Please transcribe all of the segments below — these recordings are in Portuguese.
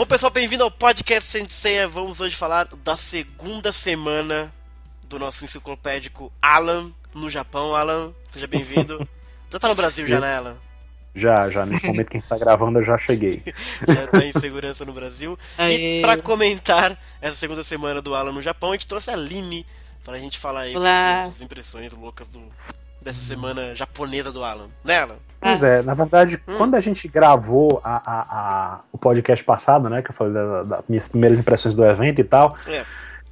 Bom, pessoal, bem-vindo ao podcast Senseia. Vamos hoje falar da segunda semana do nosso enciclopédico Alan no Japão. Alan, seja bem-vindo. Já tá no Brasil já, né, Alan? Já, já. Nesse momento que a gente tá gravando, eu já cheguei. já tá em segurança no Brasil. Aê. E para comentar essa segunda semana do Alan no Japão, a gente trouxe a Aline pra gente falar aí as impressões loucas do, dessa semana japonesa do Alan. Né, Alan? Pois é, na verdade, hum. quando a gente gravou a, a, a, o podcast passado, né, que eu falei das da minhas primeiras impressões do evento e tal, é.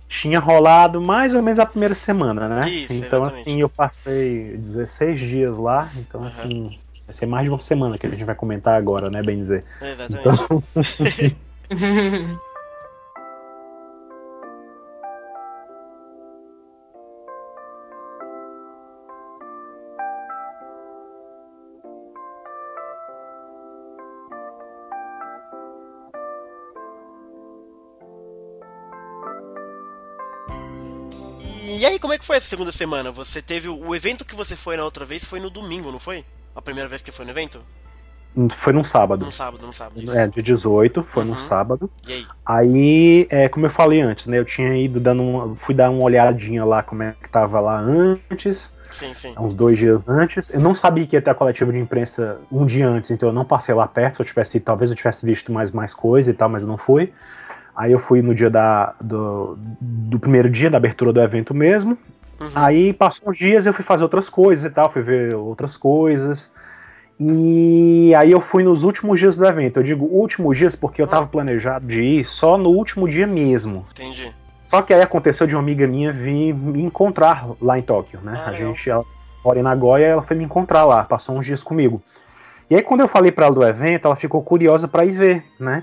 tinha rolado mais ou menos a primeira semana, né? Isso, então, exatamente. assim, eu passei 16 dias lá, então, uhum. assim, vai ser mais de uma semana que a gente vai comentar agora, né, bem dizer. Exatamente. Então... aí, como é que foi essa segunda semana? Você teve o evento que você foi na outra vez foi no domingo, não foi? A primeira vez que foi no evento? Foi num sábado. Num sábado, num sábado. Isso. É, dia 18, foi uhum. num sábado. E aí? Aí, é, como eu falei antes, né? Eu tinha ido dando uma, fui dar uma olhadinha lá como é que tava lá antes. Sim, sim. Uns dois dias antes. Eu não sabia que ia ter a coletiva de imprensa um dia antes, então eu não passei lá perto. Se eu tivesse, talvez eu tivesse visto mais, mais coisa e tal, mas não fui. Aí eu fui no dia da, do, do primeiro dia da abertura do evento mesmo. Uhum. Aí passou uns dias eu fui fazer outras coisas e tal, fui ver outras coisas. E aí eu fui nos últimos dias do evento. Eu digo últimos dias porque eu tava uhum. planejado de ir só no último dia mesmo. Entendi. Só que aí aconteceu de uma amiga minha vir me encontrar lá em Tóquio, né? Ah, a gente, ela mora em Nagoya, ela foi me encontrar lá, passou uns dias comigo. E aí quando eu falei para ela do evento, ela ficou curiosa para ir ver, né?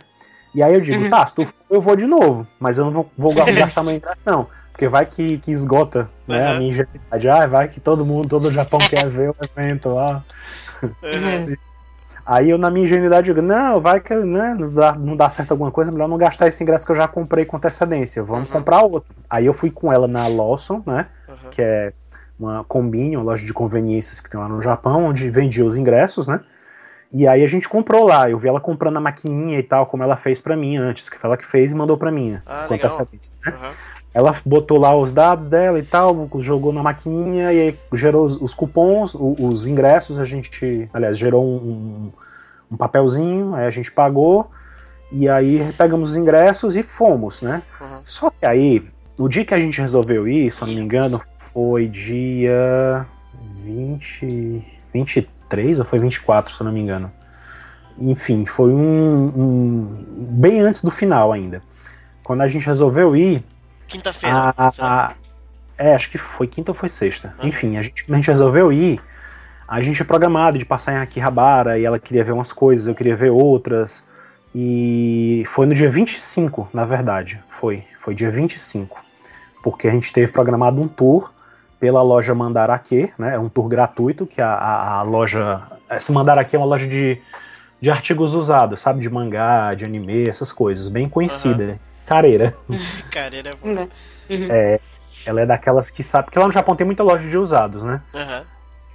E aí eu digo, uhum. tá, se tu for, eu vou de novo, mas eu não vou, vou gastar meu ingresso, não. Porque vai que, que esgota né, uhum. a minha ingenuidade. Ah, vai que todo mundo, todo o Japão quer ver o evento lá. Uhum. Aí eu, na minha ingenuidade, digo, não, vai que né, não, dá, não dá certo alguma coisa, melhor não gastar esse ingresso que eu já comprei com antecedência. Vamos uhum. comprar outro. Aí eu fui com ela na Lawson, né? Uhum. Que é uma combine, uma loja de conveniências que tem lá no Japão, onde vendia os ingressos, né? E aí a gente comprou lá, eu vi ela comprando a maquininha e tal, como ela fez para mim antes, que foi ela que fez e mandou para mim. Ah, legal. Essa vez, né? uhum. Ela botou lá os dados dela e tal, jogou na maquininha e aí gerou os, os cupons, os, os, ingressos, a gente, aliás, gerou um, um, um, papelzinho, aí a gente pagou e aí pegamos os ingressos e fomos, né? Uhum. Só que aí, o dia que a gente resolveu ir, se eu não me engano, foi dia 20, 23 23 ou foi 24, se eu não me engano. Enfim, foi um, um bem antes do final ainda. Quando a gente resolveu ir. Quinta-feira. É, acho que foi quinta ou foi sexta. Enfim, a gente, quando a gente resolveu ir, a gente é programado de passar em Akihabara e ela queria ver umas coisas, eu queria ver outras. E foi no dia 25, na verdade. Foi. Foi dia 25. Porque a gente teve programado um tour pela loja Mandarake, né? É um tour gratuito que a, a, a loja. Essa Mandarake é uma loja de, de artigos usados, sabe? De mangá, de anime, essas coisas. Bem conhecida. Uhum. Careira. Careira é boa. Uhum. É, ela é daquelas que sabe. Porque lá no Japão tem muita loja de usados, né? Uhum.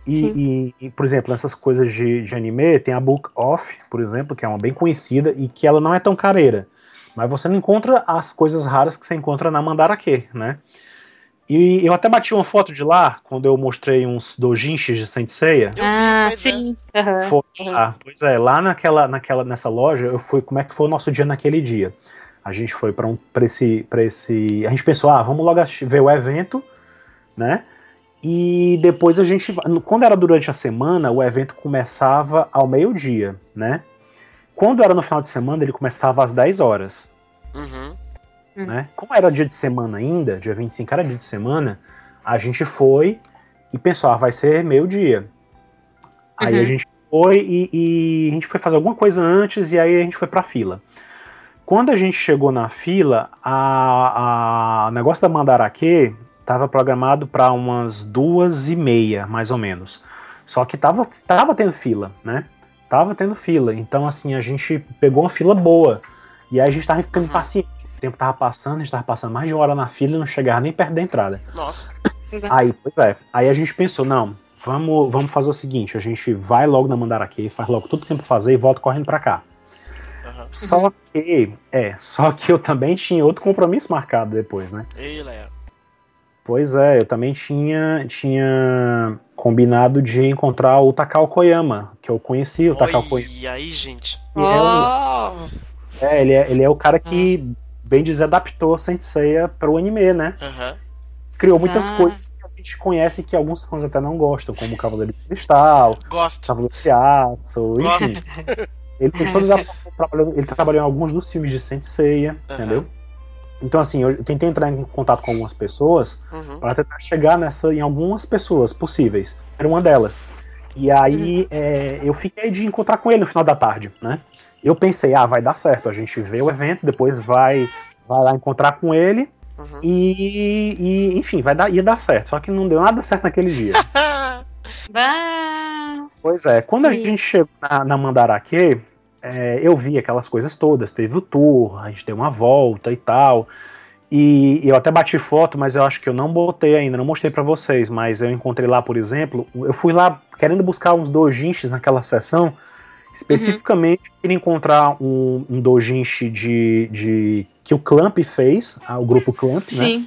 E, e, e, por exemplo, nessas coisas de, de anime, tem a Book Off, por exemplo, que é uma bem conhecida e que ela não é tão careira. Mas você não encontra as coisas raras que você encontra na Mandarake, né? E eu até bati uma foto de lá, quando eu mostrei uns dojinshis de Saint Seiya. Ah, sim. Uhum. Foi, ah, pois é, lá naquela, naquela, nessa loja, eu fui, como é que foi o nosso dia naquele dia? A gente foi para um, pra esse, pra esse... A gente pensou, ah, vamos logo ver o evento, né? E depois a gente... Quando era durante a semana, o evento começava ao meio-dia, né? Quando era no final de semana, ele começava às 10 horas. Uhum. Hum. Né? Como era dia de semana ainda, dia 25 era dia de semana, a gente foi e pensou, ah, vai ser meio-dia. Aí uhum. a gente foi e, e, a gente foi fazer alguma coisa antes e aí a gente foi pra fila. Quando a gente chegou na fila, a, a o negócio da Mandarake estava programado para umas duas e meia, mais ou menos. Só que tava, tava tendo fila, né? Tava tendo fila. Então, assim, a gente pegou uma fila boa. E aí a gente tava ficando uhum. O tempo tava passando, a gente tava passando mais de uma hora na fila e não chegava nem perto da entrada. Nossa. Aí, pois é. Aí a gente pensou, não, vamos, vamos fazer o seguinte, a gente vai logo na Mandarake, faz logo tudo que tem pra fazer e volta correndo pra cá. Uhum. Só que, é, só que eu também tinha outro compromisso marcado depois, né? Ei, Léo. Pois é, eu também tinha, tinha combinado de encontrar o Takao Koyama, que eu conheci o Takao Koyama. E aí, gente? Oh. É, é, ele é, ele é o cara que, bem dizer, adaptou a Senseiya para o anime, né? Uhum. Criou muitas ah. coisas que a gente conhece que alguns fãs até não gostam, como o Cavaleiro de Cristal, Gosto. Cavaleiro de Yatsu, enfim. Ele fez toda a ele trabalhou em alguns dos filmes de Senseiya, uhum. entendeu? Então, assim, eu tentei entrar em contato com algumas pessoas uhum. para tentar chegar nessa em algumas pessoas possíveis. Era uma delas. E aí uhum. é, eu fiquei de encontrar com ele no final da tarde, né? Eu pensei, ah, vai dar certo, a gente vê o evento, depois vai, vai lá encontrar com ele uhum. e, e, enfim, vai dar, ia dar certo. Só que não deu nada certo naquele dia. pois é, quando a gente chegou na, na Mandarake, é, eu vi aquelas coisas todas. Teve o tour, a gente deu uma volta e tal. E eu até bati foto, mas eu acho que eu não botei ainda, não mostrei para vocês. Mas eu encontrei lá, por exemplo, eu fui lá querendo buscar uns dojinshis naquela sessão. Especificamente, uhum. queria encontrar um, um dojinshi de, de que o Clamp fez, ah, o grupo Clamp, né? Sim. né?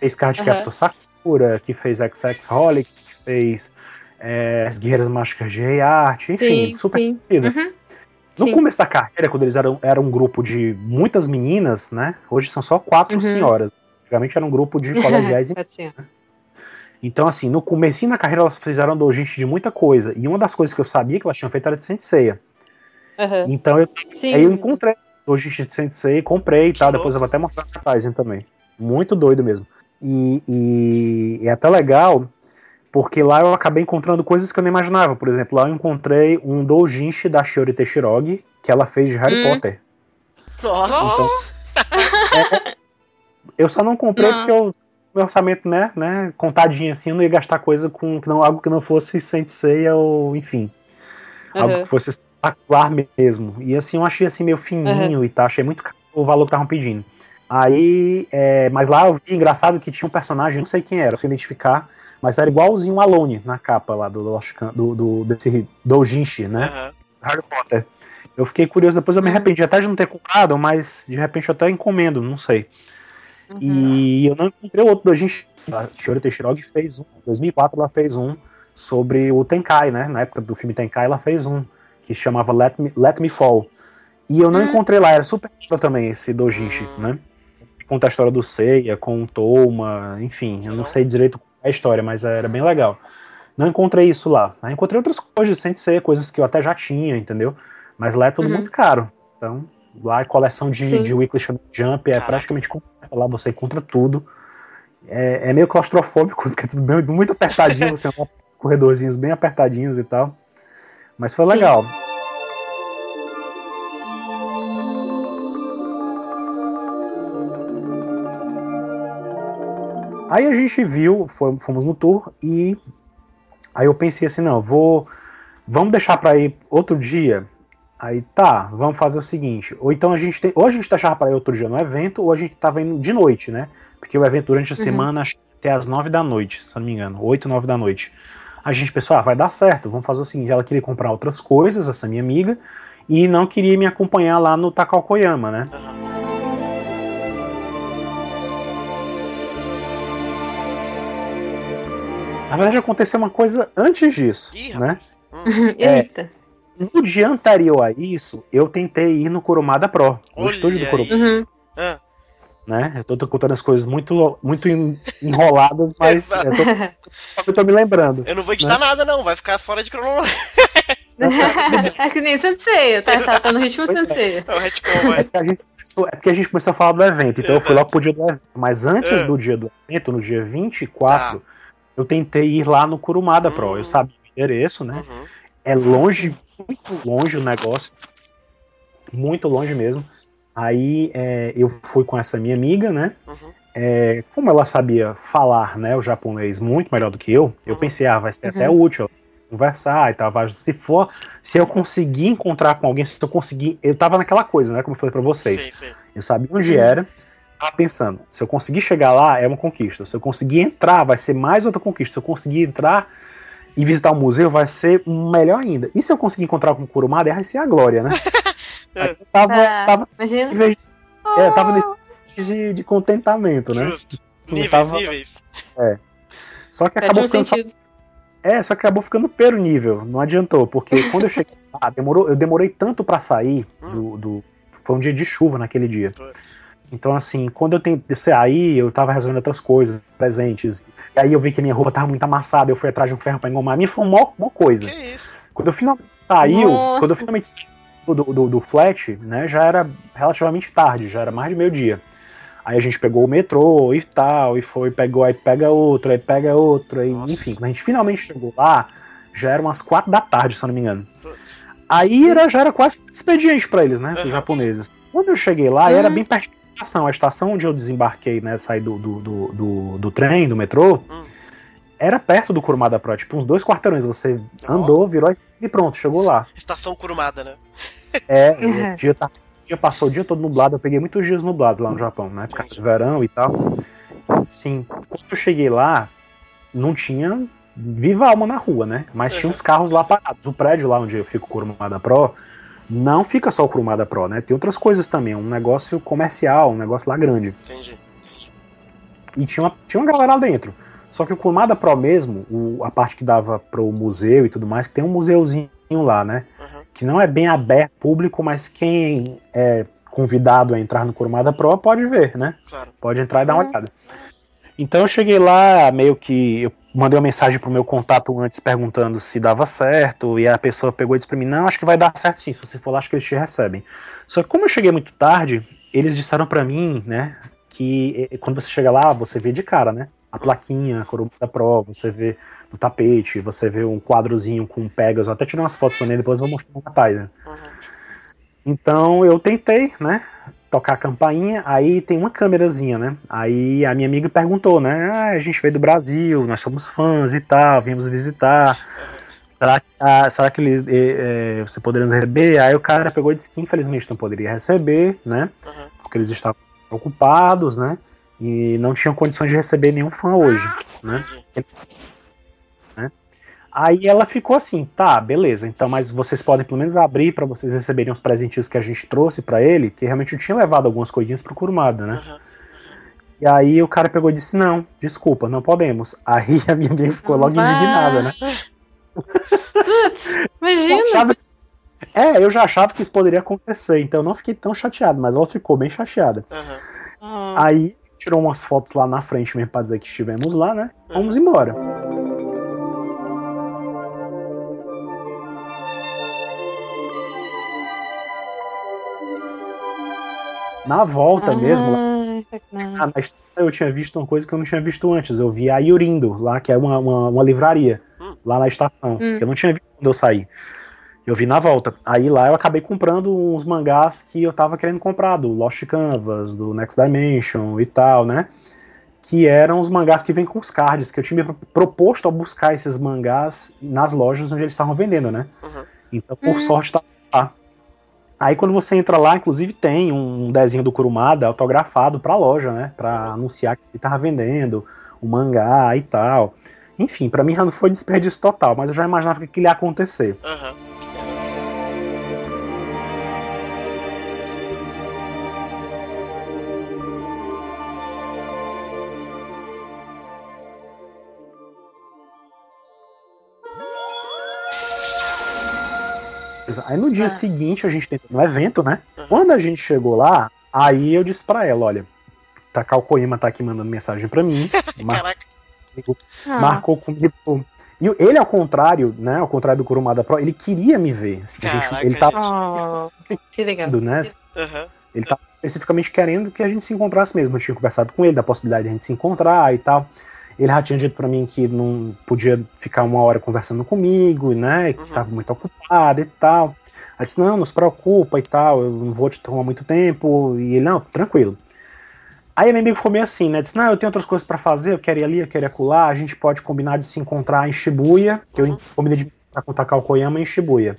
Fez Card uhum. Captor Sakura, que fez XX Holic, que fez é, As Guerreiras Mágicas de Art, enfim, sim, super sim. conhecido. Uhum. No Sim. começo da carreira, quando eles eram, eram um grupo de muitas meninas, né? Hoje são só quatro uhum. senhoras. Antigamente era um grupo de colegiais e né? Então, assim, no começo da carreira elas fizeram dojinshi de muita coisa. E uma das coisas que eu sabia que elas tinham feito era de Senseiya. Uhum. Então, eu, aí eu encontrei dojinshi de Sensei, comprei e tal. Depois eu vou até mostrar a Tyson também. Muito doido mesmo. E, e, e é até legal porque lá eu acabei encontrando coisas que eu não imaginava. Por exemplo, lá eu encontrei um doujinshi da Shiori Teshirogi, que ela fez de Harry hum. Potter. Nossa! Então, é, eu só não comprei não. porque eu, meu orçamento, né, né, contadinho assim, eu não ia gastar coisa com não, algo que não fosse Sensei ou, enfim, uhum. algo que fosse espetacular mesmo. E assim, eu achei assim meio fininho uhum. e tal, achei muito caro o valor que estavam pedindo. Aí, é, mas lá eu vi engraçado que tinha um personagem, não sei quem era, se identificar, mas era igualzinho o Alone na capa lá do, do, do desse Doujinshi, né? Uhum. Harry Potter. Eu fiquei curioso, depois eu me arrependi até de não ter comprado, mas de repente eu até encomendo, não sei. Uhum. E eu não encontrei outro Doujinshi. A Shiori Teixeirog fez um, em 2004 ela fez um sobre o Tenkai, né? Na época do filme Tenkai ela fez um que se chamava Let Me, Let Me Fall. E eu não uhum. encontrei lá, era super também esse Dojinshi, uhum. né? Conta a história do Seiya, com o Toma, enfim, eu não sei direito a história, mas era bem legal. Não encontrei isso lá. encontrei outras coisas, sem ser coisas que eu até já tinha, entendeu? Mas lá é tudo uhum. muito caro. Então, lá a coleção de, de Weekly Jump é Caraca. praticamente completa. Lá você encontra tudo. É, é, meio claustrofóbico, porque é tudo bem, muito apertadinho, você anda corredorzinhos bem apertadinhos e tal. Mas foi legal. Sim. Aí a gente viu, fomos no tour e aí eu pensei assim, não, vou, vamos deixar para ir outro dia. Aí tá, vamos fazer o seguinte, ou então a gente tem, ou a gente deixava para ir outro dia no evento, ou a gente tava indo de noite, né? Porque o evento durante a uhum. semana até às nove da noite, se não me engano, oito, nove da noite. A gente pensou, ah, vai dar certo, vamos fazer o seguinte, ela queria comprar outras coisas, essa minha amiga, e não queria me acompanhar lá no Takao Koyama, né? Na verdade, aconteceu uma coisa antes disso, Ih, né? Hum. Eita. É, no dia anterior a isso, eu tentei ir no Kurumada Pro, no Olha estúdio do Kurumada. Uhum. Ah. Né? Eu tô, tô, contando as coisas muito, muito enroladas, mas eu tô, eu tô me lembrando. Eu não vou editar né? nada, não, vai ficar fora de cronológico. é que nem Sensei, tá, tá, tá no ritmo pois Sensei. É. É, é, porque a gente começou, é porque a gente começou a falar do evento, então Exato. eu fui logo pro dia do evento. Mas antes é. do dia do evento, no dia 24, tá eu tentei ir lá no Kurumada uhum. Pro. Eu hum. sabia o endereço, né? Uhum. É longe, muito longe o negócio. Muito longe mesmo. Aí é, eu fui com essa minha amiga, né? Uhum. É, como ela sabia falar né, o japonês muito melhor do que eu, eu uhum. pensei, ah, vai ser até uhum. útil conversar e tal. Se for, se eu conseguir encontrar com alguém, se eu conseguir. Eu tava naquela coisa, né? Como eu falei pra vocês. Sim, sim. Eu sabia onde era tava pensando, se eu conseguir chegar lá, é uma conquista. Se eu conseguir entrar, vai ser mais outra conquista. Se eu conseguir entrar e visitar o museu, vai ser melhor ainda. E se eu conseguir encontrar com o Kurumada, vai ser a glória, né? É. Eu tava, ah, tava, imagina. É, tava nesse de, de contentamento, né? Justo. Níveis, tava, níveis. É. Só que acabou ficando. Só, é, só que acabou ficando pelo nível. Não adiantou, porque quando eu cheguei lá, demorou, eu demorei tanto para sair hum. do, do, Foi um dia de chuva naquele dia. Então, assim, quando eu tentei sair, eu tava resolvendo outras coisas, presentes. E aí eu vi que minha roupa tava muito amassada, eu fui atrás de um ferro pra engomar. A minha foi uma, uma coisa. Que isso? Quando eu finalmente saiu, Nossa. quando eu finalmente do, do, do flat, né, já era relativamente tarde, já era mais de meio dia. Aí a gente pegou o metrô e tal, e foi, pegou, aí pega outro, aí pega outro, aí, enfim, quando a gente finalmente chegou lá, já era umas quatro da tarde, se eu não me engano. Aí era, já era quase expediente para eles, né, os japoneses. Quando eu cheguei lá, uhum. era bem perto da estação, a estação onde eu desembarquei, né, saí do, do, do, do, do trem, do metrô, uhum. era perto do Kurumada Pro, tipo uns dois quarteirões, você oh. andou, virou e pronto, chegou lá. Estação Kurumada, né? É, o dia tá dia passou o dia todo nublado, eu peguei muitos dias nublados lá no Japão, né? Por causa do verão e tal. Sim, quando eu cheguei lá, não tinha viva alma na rua, né? Mas tinha uns carros lá parados. O prédio lá onde eu fico com o Kurumada Pro, não fica só o Kurumada Pro, né? Tem outras coisas também, um negócio comercial, um negócio lá grande. Entendi. E tinha uma, tinha uma galera lá dentro. Só que o Kurumada Pro mesmo, o, a parte que dava pro museu e tudo mais, que tem um museuzinho lá, né? Uhum. Que não é bem aberto público, mas quem é convidado a entrar no Kurumada Pro pode ver, né? Claro. Pode entrar e dar uma uhum. olhada. Então eu cheguei lá, meio que eu mandei uma mensagem pro meu contato antes perguntando se dava certo, e a pessoa pegou e disse pra mim: Não, acho que vai dar certo sim, se você for lá, acho que eles te recebem. Só que como eu cheguei muito tarde, eles disseram para mim, né, que quando você chega lá, você vê de cara, né? a plaquinha, a coroa da prova, você vê no tapete, você vê um quadrozinho com Pegasus, até tirei umas fotos também, depois eu vou mostrar no cartaz, né? Uhum. Então eu tentei, né, tocar a campainha, aí tem uma câmerazinha, né? Aí a minha amiga perguntou, né? Ah, a gente veio do Brasil, nós somos fãs e tal, viemos visitar. Será que, ah, será que ele, eh, você poderia nos receber? Aí o cara pegou e disse que infelizmente não poderia receber, né? Uhum. Porque eles estavam ocupados, né? e não tinham condições de receber nenhum fã hoje, né? né? Aí ela ficou assim, tá, beleza, então, mas vocês podem pelo menos abrir para vocês receberem os presentinhos que a gente trouxe para ele, que realmente eu tinha levado algumas coisinhas pro Kurumada, né? Uhum. E aí o cara pegou e disse, não, desculpa, não podemos. Aí a minha amiga ficou logo indignada, né? Putz, imagina! É, eu já achava que isso poderia acontecer, então eu não fiquei tão chateado, mas ela ficou bem chateada. Uhum. Aí tirou umas fotos lá na frente mesmo pra dizer que estivemos lá, né? Vamos embora. Na volta ah, mesmo, lá, na estação eu tinha visto uma coisa que eu não tinha visto antes. Eu vi a Yurindo, lá, que é uma, uma, uma livraria, hum. lá na estação, hum. que eu não tinha visto quando eu saí. Eu vi na volta. Aí lá eu acabei comprando uns mangás que eu tava querendo comprar, do Lost Canvas, do Next Dimension e tal, né? Que eram os mangás que vêm com os cards, que eu tinha me proposto a buscar esses mangás nas lojas onde eles estavam vendendo, né? Uhum. Então, por uhum. sorte, tá lá. Aí quando você entra lá, inclusive tem um desenho do Kurumada autografado pra loja, né? Pra anunciar que ele tava vendendo o mangá e tal. Enfim, para mim já não foi desperdício total, mas eu já imaginava que aquilo ia acontecer. Uhum. Aí no dia é. seguinte a gente tentou no evento, né? Uhum. Quando a gente chegou lá, aí eu disse pra ela, olha, Takao Koima tá aqui mandando mensagem pra mim. mar... ah. Marcou comigo. E ele, ao contrário, né? Ao contrário do Kurumada Pro, ele queria me ver. Assim, gente, ele tava. Oh, que legal. Né? Uhum. Ele tava especificamente querendo que a gente se encontrasse mesmo. Eu tinha conversado com ele da possibilidade de a gente se encontrar e tal. Ele já tinha dito para mim que não podia ficar uma hora conversando comigo, né? Que estava uhum. muito ocupado e tal. Aí disse, não, não se preocupa e tal, eu não vou te tomar muito tempo. E ele, não, tranquilo. Aí a minha amiga ficou meio assim, né? Disse, não, eu tenho outras coisas para fazer, eu quero ir ali, eu quero ir acolá, a gente pode combinar de se encontrar em Shibuya, que uhum. eu combinei de encontrar com o Takao Koyama em Shibuya.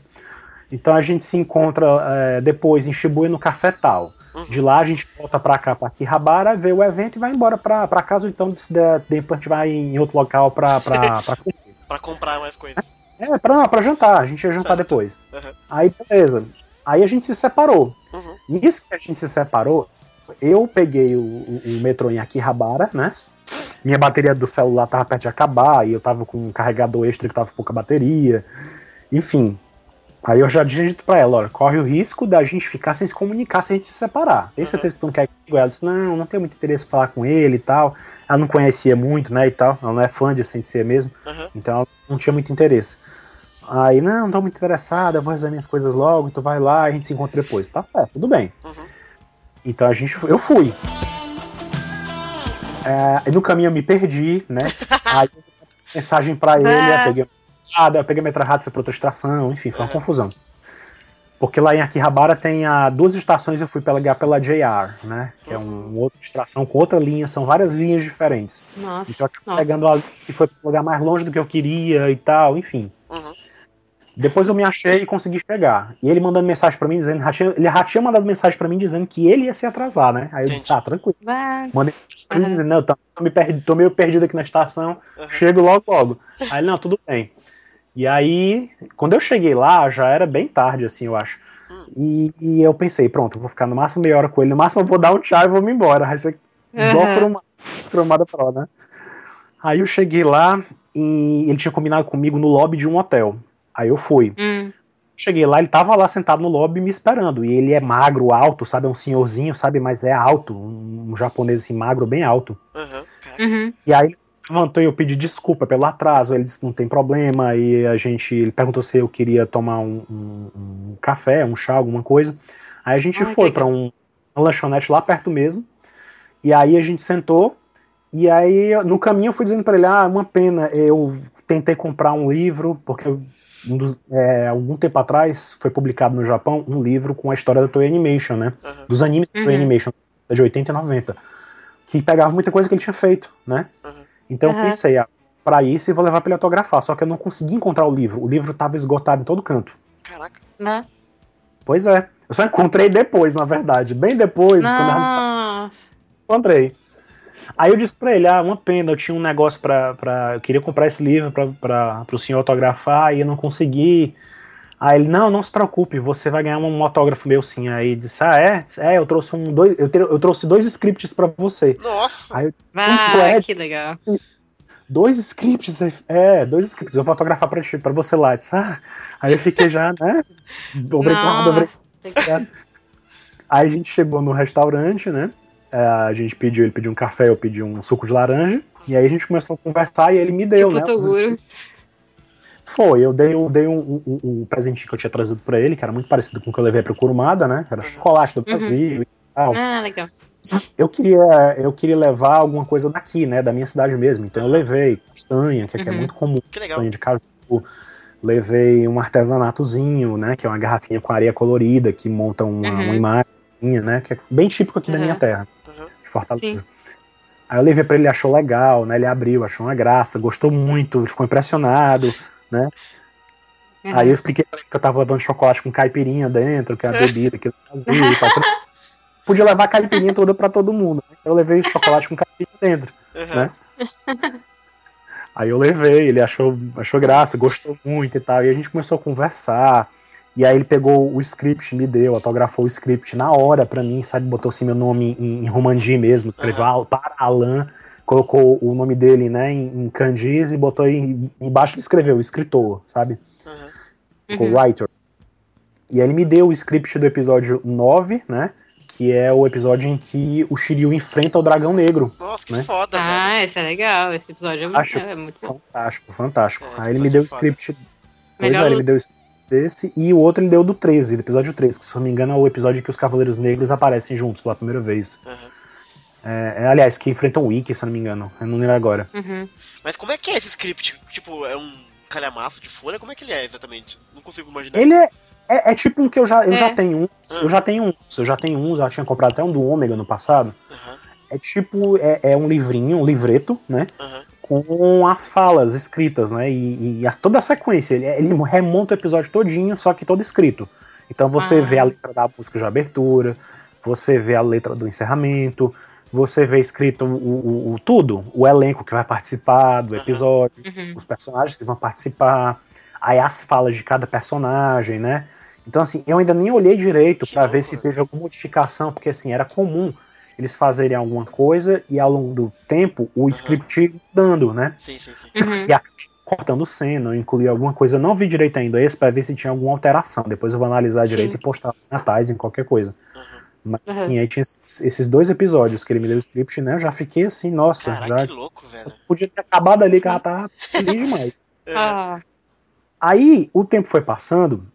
Então a gente se encontra é, depois em Shibuya no Café Tal. Uhum. De lá a gente volta pra cá, pra Akihabara, vê o evento e vai embora pra, pra casa, ou então depois a gente vai em outro local pra, pra, pra, pra comprar mais coisas. É, pra, pra jantar, a gente ia jantar depois. Uhum. Aí, beleza. Aí a gente se separou. Uhum. Nisso que a gente se separou, eu peguei o, o, o metrô em Akihabara, né? Minha bateria do celular tava perto de acabar e eu tava com um carregador extra que tava com pouca bateria. Enfim, Aí eu já tinha dito pra ela, olha, corre o risco da gente ficar sem se comunicar se a gente se separar. Tem certeza que tu não quer comigo? Ela disse, não, não tenho muito interesse em falar com ele e tal. Ela não conhecia muito, né, e tal. Ela não é fã de Sensei mesmo. Uhum. Então ela não tinha muito interesse. Aí, não, não tô muito interessada, vou resolver minhas coisas logo, tu vai lá, a gente se encontra depois. Tá certo, tudo bem. Uhum. Então a gente, eu fui. É, no caminho eu me perdi, né? Aí mensagem para ele, eu peguei eu peguei a metra rápida, fui pra outra estação, enfim, foi uma é. confusão. Porque lá em Akihabara tem a, duas estações eu fui pegar pela JR, né? Que é um, uma outra estação com outra linha, são várias linhas diferentes. Nossa. Então eu acabei pegando a que foi pro lugar mais longe do que eu queria e tal, enfim. Uhum. Depois eu me achei e consegui chegar. E ele mandando mensagem para mim dizendo, ele já tinha mandado mensagem para mim dizendo que ele ia se atrasar, né? Aí eu disse, ah, tranquilo. Vai. Mandei mensagem pra ele dizendo, não, tô, me perdi, tô meio perdido aqui na estação, uhum. chego logo logo. Aí ele, não, tudo bem. E aí, quando eu cheguei lá, já era bem tarde, assim, eu acho. Hum. E, e eu pensei, pronto, vou ficar no máximo meia hora com ele, no máximo eu vou dar um tchau e vou me embora. Aí você uhum. igual cromada, cromada pro, né? Aí eu cheguei lá e ele tinha combinado comigo no lobby de um hotel. Aí eu fui. Hum. Cheguei lá, ele tava lá sentado no lobby me esperando. E ele é magro, alto, sabe? É um senhorzinho, sabe? Mas é alto. Um, um japonês assim, magro, bem alto. Uhum. E aí levantou e eu pedi desculpa pelo atraso. Ele disse que não tem problema. E a gente. Ele perguntou se eu queria tomar um, um, um café, um chá, alguma coisa. Aí a gente Ai, foi para um, uma lanchonete lá perto mesmo. E aí a gente sentou. E aí no caminho eu fui dizendo para ele: Ah, uma pena, eu tentei comprar um livro, porque um dos, é, algum tempo atrás foi publicado no Japão um livro com a história da Toei Animation, né? Uhum. Dos animes da Toei uhum. Animation, de 80 e 90. Que pegava muita coisa que ele tinha feito, né? Uhum. Então uhum. eu pensei, ah, pra isso eu vou levar pra ele autografar. Só que eu não consegui encontrar o livro. O livro tava esgotado em todo canto. Caraca. Né? Pois é. Eu só encontrei depois, na verdade. Bem depois, Nossa. quando eu encontrei. Aí eu disse pra ele, ah, uma pena, eu tinha um negócio pra. pra eu queria comprar esse livro pra, pra, pro senhor autografar e eu não consegui. Aí ele, não, não se preocupe, você vai ganhar um autógrafo meu sim. Aí disse, ah, é? É, eu trouxe um dois, eu, eu trouxe dois scripts para você. Nossa! Aí eu disse, ah, que legal. Dois scripts, é, dois scripts, eu vou autografar pra, pra você lá. Disse, ah, aí eu fiquei já, né? Obrigado, obrigado. Aí a gente chegou no restaurante, né? É, a gente pediu, ele pediu um café, eu pedi um suco de laranja. E aí a gente começou a conversar e ele me deu, tipo né? Foi, eu dei, eu dei um, um, um presentinho que eu tinha trazido pra ele, que era muito parecido com o que eu levei pro Kurumada, né? Que era chocolate do uhum. Brasil uhum. e tal. Ah, legal. Eu queria, eu queria levar alguma coisa daqui, né? Da minha cidade mesmo. Então eu levei castanha, que aqui é uhum. é muito comum. Que legal. Castanha de caju. Levei um artesanatozinho, né? Que é uma garrafinha com areia colorida, que monta uma, uhum. uma imagem, né? Que é bem típico aqui da minha terra, de Fortaleza. Sim. Aí eu levei pra ele, achou legal, né? Ele abriu, achou uma graça, gostou muito, ficou impressionado né? Uhum. Aí eu expliquei pra ele que eu tava levando chocolate com caipirinha dentro, que é a bebida que eu fazia e tal. Podia levar a caipirinha toda pra todo mundo. Né? Eu levei chocolate com caipirinha dentro, uhum. né? Aí eu levei, ele achou, achou graça, gostou muito e tal. E a gente começou a conversar. E aí ele pegou o script, me deu, autografou o script na hora pra mim, sabe? Botou assim meu nome em, em Romandi mesmo, escreveu uhum. para Alan colocou o nome dele, né, em, em kanjis e botou em, embaixo ele escreveu escritor, sabe? Uhum. O writer. E aí ele me deu o script do episódio 9, né? Que é o episódio em que o Shiryu enfrenta o dragão negro. Nossa, que né? foda, Ah, velho. esse é legal. Esse episódio é muito, Acho é muito bom. Fantástico, fantástico. É, aí ele me deu o script. Pois é, ele me deu o script desse. E o outro ele deu do 13, do episódio 13, que se não me engano é o episódio em que os Cavaleiros Negros aparecem juntos pela primeira vez. Uhum. É, é, aliás, que enfrentam o Wiki, se eu não me engano. Eu não lembro agora. Uhum. Mas como é que é esse script? Tipo, é um calhamaço de folha? Como é que ele é exatamente? Não consigo imaginar. Ele é, é, é, tipo um que eu já, eu é. já tenho um. Eu já tenho um. Eu já tenho um, já tinha comprado até um do Ômega no passado. Uhum. É tipo, é, é, um livrinho, um livreto, né? Uhum. Com as falas escritas, né? E, e a, toda a sequência. Ele, ele remonta o episódio todinho, só que todo escrito. Então você ah. vê a letra da música de abertura, você vê a letra do encerramento, você vê escrito o, o, o, tudo, o elenco que vai participar do episódio, uhum. os personagens que vão participar, aí as falas de cada personagem, né? Então, assim, eu ainda nem olhei direito para ver se teve alguma modificação, porque, assim, era comum eles fazerem alguma coisa e ao longo do tempo o uhum. script dando, né? Sim, sim, sim. Uhum. E a, cortando cena, incluir alguma coisa. Eu não vi direito ainda esse para ver se tinha alguma alteração. Depois eu vou analisar direito sim. e postar natais em qualquer coisa. Uhum. Mas uhum. sim, aí tinha esses dois episódios que ele me deu o script, né? Eu já fiquei assim, nossa. Caraca, já... que louco, velho. podia ter acabado ali que ela tava feliz demais. É. Ah. Aí o tempo foi passando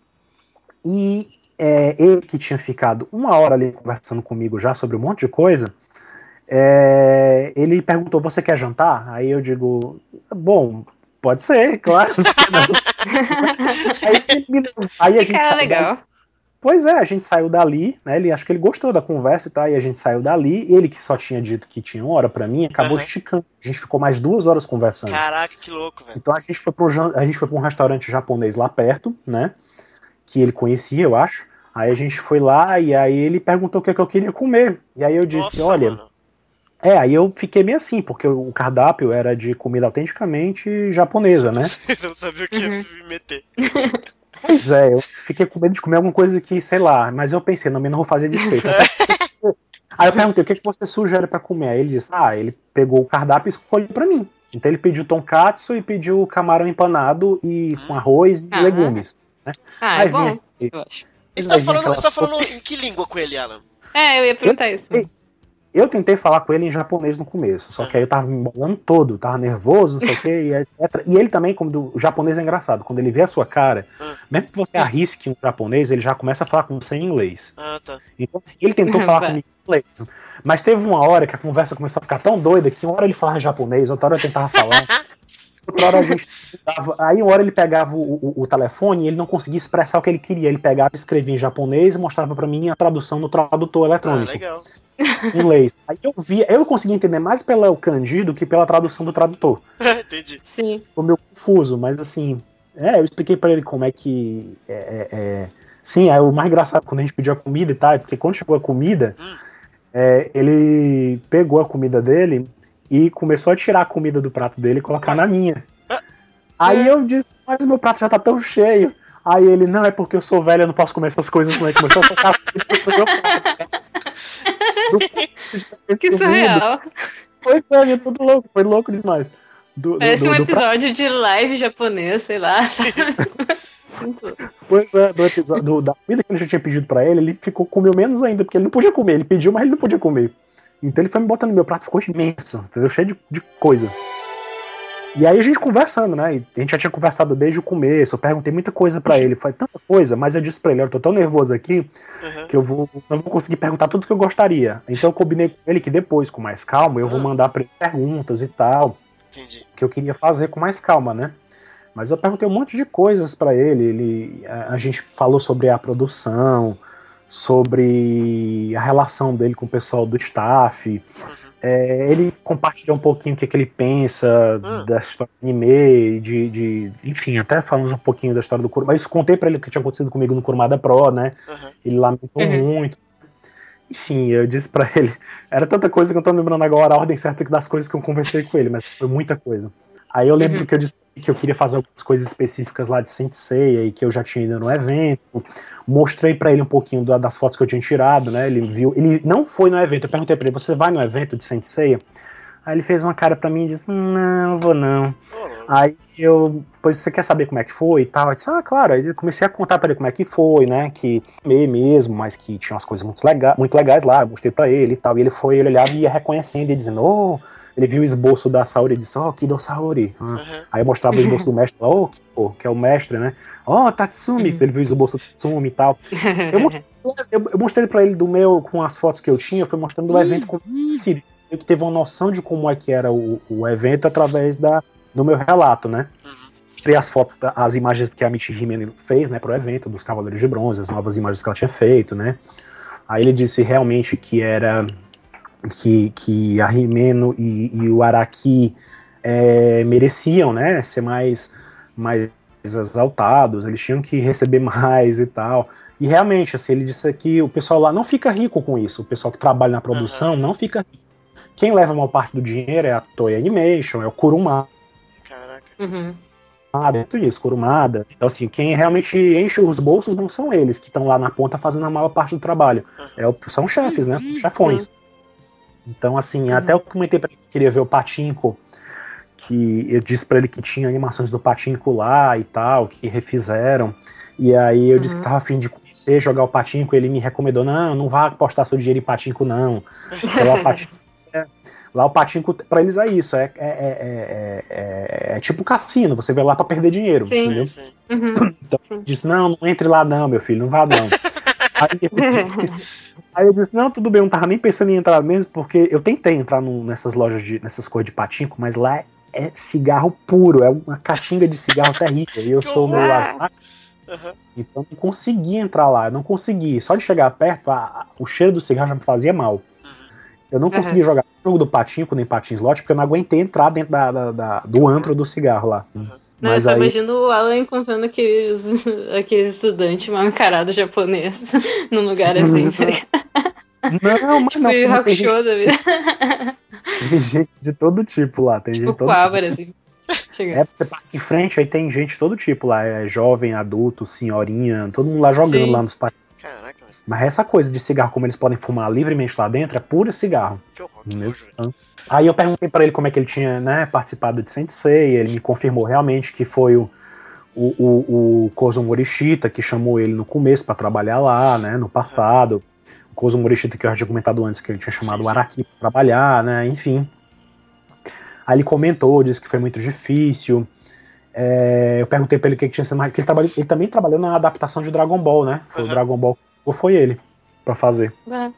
e é, ele que tinha ficado uma hora ali conversando comigo já sobre um monte de coisa, é, ele perguntou: Você quer jantar? Aí eu digo: Bom, pode ser, claro. aí, aí, a gente. Cara, legal. Pois é, a gente saiu dali, né? Ele acho que ele gostou da conversa e tal, e a gente saiu dali. Ele que só tinha dito que tinha uma hora para mim, acabou uhum. esticando. A gente ficou mais duas horas conversando. Caraca, que louco, velho. Então a gente foi para a gente foi para um restaurante japonês lá perto, né? Que ele conhecia, eu acho. Aí a gente foi lá e aí ele perguntou o que, é que eu queria comer. E aí eu disse, Nossa, olha. Mano. É, aí eu fiquei meio assim, porque o cardápio era de comida autenticamente japonesa, né? eu não sabia o que uhum. ia me meter. Pois é, eu fiquei com medo de comer alguma coisa que, sei lá, mas eu pensei, não, não vou fazer desfeito. Aí eu perguntei, o que, que você sugere para comer? Aí ele disse, ah, ele pegou o cardápio e escolheu para mim. Então ele pediu tonkatsu e pediu camarão empanado e com arroz e ah, legumes. Né? Ah, é Aí é bom, eu acho. Você tá, falando, você tá falando em que língua com ele, Alan? É, eu ia perguntar isso. Eu tentei falar com ele em japonês no começo, só que aí eu tava me embolando todo, tava nervoso, não sei o que, e etc. E ele também, como do, o japonês é engraçado, quando ele vê a sua cara, ah. mesmo que você arrisque um japonês, ele já começa a falar com você em inglês. Ah, tá. Então, assim, ele tentou falar comigo em inglês, mas teve uma hora que a conversa começou a ficar tão doida que uma hora ele falava japonês, outra hora eu tentava falar. outra hora a gente tentava, aí uma hora ele pegava o, o, o, telefone e ele não conseguia expressar o que ele queria. Ele pegava, escrevia em japonês e mostrava para mim a tradução no tradutor eletrônico. Ah, legal inglês. Aí eu via, eu consegui entender mais pelo kanji do que pela tradução do tradutor. Entendi. Sim. Ficou meio confuso, mas assim, é, eu expliquei para ele como é que. É, é, é, sim, é o mais engraçado quando a gente pediu a comida e tal, porque quando chegou a comida, hum. é, ele pegou a comida dele e começou a tirar a comida do prato dele e colocar na minha. Ah. Aí eu disse, mas o meu prato já tá tão cheio. Aí ele, não, é porque eu sou velho, eu não posso comer essas coisas, não é? Começou a tocar prato. que surreal. Foi, foi, tudo louco, foi louco demais. Do, Parece do, um episódio de live japonês, sei lá. pois é, do episódio do, da comida que eu já tinha pedido pra ele, ele ficou comeu menos ainda, porque ele não podia comer. Ele pediu, mas ele não podia comer. Então ele foi me botando no meu prato, ficou imenso, entendeu? cheio de, de coisa. E aí a gente conversando, né? a gente já tinha conversado desde o começo. Eu perguntei muita coisa para ele, foi tanta coisa, mas eu disse pra ele: eu tô tão nervoso aqui uhum. que eu vou, não vou conseguir perguntar tudo que eu gostaria. Então eu combinei com ele que depois, com mais calma, eu vou mandar pra ele perguntas e tal. Entendi. Que eu queria fazer com mais calma, né? Mas eu perguntei um monte de coisas para ele. ele a gente falou sobre a produção, sobre a relação dele com o pessoal do staff. Uhum. É, ele compartilhou um pouquinho o que, que ele pensa uhum. da história do anime, de, de, enfim, até falamos um pouquinho da história do Kurumada. Mas contei para ele o que tinha acontecido comigo no Kurumada Pro, né? Uhum. Ele lamentou uhum. muito. Enfim, eu disse para ele, era tanta coisa que eu tô lembrando agora a ordem certa das coisas que eu conversei com ele, mas foi muita coisa. Aí eu lembro uhum. que eu disse que eu queria fazer algumas coisas específicas lá de Sensei e que eu já tinha ido no evento. Mostrei para ele um pouquinho da, das fotos que eu tinha tirado, né? Ele viu, ele não foi no evento. Eu perguntei para ele: "Você vai no evento de Sensei?" Aí ele fez uma cara para mim e disse: "Não, vou não". Aí eu, pois você quer saber como é que foi e tal? Eu disse: "Ah, claro". Aí eu comecei a contar para ele como é que foi, né? Que meio mesmo, mas que tinha umas coisas muito, lega muito legais lá. Eu mostrei para ele e tal. E ele foi, ele olhava e ia reconhecendo e dizendo: "Oh, ele viu o esboço da Saori e disse, ó, oh, Kido Saori. Uhum. Aí mostrava o esboço do mestre, ó, oh, que é o mestre, né? Ó, oh, Tatsumi, uhum. ele viu o esboço do Tatsumi e tal. Eu mostrei, eu, eu mostrei pra ele do meu, com as fotos que eu tinha, eu fui mostrando do evento com Siri. Ele teve uma noção de como é que era o, o evento através da, do meu relato, né? Uhum mostrei as fotos, as imagens que a Michi Himeno fez, né, pro evento dos Cavaleiros de Bronze, as novas imagens que ela tinha feito, né. Aí ele disse realmente que era que, que a Rimeno e, e o Araki é, mereciam, né, ser mais, mais exaltados, eles tinham que receber mais e tal. E realmente, assim, ele disse que o pessoal lá não fica rico com isso, o pessoal que trabalha na produção uhum. não fica rico. Quem leva a maior parte do dinheiro é a Toei Animation, é o Kuruma. Caraca. Uhum. tudo isso, curumada. Então, assim, quem realmente enche os bolsos não são eles que estão lá na ponta fazendo a maior parte do trabalho. É, são chefes, né? São chefões. Então, assim, uhum. até eu comentei pra ele que queria ver o Patinco, que eu disse para ele que tinha animações do Patinco lá e tal, que refizeram. E aí eu uhum. disse que tava afim de conhecer, jogar o Patinco, ele me recomendou, não, não vá apostar seu dinheiro em Patinco, não. lá o Patinco, é, lá o Patinco, pra eles é isso, é, é, é, é tipo cassino, você vai lá para perder dinheiro, sim, entendeu? Sim. Uhum. Então ele disse, não, não entre lá não, meu filho, não vá não. Aí eu, disse, aí eu disse, não, tudo bem, eu não tava nem pensando em entrar mesmo, porque eu tentei entrar no, nessas lojas, de, nessas coisas de patinco, mas lá é cigarro puro, é uma caixinha de cigarro terrível. E eu sou meio asmático. Uhum. Então eu não consegui entrar lá, eu não consegui. Só de chegar perto, a, a, o cheiro do cigarro já me fazia mal. Uhum. Eu não consegui uhum. jogar jogo do patinco nem patins slot, porque eu não aguentei entrar dentro da, da, da do antro do cigarro lá. Uhum. Não, Mas eu só aí... imagino o Alan encontrando aqueles, aqueles estudantes mal encarados japoneses num lugar assim. não, mas não. não tem, gente... tem gente de todo tipo lá. Tem tipo gente todo tipo. assim. É, você passa em frente, aí tem gente de todo tipo lá. É jovem, adulto, senhorinha, todo mundo lá jogando Sim. lá nos parques. Caraca. Mas essa coisa de cigarro, como eles podem fumar livremente lá dentro, é pura cigarro. Que horror, que nojo, Aí eu perguntei para ele como é que ele tinha né, participado de Sensei, ele me confirmou realmente que foi o, o, o, o Kozo Morishita que chamou ele no começo para trabalhar lá, né, no passado. O Kozo Morishita que eu já tinha comentado antes, que ele tinha chamado o Araki para trabalhar, né, enfim. Aí ele comentou, disse que foi muito difícil. É, eu perguntei pra ele o que, que tinha sido mais. Ele, ele também trabalhou na adaptação de Dragon Ball, né? Foi uhum. o Dragon Ball ou foi ele para fazer. É.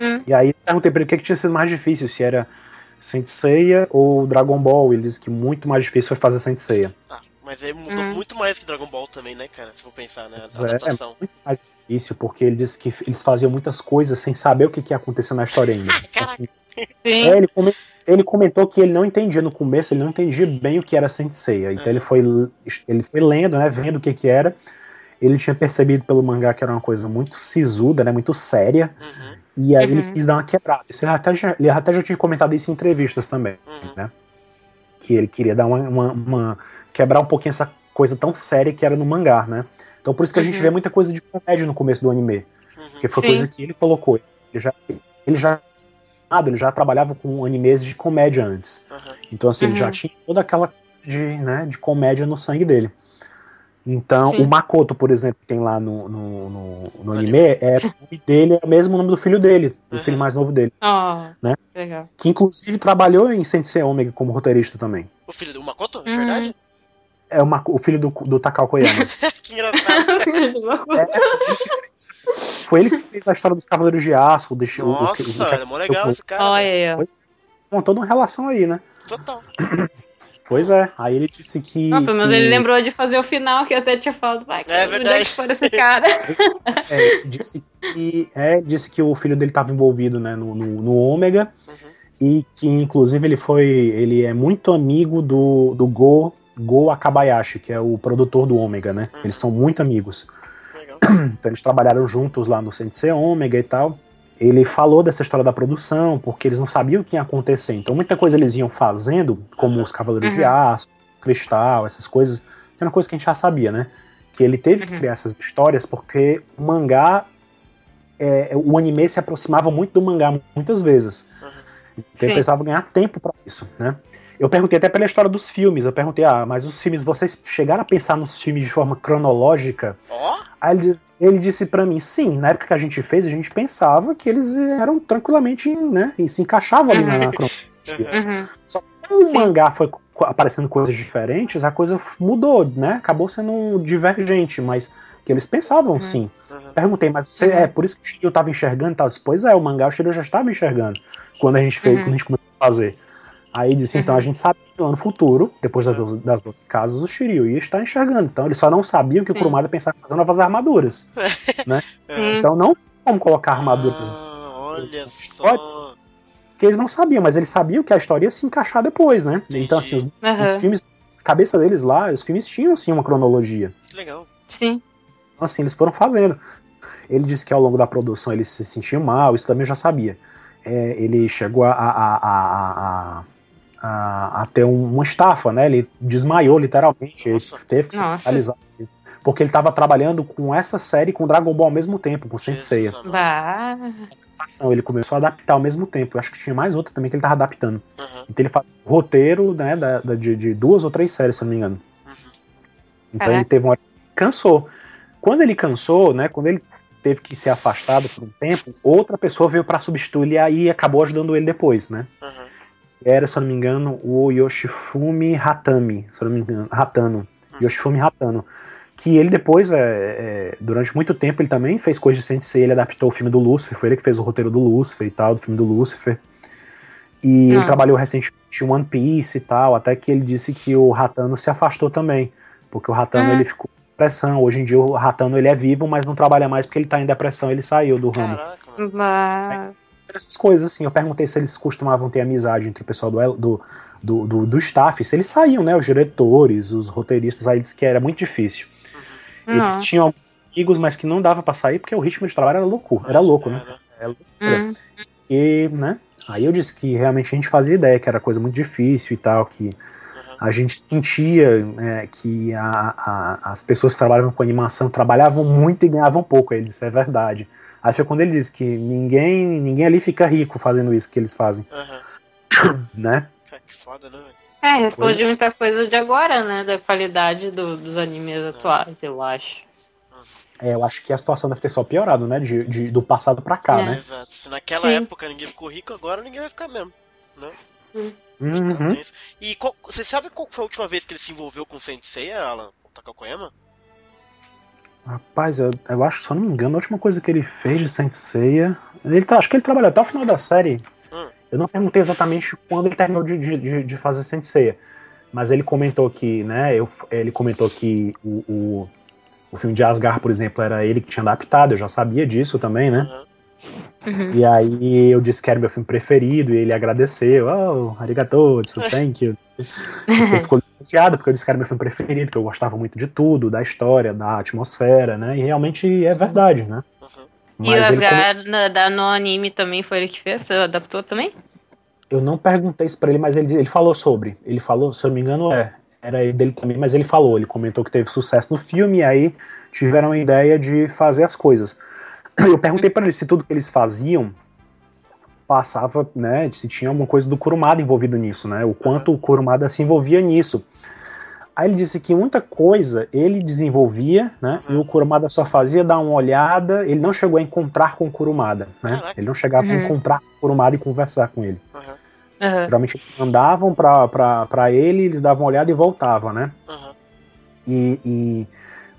Hum. E aí eu perguntei pra ele o que, que tinha sido mais difícil, se era Saint Seiya ou Dragon Ball. Ele disse que muito mais difícil foi fazer Saint Seiya. Ah, mas aí mudou hum. muito mais que Dragon Ball também, né, cara? Se for pensar, né? A adaptação. É, é muito mais difícil, porque ele disse que eles faziam muitas coisas sem saber o que, que ia acontecer na história ainda. Caraca. Sim. É, ele, comentou, ele, comentou que ele não entendia no começo, ele não entendia bem o que era Saint Seiya. Então é. ele, foi, ele foi lendo, né, vendo o que, que era. Ele tinha percebido pelo mangá que era uma coisa muito sisuda, né, muito séria. Uhum. E aí uhum. ele quis dar uma quebrada. Isso ele, até já, ele até já tinha comentado isso em entrevistas também, uhum. né? Que ele queria dar uma, uma, uma, quebrar um pouquinho essa coisa tão séria que era no mangá, né? Então por isso que a gente uhum. vê muita coisa de comédia no começo do anime. Uhum. Que foi Sim. coisa que ele colocou. Ele já, ele já ele já trabalhava com animes de comédia antes. Uhum. Então, assim, uhum. ele já tinha toda aquela de, né, de comédia no sangue dele. Então, Sim. o Makoto, por exemplo, que tem lá no, no, no, no anime, é, o nome dele é o mesmo nome do filho dele, do filho mais novo dele. Oh, né? Legal. Que inclusive trabalhou em Sensei Omega como roteirista também. O filho do Makoto, é verdade? É o, o filho do, do Takao Koyama. que engraçado. é, foi ele que fez a história dos Cavaleiros de Aço. Deixou, Nossa, o, o, o, é mó legal esse cara. Olha aí, ó. toda uma relação aí, né? Total. Pois é, aí ele disse que. Não, pelo menos que... ele lembrou de fazer o final, que eu até tinha falado, vai, é verdade. onde é esse cara? é, disse que, é, disse que o filho dele estava envolvido né, no, no, no Ômega uhum. e que, inclusive, ele foi. Ele é muito amigo do, do Go, Go Akabayashi, que é o produtor do Ômega, né? Uhum. Eles são muito amigos. Legal. Então eles trabalharam juntos lá no CNC Ômega e tal ele falou dessa história da produção, porque eles não sabiam o que ia acontecer. Então, muita coisa eles iam fazendo, como os Cavaleiros uhum. de Aço, Cristal, essas coisas, que era uma coisa que a gente já sabia, né? Que ele teve uhum. que criar essas histórias porque o mangá, é, o anime se aproximava muito do mangá muitas vezes. Uhum. Então, ele precisava ganhar tempo para isso, né? Eu perguntei até pela história dos filmes. Eu perguntei, ah, mas os filmes, vocês chegaram a pensar nos filmes de forma cronológica? Oh? Aí ele, diz, ele disse para mim, sim, na época que a gente fez, a gente pensava que eles eram tranquilamente, né, e se encaixavam ali uhum. na cronologia. Uhum. Só que o mangá foi aparecendo coisas diferentes, a coisa mudou, né? Acabou sendo divergente, mas que eles pensavam uhum. sim. Uhum. Perguntei, mas você, é por isso que o Shiryu estava enxergando e tal? Disse, pois é, o mangá o Shiryu já estava enxergando quando a gente fez, uhum. quando a gente começou a fazer. Aí disse, então a uhum. gente sabia que lá no futuro, depois das, das duas casas, o Shiryu ia estar enxergando. Então ele só não sabia que Sim. o Kurumada pensava em fazer novas armaduras. né? É. Então não tinha como colocar armaduras. Ah, olha só. Porque eles não sabiam, mas eles sabiam que a história ia se encaixar depois, né? Entendi. Então, assim, os, uhum. os filmes, a cabeça deles lá, os filmes tinham sim uma cronologia. Que legal. Sim. Então, assim, eles foram fazendo. Ele disse que ao longo da produção ele se sentia mal, isso também eu já sabia. É, ele chegou a, a, a, a a, a ter um, uma estafa, né? Ele desmaiou literalmente, ele teve que ser hospitalizado. Porque ele estava trabalhando com essa série com Dragon Ball ao mesmo tempo, com Sensei. Ele começou a adaptar ao mesmo tempo. Eu acho que tinha mais outra também que ele estava adaptando. Uhum. Então ele faz roteiro né, da, da de, de, duas ou três séries, se não me engano. Uhum. Então Caraca. ele teve uma. Cansou. Quando ele cansou, né? Quando ele teve que ser afastado por um tempo, outra pessoa veio para substituir e aí acabou ajudando ele depois, né? Uhum. Era, se eu não me engano, o Yoshifumi Hatami, se eu não me engano, Hatano. Uhum. Yoshifumi Hatano. Que ele depois, é, é, durante muito tempo, ele também fez coisas de Sensei, ele adaptou o filme do Lúcifer, foi ele que fez o roteiro do Lúcifer e tal, do filme do Lúcifer. E ele ah. trabalhou recentemente em One Piece e tal, até que ele disse que o Ratano se afastou também, porque o Ratano ah. ele ficou depressão. Hoje em dia o Ratano ele é vivo, mas não trabalha mais porque ele tá em depressão, ele saiu do ramo. Mas... Essas coisas assim, eu perguntei se eles costumavam ter amizade entre o pessoal do, do, do, do, do staff, se eles saíam, né, os diretores, os roteiristas, aí disse que era muito difícil. Uhum. Eles tinham amigos, mas que não dava para sair porque o ritmo de trabalho era louco, era louco, né? Era. Uhum. E, né, aí eu disse que realmente a gente fazia ideia que era coisa muito difícil e tal, que a gente sentia é, que a, a, as pessoas que trabalhavam com animação trabalhavam muito e ganhavam pouco. Ele disse, é verdade. Aí foi quando ele disse que ninguém, ninguém ali fica rico fazendo isso que eles fazem. Uhum. né? Que foda, né? É, responde muita coisa de agora, né? Da qualidade do, dos animes atuais, eu acho. É, eu acho que a situação deve ter só piorado, né? De, de do passado pra cá, é. né? Exato. Se naquela Sim. época ninguém ficou rico, agora ninguém vai ficar mesmo. Né? Sim. Uhum. E qual, você sabe qual foi a última vez que ele se envolveu com o Sensei, Alan? O Takakoyama? Rapaz, eu, eu acho, se eu não me engano, a última coisa que ele fez de Senseiya. Ele, acho que ele trabalhou até o final da série. Hum. Eu não perguntei exatamente quando ele terminou de, de, de fazer Senseiya. Mas ele comentou que, né? Eu, ele comentou que o, o, o, filme de Asgard, por exemplo, era ele que tinha adaptado. Eu já sabia disso também, né? Uhum. Uhum. E aí eu disse que era meu filme preferido e ele agradeceu. Oh, arigato, thank you. ele ficou licenciado porque eu disse que era meu filme preferido, que eu gostava muito de tudo, da história, da atmosfera, né? E realmente é verdade, né? Uhum. e o Asgard come... da, no anime também foi ele que fez? Você adaptou também? Eu não perguntei isso pra ele, mas ele, ele falou sobre. Ele falou, se eu não me engano, é. Era dele também, mas ele falou, ele comentou que teve sucesso no filme e aí tiveram a ideia de fazer as coisas. Eu perguntei para ele se tudo que eles faziam passava, né, se tinha alguma coisa do Kurumada envolvido nisso, né, o quanto o Kurumada se envolvia nisso. Aí ele disse que muita coisa ele desenvolvia, né, uhum. e o Kurumada só fazia dar uma olhada, ele não chegou a encontrar com o Kurumada, né, ele não chegava uhum. a encontrar com o Kurumada e conversar com ele. Uhum. Geralmente eles mandavam para ele, eles davam uma olhada e voltavam, né. E, e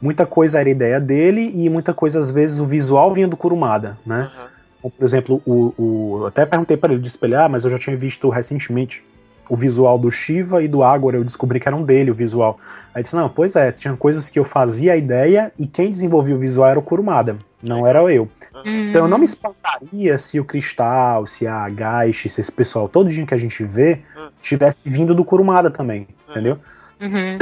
muita coisa era ideia dele e muita coisa, às vezes, o visual vinha do Kurumada, né? Uhum. Por exemplo, o, o até perguntei para ele de espelhar, mas eu já tinha visto recentemente o visual do Shiva e do Agora, eu descobri que eram dele o visual. Aí disse, não, pois é, tinha coisas que eu fazia a ideia e quem desenvolvia o visual era o Kurumada, não era eu. Uhum. Então eu não me espantaria se o Cristal, se a Gaish, se esse pessoal todo dia que a gente vê, uhum. tivesse vindo do Kurumada também, entendeu? Uhum.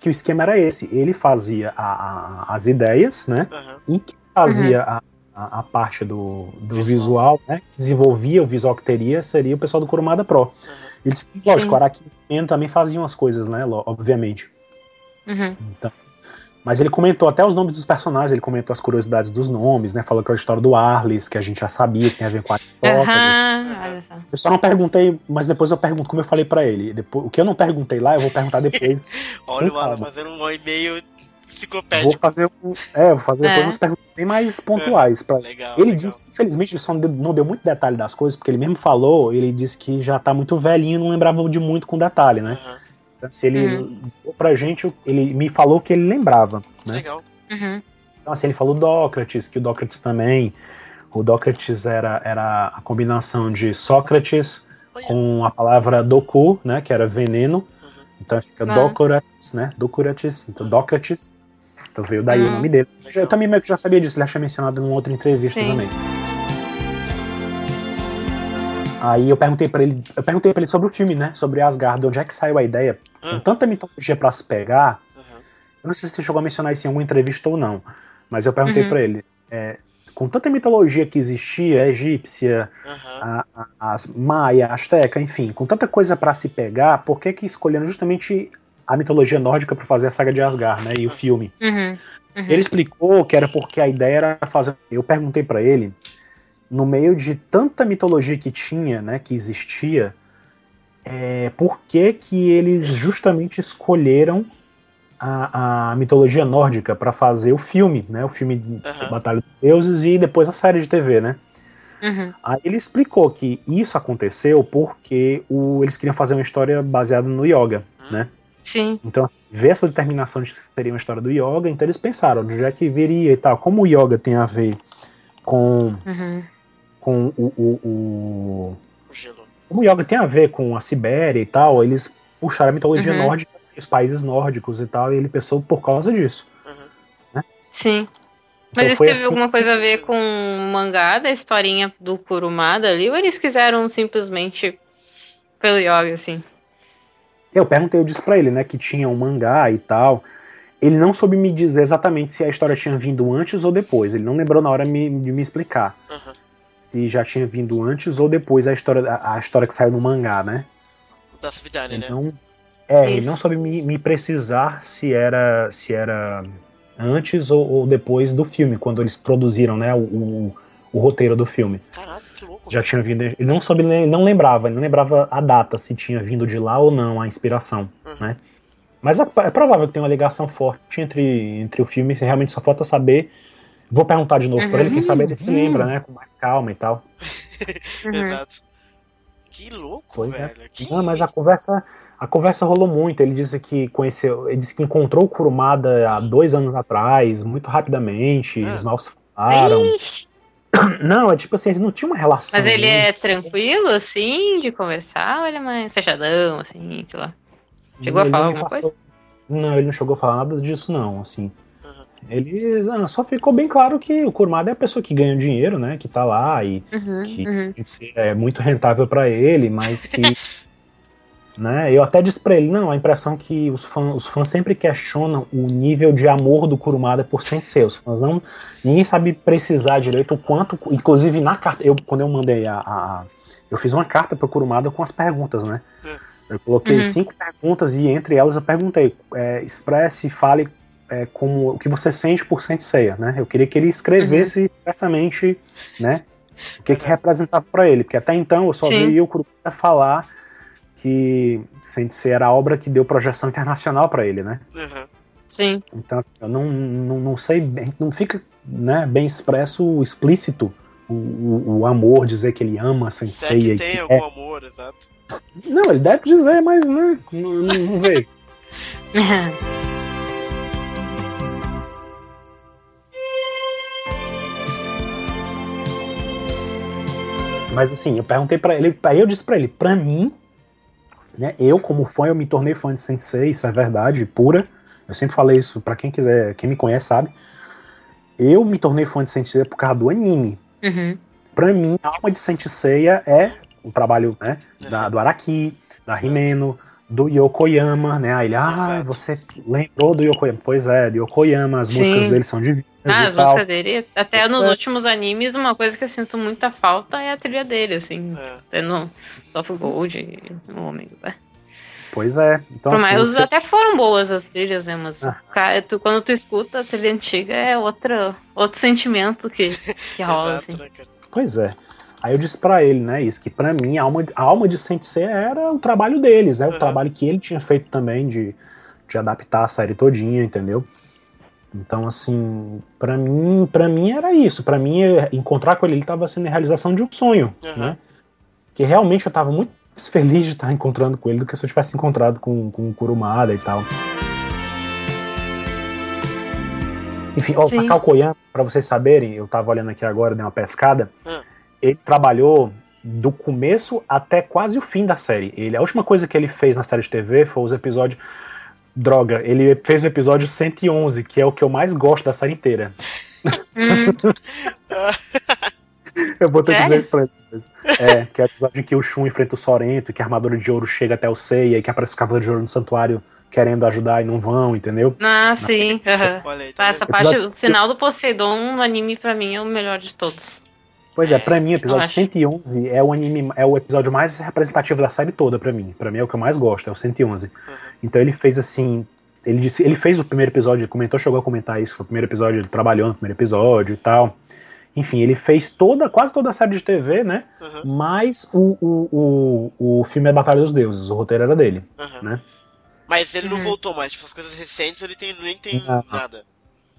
que o esquema era esse. Ele fazia a, a, as ideias, né? Uhum. E fazia uhum. a, a, parte do, do visual. visual, né? Desenvolvia o visual que teria, seria o pessoal do Kurumada Pro. Uhum. Eles, lógico, o Araki também faziam as coisas, né? Obviamente. Uhum. Então, mas ele comentou até os nomes dos personagens, ele comentou as curiosidades dos nomes, né? Falou que é a história do Arles, que a gente já sabia que tem a ver com a Aristóteles. Uhum. Eu só não perguntei, mas depois eu pergunto, como eu falei para ele. Depois, o que eu não perguntei lá, eu vou perguntar depois. Olha o Alan fazendo um e-mail enciclopédico. Vou fazer, um, é, vou fazer é. depois umas perguntas bem mais pontuais. Pra... Legal, ele legal. disse, infelizmente, ele só não deu, não deu muito detalhe das coisas, porque ele mesmo falou, ele disse que já tá muito velhinho, não lembrava de muito com detalhe, né? Uhum. Se ele uhum. pra gente, ele me falou que ele lembrava. Né? Legal. Uhum. Então, assim, ele falou Dócrates, que o Dócrates também. O Dócrates era, era a combinação de Sócrates com a palavra doku, né? Que era veneno. Uhum. Então fica ah. Dócrates, né? Dócrates, então Dócrates. Então veio daí o uhum. nome dele. Eu também meio que já sabia disso, ele já tinha mencionado em outra entrevista Sim. também. Aí eu perguntei para ele, eu perguntei para ele sobre o filme, né? Sobre Asgard, onde é que saiu a ideia? Com ah. tanta mitologia para se pegar, uhum. eu não sei se você chegou a mencionar isso em alguma entrevista ou não, mas eu perguntei uhum. para ele, é, com tanta mitologia que existia, egípcia, uhum. a, a, as maia, asteca, enfim, com tanta coisa para se pegar, por que que escolheram justamente a mitologia nórdica para fazer a saga de Asgard, né, e o filme? Uhum. Uhum. Ele explicou que era porque a ideia era fazer. Eu perguntei para ele, no meio de tanta mitologia que tinha, né, que existia, é, por que que eles justamente escolheram a, a mitologia nórdica para fazer o filme, né? O filme uhum. Batalha dos Deuses e depois a série de TV, né? Uhum. Aí ele explicou que isso aconteceu porque o, eles queriam fazer uma história baseada no yoga, uhum. né? Sim. Então, assim, ver essa determinação de que seria uma história do yoga, então eles pensaram, onde é que viria e tal. Como o yoga tem a ver com, uhum. com o, o, o, Como o yoga tem a ver com a Sibéria e tal, eles puxaram a mitologia uhum. nórdica os países nórdicos e tal, e ele pensou por causa disso. Uhum. Né? Sim. Então Mas isso teve assim... alguma coisa a ver com o mangá da historinha do Kurumada ali, ou eles quiseram simplesmente pelo yoga, assim? Eu perguntei, eu disse pra ele, né, que tinha um mangá e tal. Ele não soube me dizer exatamente se a história tinha vindo antes ou depois. Ele não lembrou na hora de me explicar. Uhum. Se já tinha vindo antes ou depois a história, a, a história que saiu no mangá, né? Da Vidane, né? então, né? É, Isso. ele não soube me, me, precisar se era se era antes ou, ou, depois do filme, quando eles produziram, né, o, o, o roteiro do filme. Caralho, que louco. Já tinha vindo, ele não soube, não lembrava, ele não lembrava a data, se tinha vindo de lá ou não a inspiração, uhum. né? Mas é, é, provável que tenha uma ligação forte entre, entre o filme, realmente só falta saber. Vou perguntar de novo uhum. para ele, quem sabe ele se lembra, né, com mais calma e tal. uhum. Exato. Que louco, pois é. velho. É. Que... Não, mas a conversa, a conversa rolou muito. Ele disse que conheceu, ele disse que encontrou o Kurumada há dois anos atrás, muito rapidamente. Ah. Eles mal se falaram. Não, é tipo assim, ele não tinha uma relação. Mas ele é tranquilo, assim, de conversar, ou ele é mais fechadão, assim, sei lá? Chegou não, a falar alguma passou... coisa? Não, ele não chegou a falar nada disso, não, assim. Ele ah, só ficou bem claro que o Kurmada é a pessoa que ganha dinheiro, né? Que tá lá e uhum, que uhum. é muito rentável para ele, mas que. né, eu até disse pra ele, não, a impressão que os fãs, os fãs sempre questionam o nível de amor do Kurumada por Sensei. Os fãs não. Ninguém sabe precisar direito o quanto. Inclusive na carta. Eu, quando eu mandei a. a eu fiz uma carta pro Kurumada com as perguntas, né? É. Eu coloquei uhum. cinco perguntas e entre elas eu perguntei: é, expresse, fale é, como o que você sente por Senseia, né? Eu queria que ele escrevesse uhum. expressamente, né? O que, que representava para ele, porque até então eu só Sim. vi o Kurumada falar que Sensei era a obra que deu projeção internacional para ele, né? Uhum. Sim. Então assim, eu não, não, não sei bem, não fica né, bem expresso, explícito o, o, o amor, dizer que ele ama Sensei. Se é que tem algum é... amor, exato. Não, ele deve dizer, mas né, não, não, não veio. Mas assim, eu perguntei para ele, aí eu disse para ele, para mim, né, eu como fã, eu me tornei fã de Sensei, isso é verdade, pura. Eu sempre falei isso para quem quiser, quem me conhece sabe. Eu me tornei fã de Sensei por causa do anime. Uhum. Pra mim, a alma de Senseiya é o trabalho né, da, do Araki, da Rimeno, do Yokoyama, né? Aí ele, ah, você lembrou do Yokoyama. Pois é, do Yokoyama, as Sim. músicas dele são divinas. Ah, as músicas dele, até nos é. últimos animes, uma coisa que eu sinto muita falta é a trilha dele, assim. É. Até no Soft Gold, no Ômega, né? Pois é. Então, assim, mas você... até foram boas as trilhas, né? Mas ah. tu, quando tu escuta a trilha antiga é outra, outro sentimento que, que rola, Exato, assim. Né, pois é. Aí eu disse para ele, né, isso, que para mim a alma, a alma de Sensei era o trabalho deles, né, uhum. o trabalho que ele tinha feito também de, de adaptar a série todinha, entendeu? Então, assim, para mim, para mim era isso. para mim, encontrar com ele, ele tava sendo a realização de um sonho, uhum. né? Que realmente eu tava muito feliz de estar encontrando com ele do que se eu tivesse encontrado com, com o Kurumada e tal. Enfim, ó, o Calcoyan, pra vocês saberem, eu tava olhando aqui agora, dei uma pescada. Uhum ele trabalhou do começo até quase o fim da série. Ele, a última coisa que ele fez na série de TV foi os episódios. Droga, ele fez o episódio 111, que é o que eu mais gosto da série inteira. Hum. eu vou ter Sério? que dizer isso pra ele. É, que é o episódio em que o Shun enfrenta o Sorento, que a armadura de ouro chega até o Seiya e que aparece o cavaleiro de ouro no santuário querendo ajudar e não vão, entendeu? Ah, sim. Uhum. Aí, tá Essa parte, o final do Poseidon no anime pra mim é o melhor de todos. Pois é, pra mim o episódio 111 é o anime, é o episódio mais representativo da série toda pra mim. Pra mim é o que eu mais gosto, é o 111. Uhum. Então ele fez assim, ele disse, ele fez o primeiro episódio, ele comentou, chegou a comentar isso, foi o primeiro episódio, ele trabalhou no primeiro episódio e tal. Enfim, ele fez toda, quase toda a série de TV, né? Uhum. Mas o, o, o, o filme é Batalha dos Deuses, o roteiro era dele, uhum. né? Mas ele não uhum. voltou mais, tipo, as coisas recentes ele tem, nem tem nada.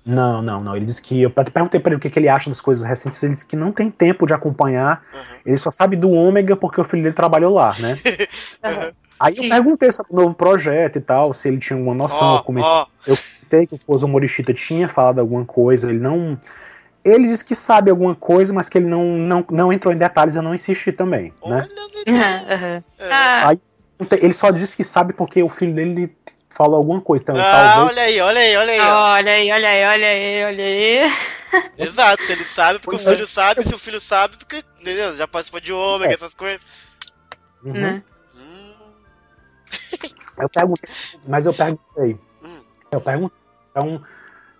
Não, não, não. Ele disse que. Eu até perguntei para ele o que, que, ele acha das coisas recentes. Ele disse que não tem tempo de acompanhar. Uhum. Ele só sabe do Ômega porque o filho dele trabalhou lá, né? uhum. Aí eu perguntei sobre o novo projeto e tal, se ele tinha alguma noção. Oh, eu comentei, oh. eu comentei que o Pozo Morishita tinha falado alguma coisa. Ele não. Ele disse que sabe alguma coisa, mas que ele não, não, não entrou em detalhes, eu não insisti também, né? Uhum. Aí, ele só disse que sabe porque o filho dele falou alguma coisa. Então, ah, talvez... olha aí, olha aí, olha aí. Olha aí, olha aí, olha aí, olha aí. Exato, se ele sabe, porque o filho sabe, se o filho sabe, porque, entendeu? Já participou de ômega, é. essas coisas. Uhum. Né? Hum. Eu perguntei, mas eu perguntei. Hum. Eu perguntei. Então,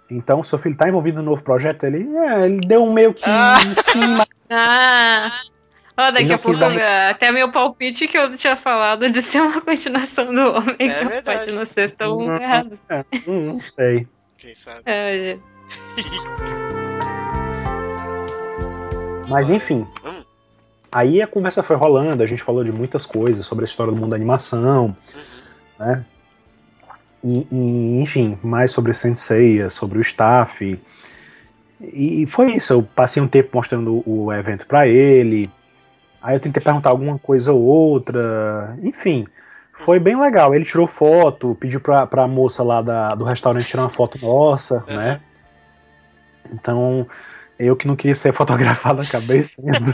então, seu filho tá envolvido no novo projeto? Ele, é, ele deu um meio que ah. sim, mas... Ah. Oh, daqui a pouco, dar... até meu palpite que eu tinha falado de ser uma continuação do homem, é então verdade. pode não ser tão não, errado. É, não sei. Quem sabe? É, Mas enfim. Hum. Aí a conversa foi rolando, a gente falou de muitas coisas sobre a história do mundo da animação, uhum. né? E, e, enfim, mais sobre Sensei, sobre o staff. E foi isso, eu passei um tempo mostrando o evento para ele, Aí eu tentei perguntar alguma coisa ou outra, enfim. Foi bem legal. Ele tirou foto, pediu pra, pra moça lá da, do restaurante tirar uma foto nossa, uhum. né? Então, eu que não queria ser fotografado acabei sendo.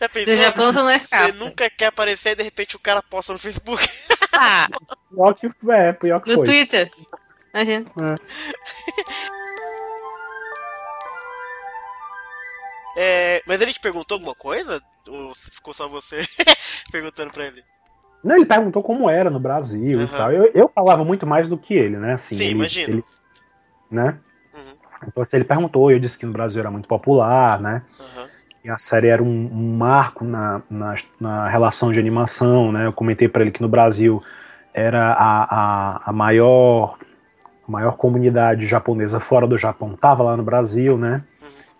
Já pensou? Do Japão não escapa. Você nunca quer aparecer e de repente o cara posta no Facebook. Ah. Pior que, é, pior que no foi. No Twitter. Imagina. É. É, mas ele te perguntou alguma coisa? Ou ficou só você perguntando pra ele? Não, ele perguntou como era no Brasil uhum. e tal. Eu, eu falava muito mais do que ele, né? Assim, Sim, ele, imagino. Ele, né? Uhum. Então, assim, ele perguntou, eu disse que no Brasil era muito popular, né? Uhum. E a série era um, um marco na, na, na, relação de animação, né? Eu comentei para ele que no Brasil era a, a, a maior a maior comunidade japonesa fora do Japão tava lá no Brasil, né?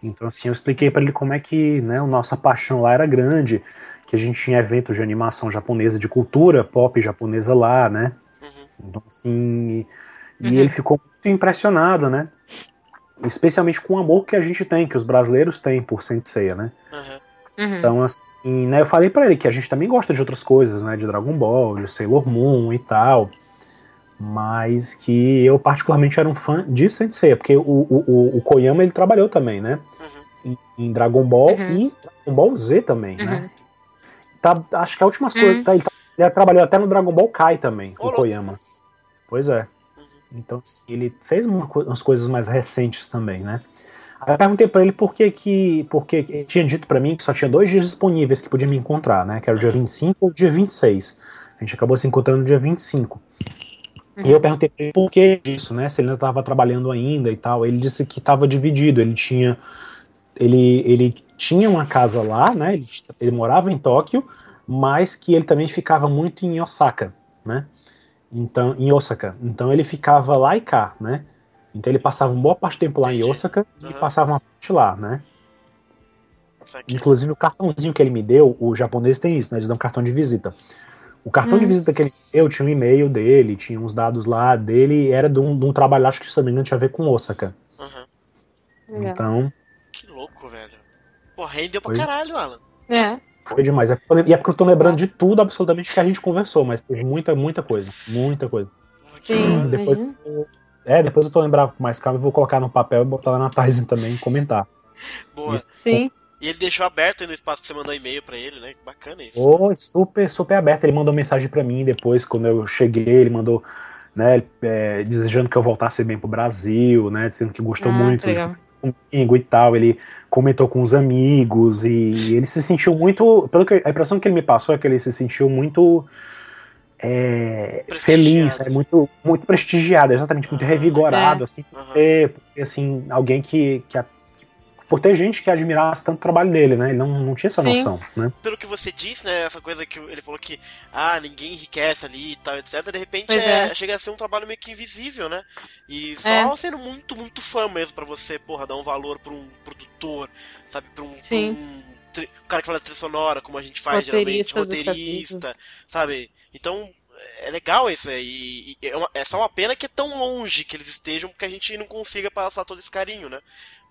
Então, assim, eu expliquei para ele como é que né, a nossa paixão lá era grande, que a gente tinha eventos de animação japonesa, de cultura pop japonesa lá, né? Uhum. Então, assim, e, uhum. ele ficou muito impressionado, né? Especialmente com o amor que a gente tem, que os brasileiros têm por Senseiya, né? Uhum. uhum. Então, assim, né, eu falei para ele que a gente também gosta de outras coisas, né? De Dragon Ball, de Sailor Moon e tal mas que eu particularmente era um fã de Sensei, porque o, o, o Koyama ele trabalhou também, né? Uhum. Em, em, Dragon Ball uhum. e Dragon Ball Z também, né? uhum. né? Tá, acho que a última coisa. Uhum. Tá, ele, tá, ele, trabalhou até no Dragon Ball Kai também, o Koyama. Pois é. Uhum. Então, assim, ele fez uma, umas coisas mais recentes também, né? Aí eu perguntei pra ele por que que. Porque ele tinha dito para mim que só tinha dois dias disponíveis que podia me encontrar, né? Que era o dia 25 ou o dia 26. A gente acabou se encontrando no dia 25. Uhum. E eu perguntei pra ele por que disso, né? Se ele ainda estava trabalhando ainda e tal. Ele disse que estava dividido. Ele tinha, ele, ele tinha uma casa lá, né? Ele, ele morava em Tóquio, mas que ele também ficava muito em Osaka, né? Então, em Osaka. Então ele ficava lá e cá, né? Então ele passava uma boa parte do tempo lá em Osaka uhum. e passava uma parte lá, né? Inclusive o cartãozinho que ele me deu, o japonês tem isso, né? Eles dão cartão de visita. O cartão hum. de visita que ele deu tinha um e-mail dele, tinha uns dados lá dele, era de um, de um trabalho, acho que se não tinha a ver com Osaka. Uhum. Então. Que louco, velho. Pô, rendeu pra caralho, Alan. É. Foi demais. É e é porque eu tô lembrando de tudo absolutamente que a gente conversou, mas teve muita, muita coisa. Muita coisa. Sim. Depois, é, depois eu tô lembrando com mais calma e vou colocar no papel e botar lá na Tyson também e comentar. Boa. Isso. Sim. E ele deixou aberto no espaço pra você mandar um e-mail pra ele, né? Bacana isso. Oh, super, super aberto. Ele mandou mensagem para mim depois, quando eu cheguei, ele mandou, né, é, desejando que eu voltasse bem pro Brasil, né? Dizendo que gostou ah, muito comigo e tal. Ele comentou com os amigos e ele se sentiu muito. Pelo que, a impressão que ele me passou é que ele se sentiu muito. é, feliz, é muito, muito prestigiado, exatamente, muito revigorado, é. assim, por ter, assim, alguém que, que, por ter gente que admirasse tanto o trabalho dele, né? Ele não, não tinha essa Sim. noção, né? Pelo que você disse, né? Essa coisa que ele falou que, ah, ninguém enriquece ali e tal, etc. De repente é, é. chega a ser um trabalho meio que invisível, né? E só é. sendo muito, muito fã mesmo para você, porra, dar um valor pra um produtor, sabe? Pra um, Sim. Pra um o cara que fala trilha sonora, como a gente faz roteirista geralmente, roteirista, sabe? Então, é legal isso aí. É, uma, é, só uma pena que é tão longe que eles estejam que a gente não consiga passar todo esse carinho, né?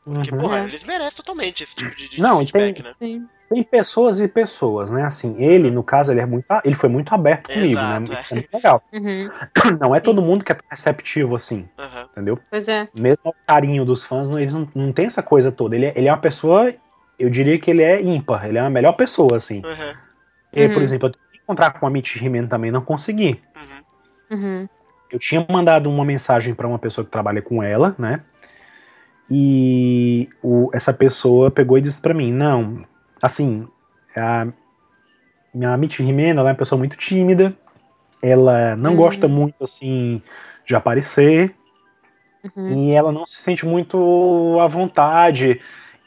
Porque, uhum. porra, eles merecem totalmente esse tipo de, de não, feedback, tem, né? Tem pessoas e pessoas, né? Assim, ele, no caso, ele é muito. Ele foi muito aberto comigo, né? Exato, né? É. é muito legal. Uhum. Não é todo mundo que é receptivo assim. Uhum. Entendeu? Pois é. Mesmo o carinho dos fãs, eles não, não tem essa coisa toda. Ele é, ele é uma pessoa eu diria que ele é ímpar, ele é a melhor pessoa, assim. Uhum. E, por uhum. exemplo, eu tentei encontrar com a Mitch He-Man também, não consegui. Uhum. uhum. Eu tinha mandado uma mensagem para uma pessoa que trabalha com ela, né? E o, essa pessoa pegou e disse para mim, não, assim, a minha Mitch ela é uma pessoa muito tímida, ela não uhum. gosta muito, assim, de aparecer, uhum. e ela não se sente muito à vontade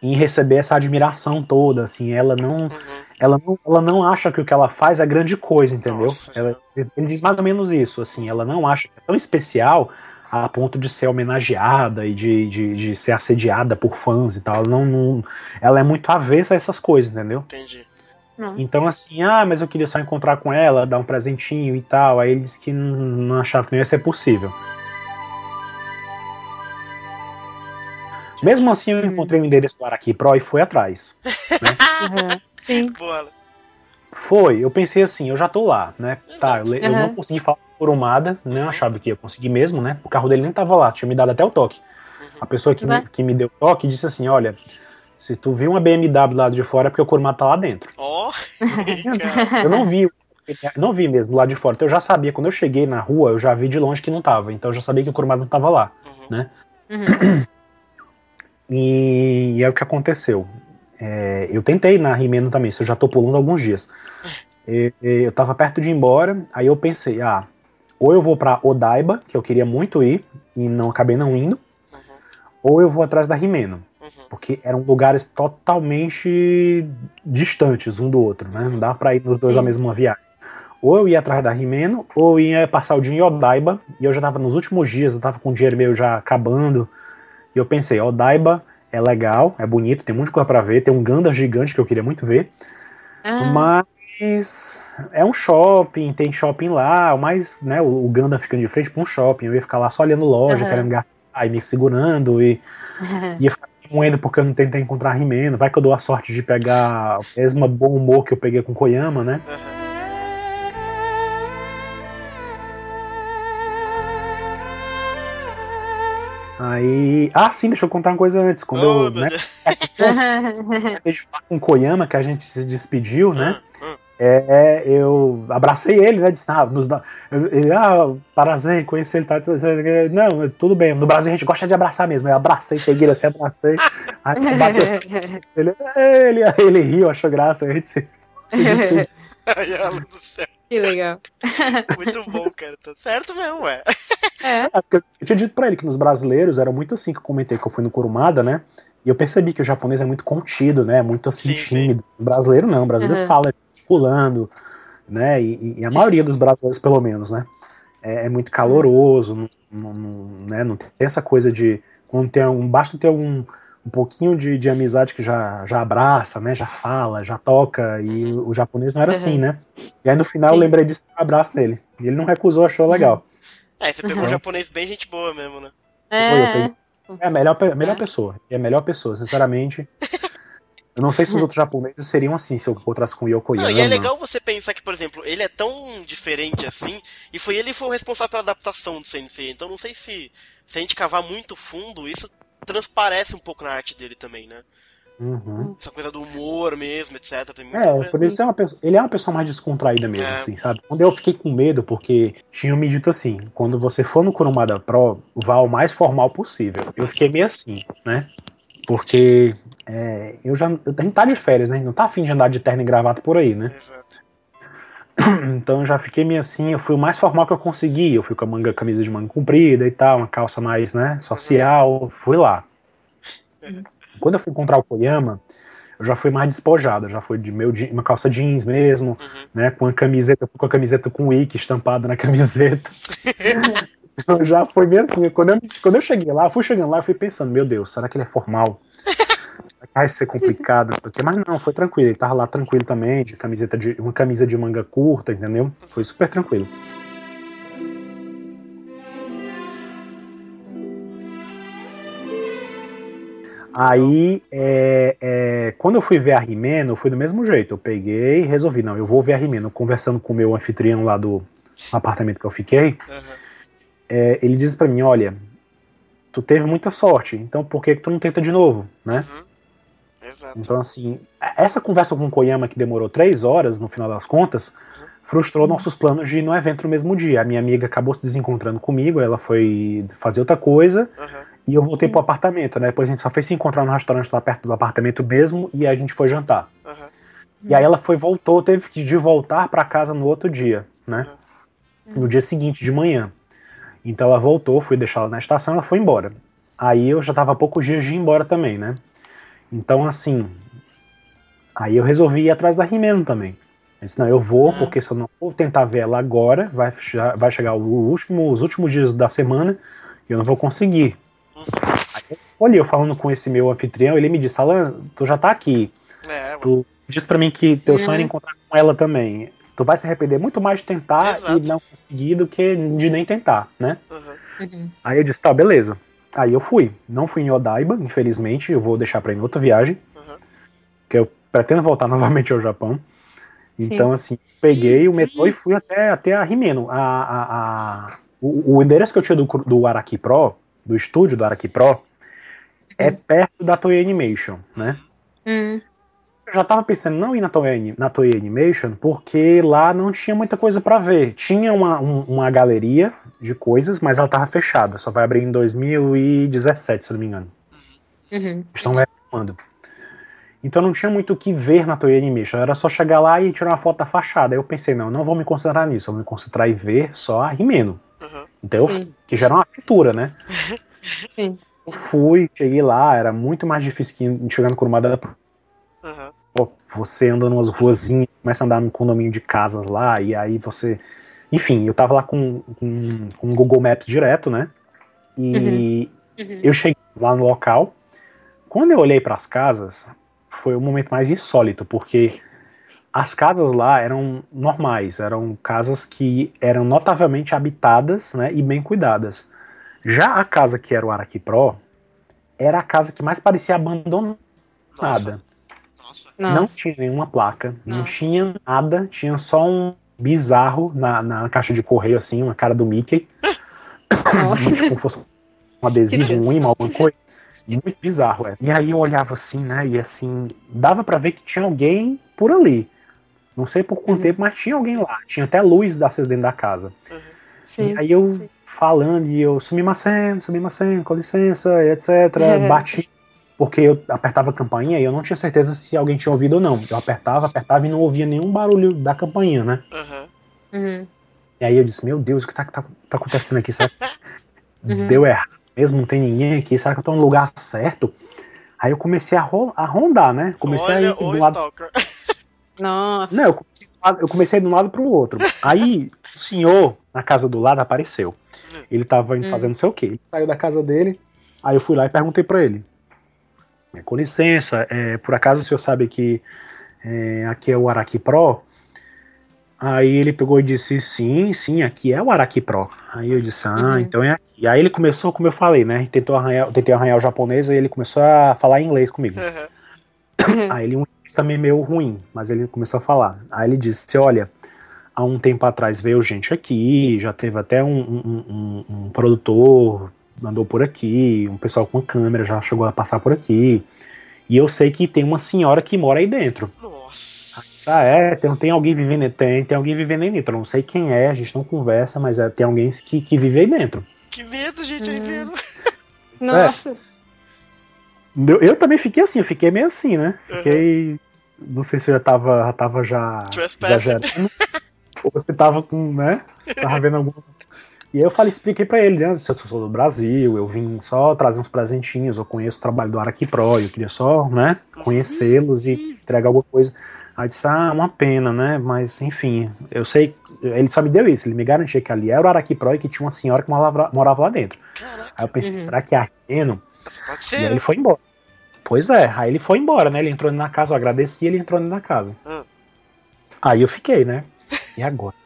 em receber essa admiração toda, assim, ela não, uhum. ela não, ela não acha que o que ela faz é grande coisa, entendeu? Nossa, ela, ele diz mais ou menos isso, assim, ela não acha que é tão especial a ponto de ser homenageada e de, de, de ser assediada por fãs e tal, ela não, não, ela é muito avessa a essas coisas, entendeu? Entendi. Então, assim, ah, mas eu queria só encontrar com ela, dar um presentinho e tal. Aí ele disse que não, não achava que não ia ser possível. Mesmo assim, eu encontrei o endereço do Araki Pro e fui atrás. Né? uhum. Sim. Boa. Foi, eu pensei assim, eu já tô lá, né? Tá, eu, eu não consegui falar por Umada, não achava que ia conseguir mesmo, né? O carro dele nem tava lá, tinha me dado até o toque. Uhum. A pessoa que, me, que me deu o toque disse assim: olha, se tu viu uma BMW do lado de fora é porque o Kurumada tá lá dentro. Oh, eu não vi, não vi mesmo lá de fora. Então eu já sabia, quando eu cheguei na rua, eu já vi de longe que não tava. Então eu já sabia que o Kurumada não tava lá, uhum. né? Uhum. E, e é o que aconteceu. É, eu tentei na Rimeno também, isso eu já tô pulando alguns dias. E, e, eu tava perto de ir embora, aí eu pensei, ah, ou eu vou para Odaiba, que eu queria muito ir, e não acabei não indo, uhum. ou eu vou atrás da Rimeno. Uhum. Porque eram lugares totalmente distantes um do outro, né? Não dava pra ir nos dois Sim. a mesma viagem. Ou eu ia atrás da Rimeno, ou eu ia passar o dia em Odaiba, e eu já tava nos últimos dias, eu tava com o dinheiro meio já acabando, e eu pensei, ó, Daiba é legal, é bonito, tem de coisa pra ver, tem um Ganda gigante que eu queria muito ver. Ah. Mas é um shopping, tem shopping lá, mas né, o, o Ganda ficando de frente pra um shopping, eu ia ficar lá só olhando loja, uhum. querendo gastar e me segurando, e uhum. ia ficar moendo porque eu não tentei encontrar Rimeno. Vai que eu dou a sorte de pegar o mesmo bom humor que eu peguei com Koyama, né? Uhum. Aí. Ah, sim, deixa eu contar uma coisa antes. Quando oh, eu. Né, com o Koyama, que a gente se despediu, né? É, eu abracei ele, né? Disse, ah, nos dá. Ele, ah, prazer, conheci ele, tá? Não, tudo bem. No Brasil a gente gosta de abraçar mesmo. Eu abracei, peguei ele assim, abracei. Aí bati assim, ele, ele, ele riu, achou graça. A gente se. se Ai, do céu. Que legal. Muito bom, cara. Tá certo mesmo, ué. É. é eu tinha dito pra ele que nos brasileiros era muito assim que eu comentei que eu fui no Kurumada, né? E eu percebi que o japonês é muito contido, né? Muito assim, sim, tímido. Sim. O brasileiro não, o brasileiro uhum. fala pulando, né? E, e, a maioria dos brasileiros, pelo menos, né? É, é muito caloroso, não, não, não, né? não tem essa coisa de. Quando tem um. Basta ter um um pouquinho de, de amizade que já, já abraça, né? Já fala, já toca. E o, o japonês não era assim, uhum. assim, né? E aí no final Sim. eu lembrei disso um abraço dele. E ele não recusou, achou legal. É, você pegou uhum. um japonês bem gente boa mesmo, né? É, é a melhor, a melhor é. pessoa. É a melhor pessoa, sinceramente. Eu não sei se os outros japoneses seriam assim se eu encontrasse com o Yokoyama. Não, e é legal você pensar que, por exemplo, ele é tão diferente assim, e foi ele que foi o responsável pela adaptação do Sensei. Então não sei se, se a gente cavar muito fundo, isso transparece um pouco na arte dele também, né? Uhum. Essa coisa do humor mesmo, etc. é, por isso é uma pessoa, ele é uma pessoa mais descontraída mesmo, é. assim, sabe? Quando eu fiquei com medo, porque tinham me dito assim, quando você for no Kurumada Pro, vá o mais formal possível. Eu fiquei meio assim, né? Porque é, eu já. A gente tá de férias, né? Não tá afim de andar de terno e gravata por aí, né? Exato. Então eu já fiquei meio assim, eu fui o mais formal que eu consegui. Eu fui com a manga, camisa de manga comprida e tal, uma calça mais, né, social, fui lá. Quando eu fui encontrar o Koyama, eu já fui mais despojado, já fui de meu, uma calça jeans mesmo, uhum. né, com a camiseta, com a camiseta com Wiki estampado na camiseta. então já foi bem assim. Quando eu, quando eu cheguei lá, eu fui chegando lá, eu fui pensando, meu Deus, será que ele é formal? Vai ser complicado, mas não, foi tranquilo. Ele tava lá tranquilo também, de camiseta de uma camisa de manga curta, entendeu? Foi super tranquilo. Aí, é, é, quando eu fui ver a Rimeno, foi do mesmo jeito. Eu peguei e resolvi, não, eu vou ver a Rimeno. Conversando com o meu anfitrião lá do apartamento que eu fiquei, uhum. é, ele disse para mim, olha, tu teve muita sorte, então por que, que tu não tenta de novo, né? Uhum. Exato. Então, assim, essa conversa com o Koyama, que demorou três horas, no final das contas, uhum. frustrou nossos planos de ir no evento no mesmo dia. A minha amiga acabou se desencontrando comigo, ela foi fazer outra coisa, uhum. e eu voltei pro apartamento, né? Depois a gente só foi se encontrar no restaurante lá perto do apartamento mesmo, e a gente foi jantar. Uhum. E aí ela foi, voltou, teve que de voltar para casa no outro dia, né? No dia seguinte, de manhã. Então ela voltou, fui deixar ela na estação, ela foi embora. Aí eu já tava há poucos dias de ir embora também, né? Então, assim, aí eu resolvi ir atrás da Rimeno também. Eu disse, não, eu vou, hum. porque se eu não vou tentar ver ela agora, vai, vai chegar o último, os últimos dias da semana e eu não vou conseguir. Aí eu escolhi, eu falando com esse meu anfitrião, ele me disse, Alan, tu já tá aqui. É, tu disse pra mim que teu sonho era uhum. encontrar com ela também. Tu vai se arrepender muito mais de tentar Exato. e não conseguir do que de nem tentar, né? Uhum. uhum. Aí eu disse, tá, beleza. Aí eu fui. Não fui em Odaiba, infelizmente. Eu vou deixar pra ir em outra viagem. Uhum. Que eu pretendo voltar novamente ao Japão. Então, Sim. assim, peguei o metrô e fui até, até a Rimeno. A, a, a o, o, endereço que eu tinha do, do Araki Pro, do estúdio do Araki Pro, é uhum. perto da Toei Animation, né? Uhum eu já tava pensando não ir na Toei, na Toei Animation, porque lá não tinha muita coisa para ver. Tinha uma, um, uma galeria de coisas, mas ela tava fechada. Só vai abrir em 2017, se eu não me engano. Uhum. Estão reformando. Então não tinha muito o que ver na Toei Animation. Era só chegar lá e tirar uma foto da fachada. Aí eu pensei, não, não vou me concentrar nisso. Eu vou me concentrar em ver só a Rimeno. Uhum. Então, Sim. que já era uma aventura, né? Sim. Eu fui, cheguei lá, era muito mais difícil que chegar no Kurumada Uhum você anda numas ruazinhas, começa a andar num condomínio de casas lá, e aí você. Enfim, eu tava lá com, com, com o Google Maps direto, né? E uhum. Uhum. eu cheguei lá no local. Quando eu olhei para as casas, foi o momento mais insólito, porque as casas lá eram normais, eram casas que eram notavelmente habitadas né, e bem cuidadas. Já a casa que era o Araki Pro era a casa que mais parecia abandonada. Nossa. Nossa. Não tinha nenhuma placa, Nossa. não tinha nada, tinha só um bizarro na, na caixa de correio, assim, uma cara do Mickey. Nossa. tipo, fosse um adesivo, um imã, alguma coisa. Muito bizarro, é. E aí eu olhava assim, né? E assim, dava para ver que tinha alguém por ali. Não sei por quanto uhum. tempo, mas tinha alguém lá. Tinha até luz acesa dentro da casa. Uhum. Sim, e aí eu sim. falando, e eu sumi maceno, sumi maceno, com licença, etc. Uhum. Bati porque eu apertava a campainha e eu não tinha certeza se alguém tinha ouvido ou não. Eu apertava, apertava e não ouvia nenhum barulho da campainha, né? Uhum. Uhum. E aí eu disse, meu Deus, o que tá, tá, tá acontecendo aqui? Será que uhum. deu errado mesmo? Não tem ninguém aqui? Será que eu tô no lugar certo? Aí eu comecei a, ro a rondar, né? Comecei Olha, a ir do lado... Nossa. Não, eu comecei, eu comecei de um lado pro outro. Aí o senhor na casa do lado apareceu. Hum. Ele tava indo hum. fazer não sei o que. Ele saiu da casa dele. Aí eu fui lá e perguntei para ele: com licença, é, por acaso o senhor sabe que é, aqui é o Araki Pro? Aí ele pegou e disse, sim, sim, aqui é o Araki Pro. Aí eu disse, ah, uhum. então é aqui. Aí ele começou, como eu falei, né? Tentou arranhar, tentei arranhar o japonês e ele começou a falar inglês comigo. Uhum. Aí ele um inglês também meio ruim, mas ele começou a falar. Aí ele disse, olha, há um tempo atrás veio gente aqui, já teve até um, um, um, um produtor andou por aqui, um pessoal com câmera já chegou a passar por aqui. E eu sei que tem uma senhora que mora aí dentro. Nossa. Ah, é, tem, tem alguém vivendo, tem, tem alguém vivendo aí dentro. Eu não sei quem é, a gente não conversa, mas é, tem alguém que, que vive aí dentro. Que medo, gente, hum. aí dentro. Nossa. É. Eu, eu, também fiquei assim, eu fiquei meio assim, né? Fiquei. Uhum. Não sei se eu já tava, já tava já. Exagerando. Ou você tava com, né? Tava vendo alguma. E aí eu falei, expliquei pra ele, né? Se eu sou do Brasil, eu vim só trazer uns presentinhos, eu conheço o trabalho do Araki Pro, eu queria só, né, conhecê-los e entregar alguma coisa. Aí disse, ah, uma pena, né? Mas, enfim, eu sei. Ele só me deu isso, ele me garantia que ali era o Araki Pro e que tinha uma senhora que morava, morava lá dentro. Caraca. Aí eu pensei, uhum. será que é Arqueno? Pode ser. E aí ele foi embora. Pois é, aí ele foi embora, né? Ele entrou na casa, eu agradeci, ele entrou na casa. Hum. Aí eu fiquei, né? E agora?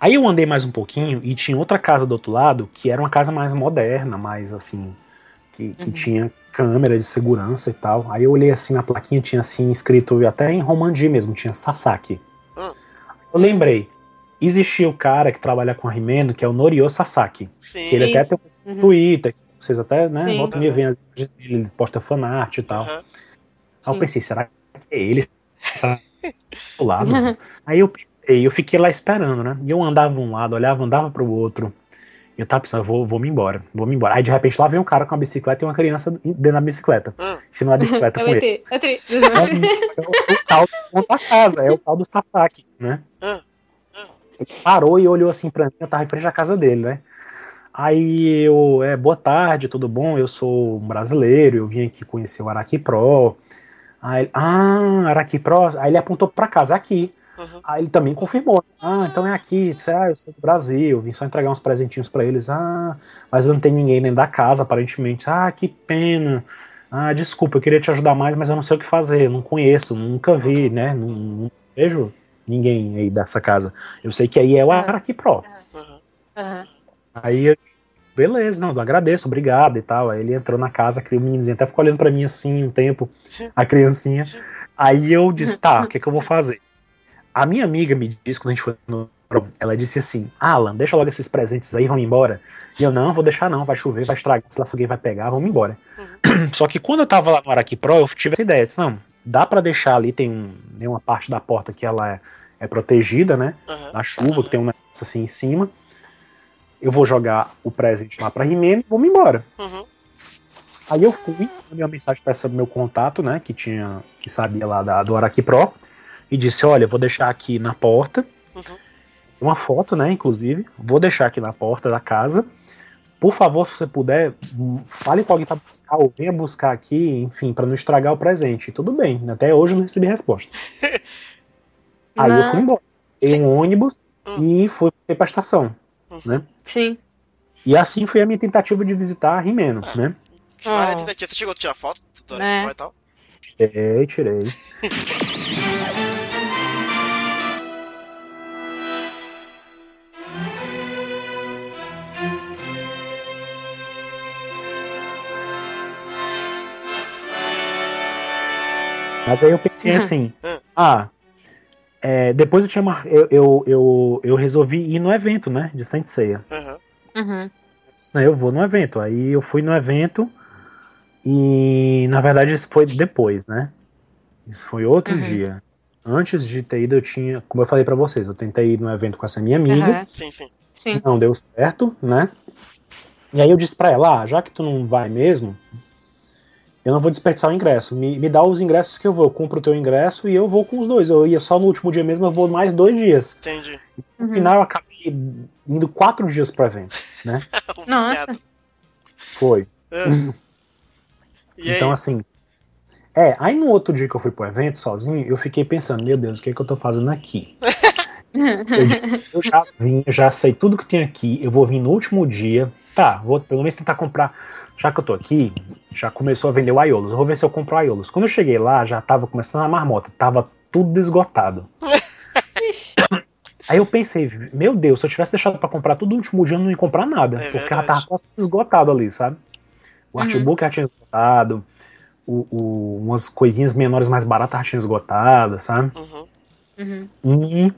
Aí eu andei mais um pouquinho e tinha outra casa do outro lado que era uma casa mais moderna, mais assim, que, que uhum. tinha câmera de segurança e tal. Aí eu olhei assim na plaquinha, tinha assim escrito até em Romandi mesmo, tinha Sasaki. Uhum. Eu lembrei, existia o cara que trabalha com a Rimeno, que é o Norio Sasaki. Sim. Que ele até tem um uhum. Twitter, vocês até, né, voltam e veem ele posta fanart e tal. Uhum. Aí eu pensei, será que é ele? do lado. Aí eu pensei, eu fiquei lá esperando, né? E eu andava um lado, olhava, andava pro outro. E eu tava pensando, vou, vou me embora, vou me embora. Aí de repente lá vem um cara com uma bicicleta e uma criança dentro da bicicleta. Hum. Em cima da bicicleta com ele. É, é, é, o, o tal da casa, é o tal do Sasaki, né? Hum. Ele parou e olhou assim pra mim, eu tava em frente à casa dele, né? Aí eu, é, boa tarde, tudo bom? Eu sou um brasileiro, eu vim aqui conhecer o Araki Pro. Aí, ah, Araki Pro. Aí ele apontou para casa, aqui. Uhum. Aí ele também confirmou. Ah, então é aqui. Disse, ah, eu sou do Brasil, vim só entregar uns presentinhos para eles. Ah, mas não tem ninguém dentro da casa, aparentemente. Ah, que pena. Ah, desculpa, eu queria te ajudar mais, mas eu não sei o que fazer. Não conheço, nunca vi, né? Não, não vejo ninguém aí dessa casa. Eu sei que aí é o Araki Pro. Uhum. Uhum. Aí beleza, não, eu agradeço, obrigado e tal. Aí ele entrou na casa, o meninozinho até ficou olhando para mim assim um tempo, a criancinha. Aí eu disse, tá, o que, que eu vou fazer? A minha amiga me disse quando a gente foi no. Ela disse assim: Alan, deixa logo esses presentes aí, vamos embora. E eu, não, vou deixar não, vai chover, vai estragar, se lá alguém vai pegar, vamos embora. Uhum. Só que quando eu tava lá no Araki Pro, eu tive essa ideia, disse, não, dá para deixar ali, tem, um, tem uma parte da porta que ela é, é protegida, né, uhum. da chuva, que tem um negócio assim em cima eu vou jogar o presente lá pra Rimene e me embora. Uhum. Aí eu fui, mandei uma mensagem para esse meu contato, né, que tinha, que sabia lá da, do Araki Pro, e disse, olha, vou deixar aqui na porta, uhum. uma foto, né, inclusive, vou deixar aqui na porta da casa, por favor, se você puder, fale com alguém para buscar, ou venha buscar aqui, enfim, para não estragar o presente. Tudo bem, até hoje eu não recebi resposta. Aí eu fui embora. Peguei um ônibus hum. e fui pra estação né? Sim. E assim foi a minha tentativa de visitar Rimeno, é. né? Que oh. tentativa. Você chegou a tirar foto do é. e tal? Tirei, tirei. Mas aí eu pensei assim, ah, é, depois eu tinha mar... eu, eu, eu, eu, resolvi ir no evento, né? De Saint Seiya. Uhum. Uhum. Eu vou no evento. Aí eu fui no evento e na verdade isso foi depois, né? Isso foi outro uhum. dia. Antes de ter ido, eu tinha, como eu falei para vocês, eu tentei ir no evento com essa minha amiga. Sim, sim. sim. Não deu certo, né? E aí eu disse pra ela, ah, já que tu não vai mesmo, eu não vou desperdiçar o ingresso. Me, me dá os ingressos que eu vou. Eu compro o teu ingresso e eu vou com os dois. Eu ia só no último dia mesmo, eu vou mais dois dias. Entendi. No uhum. final eu acabei indo quatro dias pro evento, né? Nossa. Foi. É. então, assim. É, aí no outro dia que eu fui pro evento sozinho, eu fiquei pensando, meu Deus, o que é que eu tô fazendo aqui? eu, eu, já vim, eu já sei tudo que tem aqui, eu vou vir no último dia. Tá, vou pelo menos tentar comprar já que eu tô aqui, já começou a vender o Aiolos. Eu vou ver se eu compro o Aiolos. Quando eu cheguei lá, já tava começando a marmota. Tava tudo esgotado. Aí eu pensei, meu Deus, se eu tivesse deixado para comprar tudo no último dia, eu não ia comprar nada. É porque verdade. já tava quase esgotado ali, sabe? O uhum. artbook já tinha esgotado. O, o, umas coisinhas menores mais baratas já tinha esgotado, sabe? Uhum. Uhum. E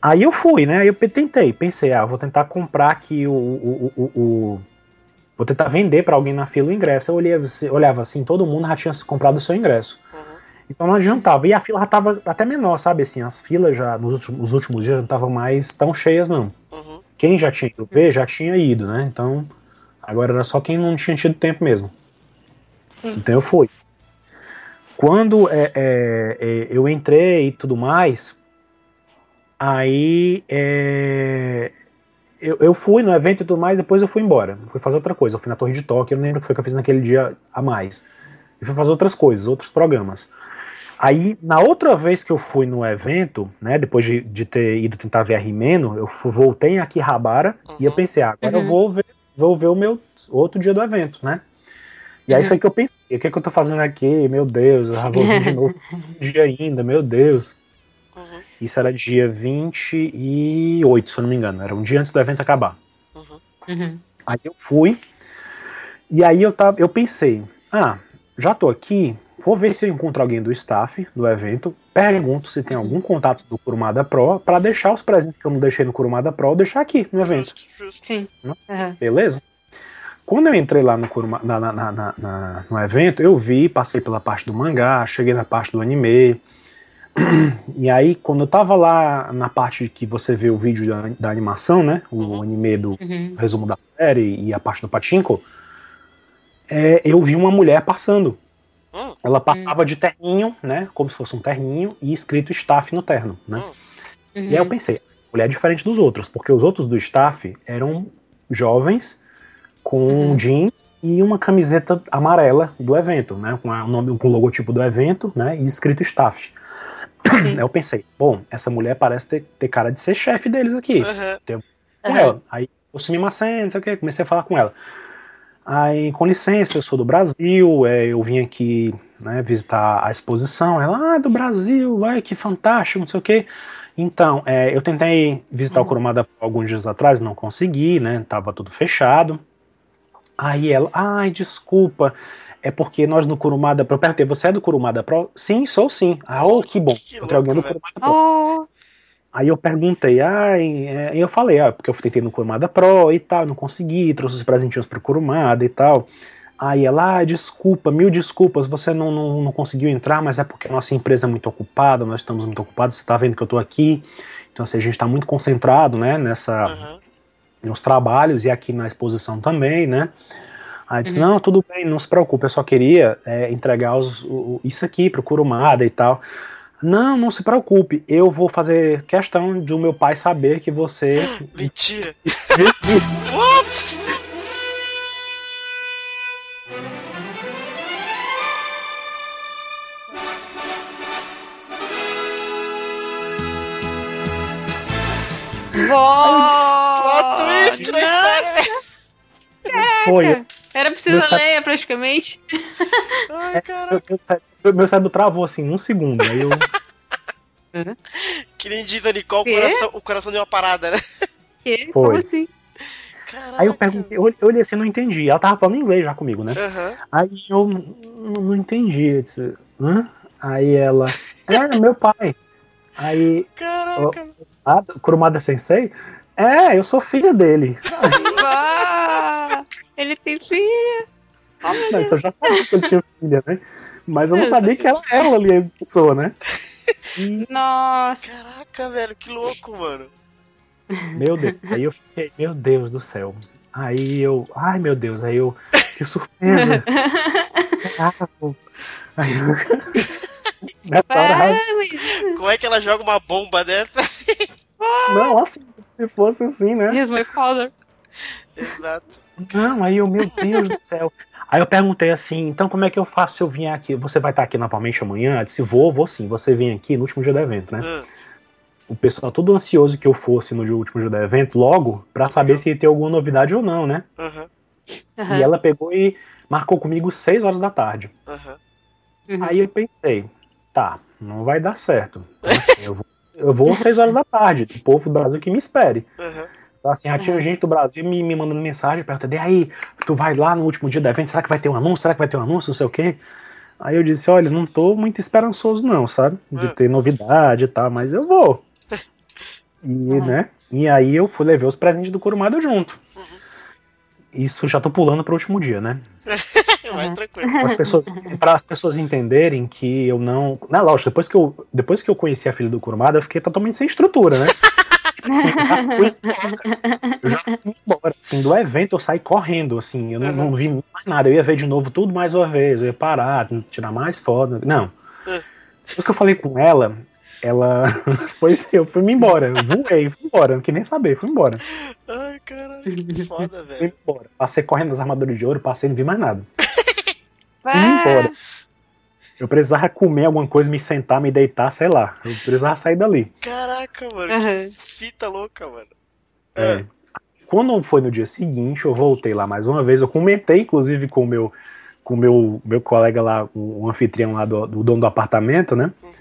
aí eu fui, né? Aí eu tentei, pensei, ah, vou tentar comprar aqui o, o, o, o vou tentar vender para alguém na fila o ingresso. Eu olhava, olhava assim, todo mundo já tinha comprado o seu ingresso. Uhum. Então não adiantava. E a fila já tava até menor, sabe? Assim, as filas já, nos últimos, últimos dias, não estavam mais tão cheias, não. Uhum. Quem já tinha ido ver, já tinha ido, né? Então, agora era só quem não tinha tido tempo mesmo. Então eu fui. Quando é, é, é, eu entrei e tudo mais, Aí é, eu, eu fui no evento e tudo mais, depois eu fui embora. Fui fazer outra coisa. Eu fui na Torre de Tóquio, eu não lembro o que foi que eu fiz naquele dia a mais. Eu fui fazer outras coisas, outros programas. Aí, na outra vez que eu fui no evento, né, depois de, de ter ido tentar ver a Rimeno, eu fui, voltei em Akihabara uhum. e eu pensei, ah, agora uhum. eu vou ver, vou ver o meu outro dia do evento, né? E aí uhum. foi que eu pensei, o que, é que eu tô fazendo aqui? Meu Deus, eu vou vir de novo um dia ainda, meu Deus. Uhum. Isso era dia 28, se eu não me engano. Era um dia antes do evento acabar. Uhum. uhum. Aí eu fui. E aí eu, tava, eu pensei, ah, já tô aqui, vou ver se eu encontro alguém do staff do evento, pergunto se tem algum contato do Kurumada Pro para deixar os presentes que eu não deixei no Kurumada Pro, deixar aqui no evento. Sim. Uhum. Beleza? Quando eu entrei lá no, Kuruma, na, na, na, no evento, eu vi, passei pela parte do mangá, cheguei na parte do anime, e aí, quando eu tava lá na parte que você vê o vídeo da, da animação, né? O uhum. anime do uhum. resumo da série e a parte do Pachinko, é, eu vi uma mulher passando. Uhum. Ela passava de terninho, né? Como se fosse um terninho e escrito staff no terno, né? Hum. E aí eu pensei, essa mulher é diferente dos outros, porque os outros do staff eram jovens com uhum. jeans e uma camiseta amarela do evento, né? Com o nome, com o logotipo do evento, né? E escrito staff. Sim. Eu pensei, bom, essa mulher parece ter, ter cara de ser chefe deles aqui. Uhum. Com uhum. ela. Aí eu sumi não sei o que, comecei a falar com ela. Aí, com licença, eu sou do Brasil, é, eu vim aqui né, visitar a exposição. Ela, ah, do Brasil, ai, que fantástico, não sei o que. Então, é, eu tentei visitar uhum. o Kurumada alguns dias atrás, não consegui, né? Tava tudo fechado. Aí ela, ai, desculpa, é porque nós no Kurumada Pro. Eu perguntei, você é do Kurumada Pro? Sim, sou sim. Ah, oh, que bom. Que Encontrei alguém do Kurumada Pro. Oh. Aí eu perguntei, ah, e eu falei, ah, porque eu tentei no Kurumada Pro e tal, não consegui, trouxe os presentinhos pro Kurumada e tal. Aí ela, ah, desculpa, mil desculpas, você não, não, não conseguiu entrar, mas é porque a nossa empresa é muito ocupada, nós estamos muito ocupados, você tá vendo que eu tô aqui. Então, assim, a gente tá muito concentrado, né, nessa, uhum. nos trabalhos e aqui na exposição também, né. Aí disse, uhum. não, tudo bem, não se preocupe, eu só queria é, entregar os, o, isso aqui pro Kurumada e tal. Não, não se preocupe, eu vou fazer questão de o meu pai saber que você. Mentira! What? Plot twist na história! Foi. Era preciso ler, praticamente. Ai, é, caraca. meu, meu cérebro travou assim, um segundo. Aí eu. que nem diz ali, qual o coração, o coração deu uma parada, né? Que? Foi. Como assim? Caraca. Aí eu perguntei, eu, eu olhei assim, não entendi. Ela tava falando inglês já comigo, né? Uhum. Aí eu não, não entendi. Eu disse, Hã? Aí ela, é, meu pai. Aí. Caraca. Ah, Kurumada Sensei? É, eu sou filha dele. Ele tem filha. Oh, não, isso eu já sabia que ele tinha filha, né? Mas eu não sabia que era ela ali a pessoa, né? Nossa. Caraca, velho, que louco, mano. Meu Deus. Aí eu fiquei, meu Deus do céu. Aí eu, ai meu Deus, aí eu, que surpresa. aí eu, Como é que ela joga uma bomba dessa? Não, assim, se fosse assim, né? Here's my father. Exato. Não, aí eu, meu Deus do céu. Aí eu perguntei assim, então como é que eu faço se eu vier aqui? Você vai estar aqui novamente amanhã? Eu disse, vou, vou sim. Você vem aqui no último dia do evento, né? Uhum. O pessoal todo ansioso que eu fosse no último dia do evento, logo, para saber uhum. se ia ter alguma novidade ou não, né? Uhum. E ela pegou e marcou comigo 6 horas da tarde. Uhum. Aí eu pensei, tá, não vai dar certo. Então, assim, eu vou, eu vou às 6 horas da tarde, o povo do Brasil que me espere. Uhum. Então, assim, tinha uhum. gente do Brasil me, me mandando mensagem, perguntando, e aí, tu vai lá no último dia do evento, será que vai ter um anúncio? Será que vai ter um anúncio? Não sei o quê. Aí eu disse, olha, não tô muito esperançoso não, sabe? De uhum. ter novidade e tal, mas eu vou. E, uhum. né? E aí eu fui levar os presentes do Curumado junto. Uhum. Isso já tô pulando pro último dia, né? Vai tranquilo. As pessoas, as pessoas entenderem que eu não. Na lógico, depois que eu, depois que eu conheci a filha do Curumado, eu fiquei totalmente sem estrutura, né? eu já fui embora, assim, do evento eu saí correndo, assim, eu não, não, vi mais nada, eu ia ver de novo tudo mais uma vez, eu ia parar, tirar mais foto, não. Depois que eu falei com ela, ela foi eu fui me embora, eu voei, fui embora, não queria nem saber, fui embora. Ai, caralho, que foda, velho. Fui embora. Passei correndo nas armaduras de ouro, passei e não vi mais nada. Fui embora. Eu precisava comer alguma coisa, me sentar, me deitar, sei lá. Eu precisava sair dali. Caraca, mano, uhum. fita louca, mano. É. é. Quando foi no dia seguinte, eu voltei lá mais uma vez. Eu comentei, inclusive, com o meu, com meu, meu colega lá, o, anfitrião lá do, do dono do apartamento, né? Uhum.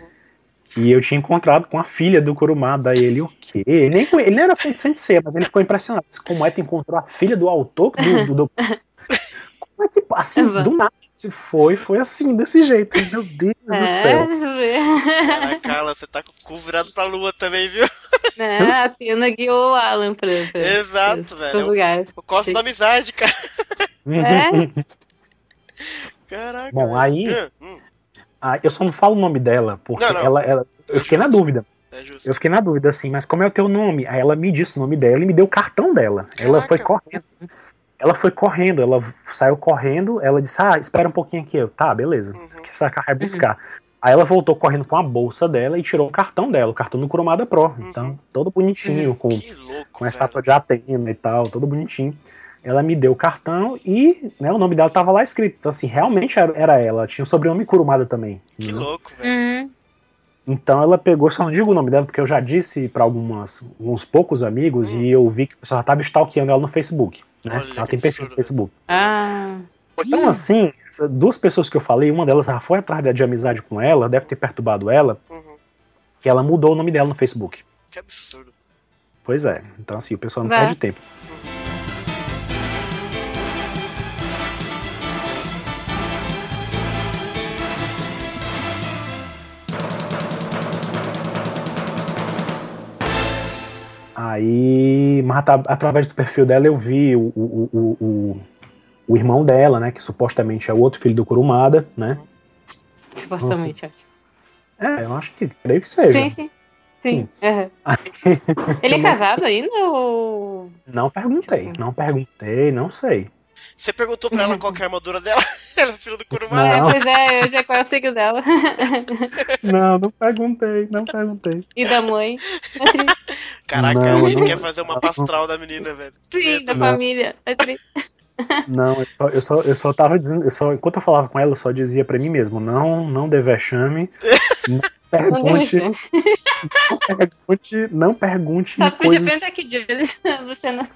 Que eu tinha encontrado com a filha do Kurumada. Daí ele, o quê? Ele nem, ele nem era feito ser, mas ele ficou impressionado. Como é que encontrou a filha do autor do. do, do... Como é que. Assim, uhum. do nada se foi, foi assim, desse jeito. Meu Deus é, do céu. Cara, Carla, você tá com o cu virado pra lua também, viu? É, a Tina guiou o Alan pra, pra Exato, velho. Pros lugares. O costo da amizade, cara. É? Caraca. Bom, aí. Hum, hum. Ah, eu só não falo o nome dela, porque não, não. Ela, ela. Eu fiquei na dúvida. É eu fiquei na dúvida, assim, mas como é o teu nome? Aí ela me disse o nome dela e me deu o cartão dela. Caraca. Ela foi correndo. Ela foi correndo, ela saiu correndo, ela disse, ah, espera um pouquinho aqui. Eu, tá, beleza. Uhum. Que essa carro é buscar. Uhum. Aí ela voltou correndo com a bolsa dela e tirou o cartão dela, o cartão do Cromada Pro. Uhum. Então, todo bonitinho, com, louco, com a estátua de Atena e tal, todo bonitinho. Ela me deu o cartão e né, o nome dela tava lá escrito. Então, assim, realmente era, era ela. Tinha o sobrenome Kurumada também. Que né? louco, velho. Uhum. Então ela pegou, só não digo o nome dela, porque eu já disse para algumas, uns poucos amigos hum. e eu vi que o pessoal tava stalkeando ela no Facebook. Né? ela tem perfil no Facebook. Ah. Então, assim, duas pessoas que eu falei, uma delas já foi atrás de amizade com ela, deve ter perturbado ela, uhum. que ela mudou o nome dela no Facebook. Que absurdo. Pois é. Então, assim, o pessoal não Vai. perde tempo. Uhum. Aí, mas através do perfil dela eu vi o, o, o, o, o irmão dela, né? Que supostamente é o outro filho do Kurumada, né? Supostamente, acho. É, eu acho que creio que seja. Sim, sim. Sim. Uhum. Ele é casado ainda ou. Não perguntei, não perguntei, não sei. Você perguntou pra ela qual é a armadura dela? ela é filha do Kurumada. É, pois é, eu já qual é o signo dela. não, não perguntei, não perguntei. E da mãe? Caraca, não, ele não, quer fazer uma pastral da menina, velho. Sim, da família. É não, eu só, eu, só, eu só tava dizendo, eu só, enquanto eu falava com ela, eu só dizia pra mim mesmo, não, não dê vexame, não pergunte, não pergunte, não pergunte Só podia pensar que dia você não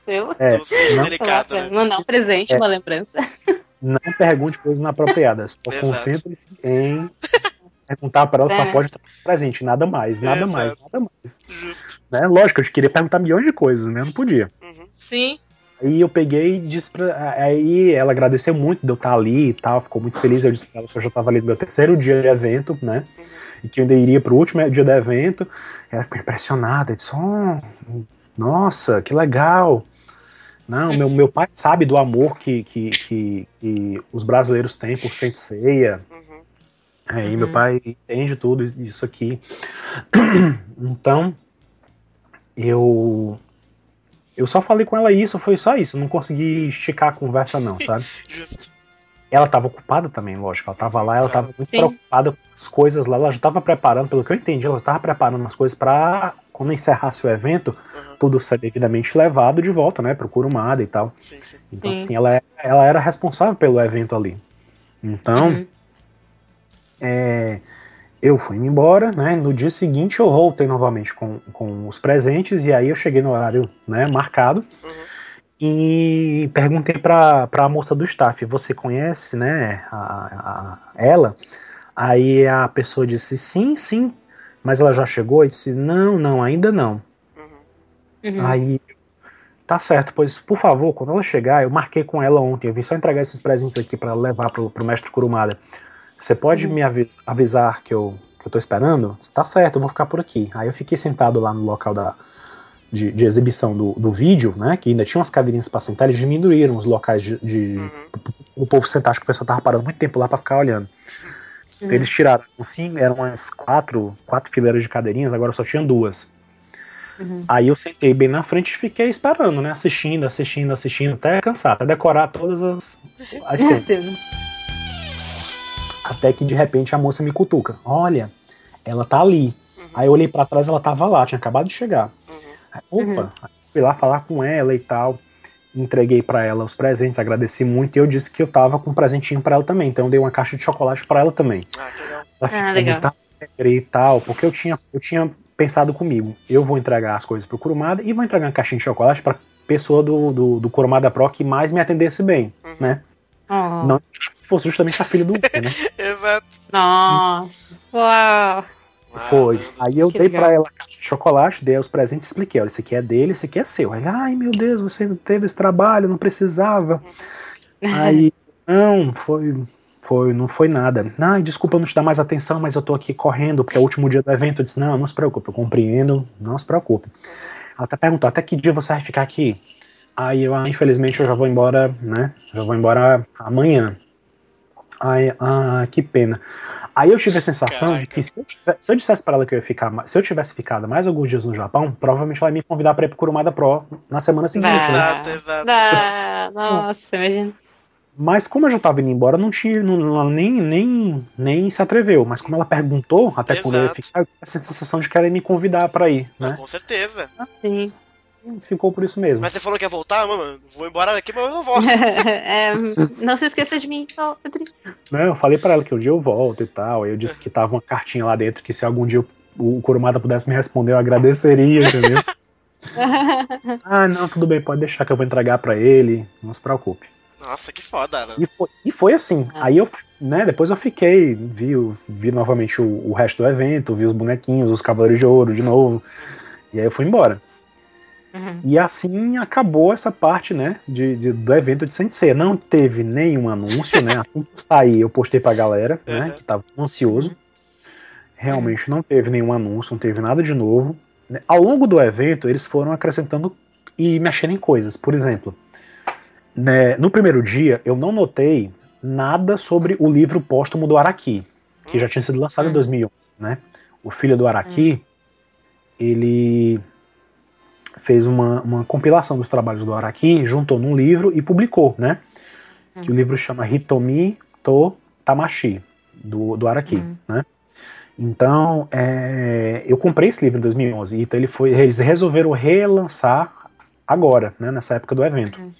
seu. É, não, delicado, né? Mandar um presente, é, uma lembrança. Não pergunte coisas inapropriadas. Só concentre-se em perguntar para ela, é. só pode estar presente, nada mais, nada Exato. mais, nada mais. Justo. Né? Lógico, eu queria perguntar milhões de coisas, né? Não podia. Uhum. Sim. Aí eu peguei e disse pra. Aí ela agradeceu muito de eu estar ali e tal, ficou muito feliz. Eu disse pra ela que eu já estava ali no meu terceiro dia de evento, né? Uhum. E que eu ainda iria pro último dia do evento. Ela ficou impressionada, disse: oh, nossa, que legal. Não, uhum. meu, meu pai sabe do amor que, que, que, que os brasileiros têm por Senseia. Uhum. Aí uhum. meu pai entende tudo isso aqui. Então, eu eu só falei com ela isso, foi só isso. Não consegui esticar a conversa, não, sabe? Ela estava ocupada também, lógico. Ela estava lá, ela estava muito Sim. preocupada com as coisas lá. Ela já estava preparando, pelo que eu entendi, ela estava preparando as coisas para quando encerrasse o evento, uhum. tudo ser devidamente levado de volta, né, pro Kurumada e tal. Sim, sim. Então, sim. assim, ela, é, ela era responsável pelo evento ali. Então, uhum. É, eu fui embora, né, no dia seguinte eu voltei novamente com, com os presentes, e aí eu cheguei no horário, né, marcado, uhum. e perguntei pra, pra moça do staff, você conhece, né, a, a, ela? Aí a pessoa disse, sim, sim, mas ela já chegou e disse: Não, não, ainda não. Uhum. uhum. Aí, tá certo, pois por favor, quando ela chegar, eu marquei com ela ontem, eu vim só entregar esses presentes aqui para levar pro, pro mestre Kurumada. Você pode uhum. me avis avisar que eu, que eu tô esperando? Tá certo, eu vou ficar por aqui. Aí eu fiquei sentado lá no local da, de, de, exibição do, do vídeo, né? Que ainda tinha umas cadeirinhas para sentar, eles diminuíram os locais de, de uhum. o povo sentar, acho que o pessoal tava parando muito tempo lá para ficar olhando. Uhum. Então eles tiraram, assim, eram umas quatro, quatro fileiras de cadeirinhas, agora só tinha duas. Uhum. Aí eu sentei bem na frente e fiquei esperando, né? Assistindo, assistindo, assistindo, até cansar, até decorar todas as, as. Até que de repente a moça me cutuca. Olha, ela tá ali. Aí eu olhei para trás, ela tava lá, tinha acabado de chegar. Uhum. Opa, uhum. fui lá falar com ela e tal. Entreguei para ela os presentes, agradeci muito e eu disse que eu tava com um presentinho para ela também. Então eu dei uma caixa de chocolate para ela também. Ah, legal. Ela ficou ah, legal. muito alegre e tal, porque eu tinha, eu tinha pensado comigo. Eu vou entregar as coisas pro Kurumada e vou entregar uma caixinha de chocolate pra pessoa do, do, do Kurumada Pro que mais me atendesse bem, uhum. né? Oh. Não se fosse justamente a filha do né? Exato. Nossa. Uau. Foi. Aí eu que dei para ela a caixa de chocolate, dei os presentes e expliquei: olha, esse aqui é dele, esse aqui é seu. Aí, ai meu Deus, você teve esse trabalho, não precisava. Aí, não, foi. Foi, não foi nada. Ai, desculpa não te dar mais atenção, mas eu tô aqui correndo, porque é o último dia do evento. Eu disse, não, não se preocupe, eu compreendo, não se preocupe. Ela até perguntou, até que dia você vai ficar aqui? Aí eu, ah, infelizmente, eu já vou embora, né? Já vou embora amanhã. Aí, ah, que pena. Aí eu tive a sensação Caraca. de que se eu, tivesse, se eu dissesse para ela que eu ia ficar, se eu tivesse ficado mais alguns dias no Japão, provavelmente ela ia me convidar para ir pro Kurumada Pro na semana seguinte. Né? Exato, exato. Ah, nossa, imagina. Mas como eu já tava indo embora, não tinha, não, nem, nem, nem se atreveu. Mas como ela perguntou, até Exato. quando eu ia ficar, eu tive essa sensação de que ela ia me convidar para ir, né? Ah, com certeza. Ah, sim ficou por isso mesmo. Mas você falou que ia voltar, mano, vou embora daqui, mas eu volto. é, não se esqueça de mim, Rodrigo. Não, eu falei para ela que um dia eu volto e tal. Aí eu disse que tava uma cartinha lá dentro que se algum dia o Kurumada pudesse me responder, eu agradeceria, entendeu? ah, não, tudo bem, pode deixar que eu vou entregar para ele, não se preocupe. Nossa, que foda, né? E foi, e foi assim. Ah. Aí eu, né, depois eu fiquei, vi, vi novamente o, o resto do evento, vi os bonequinhos, os Cavaleiros de Ouro de novo. E aí eu fui embora. Uhum. E assim acabou essa parte, né, de, de, do evento de Sensei. Não teve nenhum anúncio, né? Assim que eu saí, eu postei pra galera, né, uhum. né, que tava ansioso. Realmente não teve nenhum anúncio, não teve nada de novo. Ao longo do evento, eles foram acrescentando e mexendo em coisas. Por exemplo, né, no primeiro dia, eu não notei nada sobre o livro póstumo do Araki, que já tinha sido lançado em 2011, hum. né? O filho do Araki, hum. ele fez uma, uma compilação dos trabalhos do Araki, juntou num livro e publicou, né? Que o uhum. livro chama Hitomi to Tamashi, do, do Araki, uhum. né? Então, é, eu comprei esse livro em 2011, então ele foi, eles resolveram relançar agora, né, nessa época do evento. Uhum.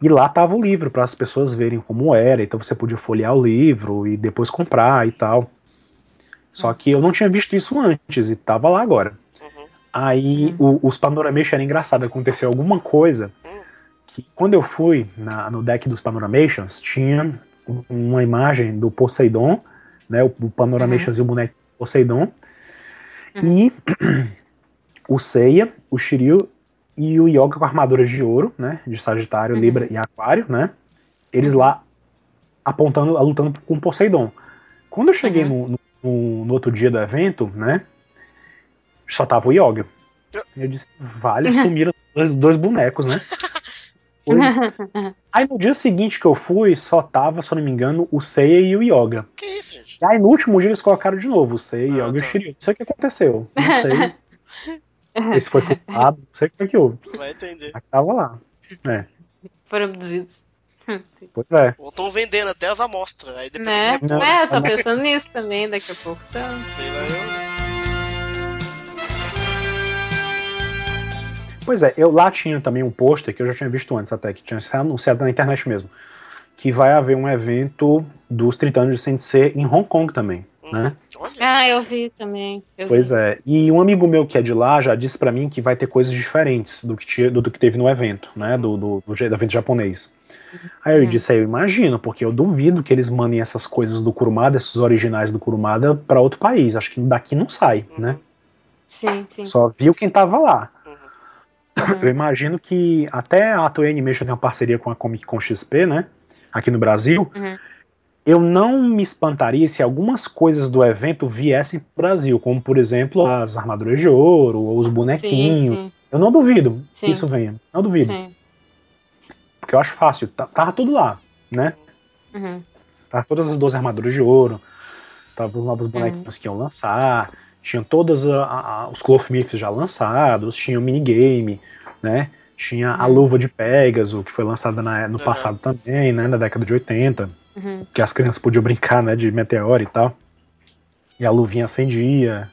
E lá tava o livro para as pessoas verem como era, então você podia folhear o livro e depois comprar e tal. Só que eu não tinha visto isso antes e tava lá agora. Aí uhum. o, os Panoramation era engraçado, aconteceu alguma coisa que quando eu fui na, no deck dos Panoramations, tinha uma imagem do Poseidon, né, o, o Panoramations uhum. e o boneco Poseidon, uhum. e o Seiya, o Shiryu e o Yoga com armaduras de ouro, né, de Sagitário, uhum. Libra e Aquário, né, eles lá apontando, lutando com Poseidon. Quando eu cheguei uhum. no, no, no outro dia do evento, né, só tava o Yoga. Eu disse, vale, sumiram os dois bonecos, né? Aí no dia seguinte que eu fui, só tava, se eu não me engano, o Seiya e o Yoga. Que isso, gente? E aí no último dia eles colocaram de novo o Seiya, ah, Yoga tá. e o tá. Shiryu. Não sei o que aconteceu. Não sei. Esse foi focado, não sei o que, é que houve. Vai entender. Mas tava lá. É. Foram abduzidos. Pois é. Ou estão vendendo até as amostras. Aí depois né? É, tô pensando nisso também daqui a pouco. Tá. Sei lá, eu. Pois é, eu lá tinha também um pôster que eu já tinha visto antes até, que tinha sido anunciado na internet mesmo. Que vai haver um evento dos 30 anos de Sensei em Hong Kong também, hum, né? Ah, eu vi também. Eu pois vi. é. E um amigo meu que é de lá já disse para mim que vai ter coisas diferentes do que, tinha, do, do que teve no evento, né? Do, do, do, do evento japonês. Aí eu uhum. disse, aí eu imagino, porque eu duvido que eles mandem essas coisas do Kurumada, esses originais do Kurumada, para outro país. Acho que daqui não sai, né? Sim, sim. Só viu quem tava lá. Uhum. Eu imagino que até a Toei Animation tem uma parceria com a Comic Con XP, né? Aqui no Brasil. Uhum. Eu não me espantaria se algumas coisas do evento viessem pro Brasil, como por exemplo as armaduras de ouro ou os bonequinhos. Sim, sim. Eu não duvido sim. que isso venha. Não duvido. Porque eu acho fácil. Tá, tava tudo lá, né? Uhum. Tava todas as 12 armaduras de ouro. Tava os novos bonequinhos uhum. que iam lançar tinha todos a, a, os Cloth Myths já lançados, tinha o minigame, né? Tinha a uhum. luva de Pegasus, que foi lançada na, no uhum. passado também, né? Na década de 80. Uhum. Que as crianças podiam brincar, né? De meteoro e tal. E a luvinha acendia.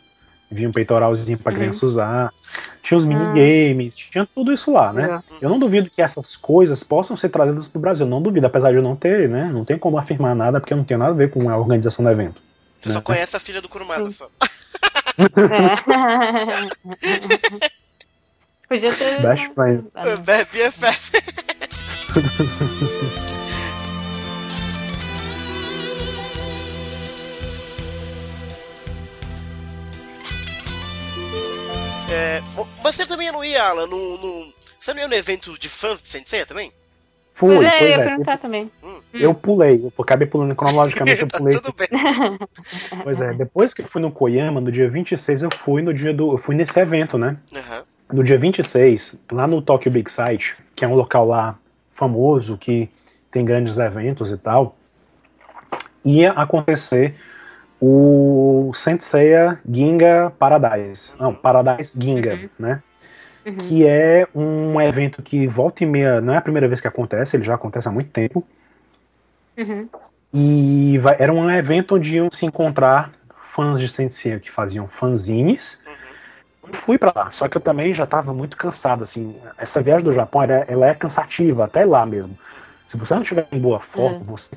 Vinha um peitoralzinho pra uhum. criança usar. Tinha os minigames, ah. tinha tudo isso lá, né? Uhum. Eu não duvido que essas coisas possam ser trazidas pro Brasil. Não duvido, apesar de eu não ter, né? Não tem como afirmar nada, porque eu não tenho nada a ver com a organização do evento. Você né? só conhece a filha do Kurumada, só. Podia ter. Best friend. BFF. É, você também não ia, Alan, no, no, você não ia no evento de fãs de Sensei também? Fui, pois é, pois eu ia é. perguntar também. Hum. Eu pulei, eu acabei pulando cronologicamente, eu tá pulei. Tudo bem. Pois é, depois que eu fui no Koyama, no dia 26, eu fui no dia do. Eu fui nesse evento, né? Uhum. No dia 26, lá no Tokyo Big Sight, que é um local lá famoso, que tem grandes eventos e tal, ia acontecer o Senseiya Ginga Paradise. Não, Paradise Ginga, uhum. né? Uhum. Que é um evento que volta e meia, não é a primeira vez que acontece, ele já acontece há muito tempo. Uhum. E vai, era um evento onde iam se encontrar fãs de Senseiya que faziam fanzines. Uhum. Fui para lá, só que eu também já estava muito cansado, assim. Essa viagem do Japão, ela, ela, é cansativa, até lá mesmo. Se você não estiver em boa forma, uhum. você...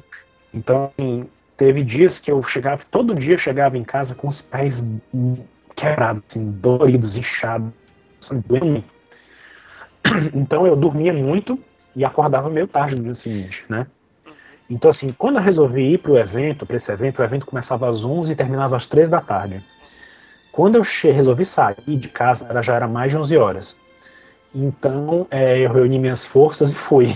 Então, assim, Teve dias que eu chegava, todo dia eu chegava em casa com os pés quebrados, assim, doridos, inchados, doendo Então eu dormia muito e acordava meio tarde no dia seguinte, né? Então, assim, quando eu resolvi ir para o evento, para esse evento, o evento começava às 11 e terminava às 3 da tarde. Quando eu resolvi sair de casa, já era mais de 11 horas. Então, é, eu reuni minhas forças e fui.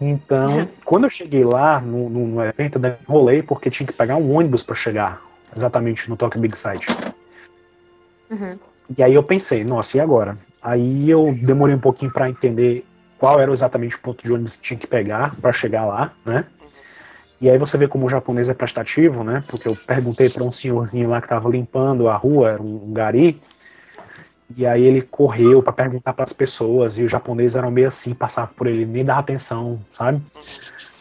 Então, quando eu cheguei lá no, no, no evento, eu enrolei porque tinha que pegar um ônibus para chegar exatamente no Tokyo Big Sight. Uhum. E aí eu pensei, nossa, e agora? Aí eu demorei um pouquinho para entender qual era exatamente o ponto de ônibus que tinha que pegar para chegar lá, né? E aí você vê como o japonês é prestativo, né? Porque eu perguntei para um senhorzinho lá que estava limpando a rua, era um, gari, e aí ele correu para perguntar para as pessoas, e os japoneses eram meio assim, passavam por ele, nem dava atenção, sabe?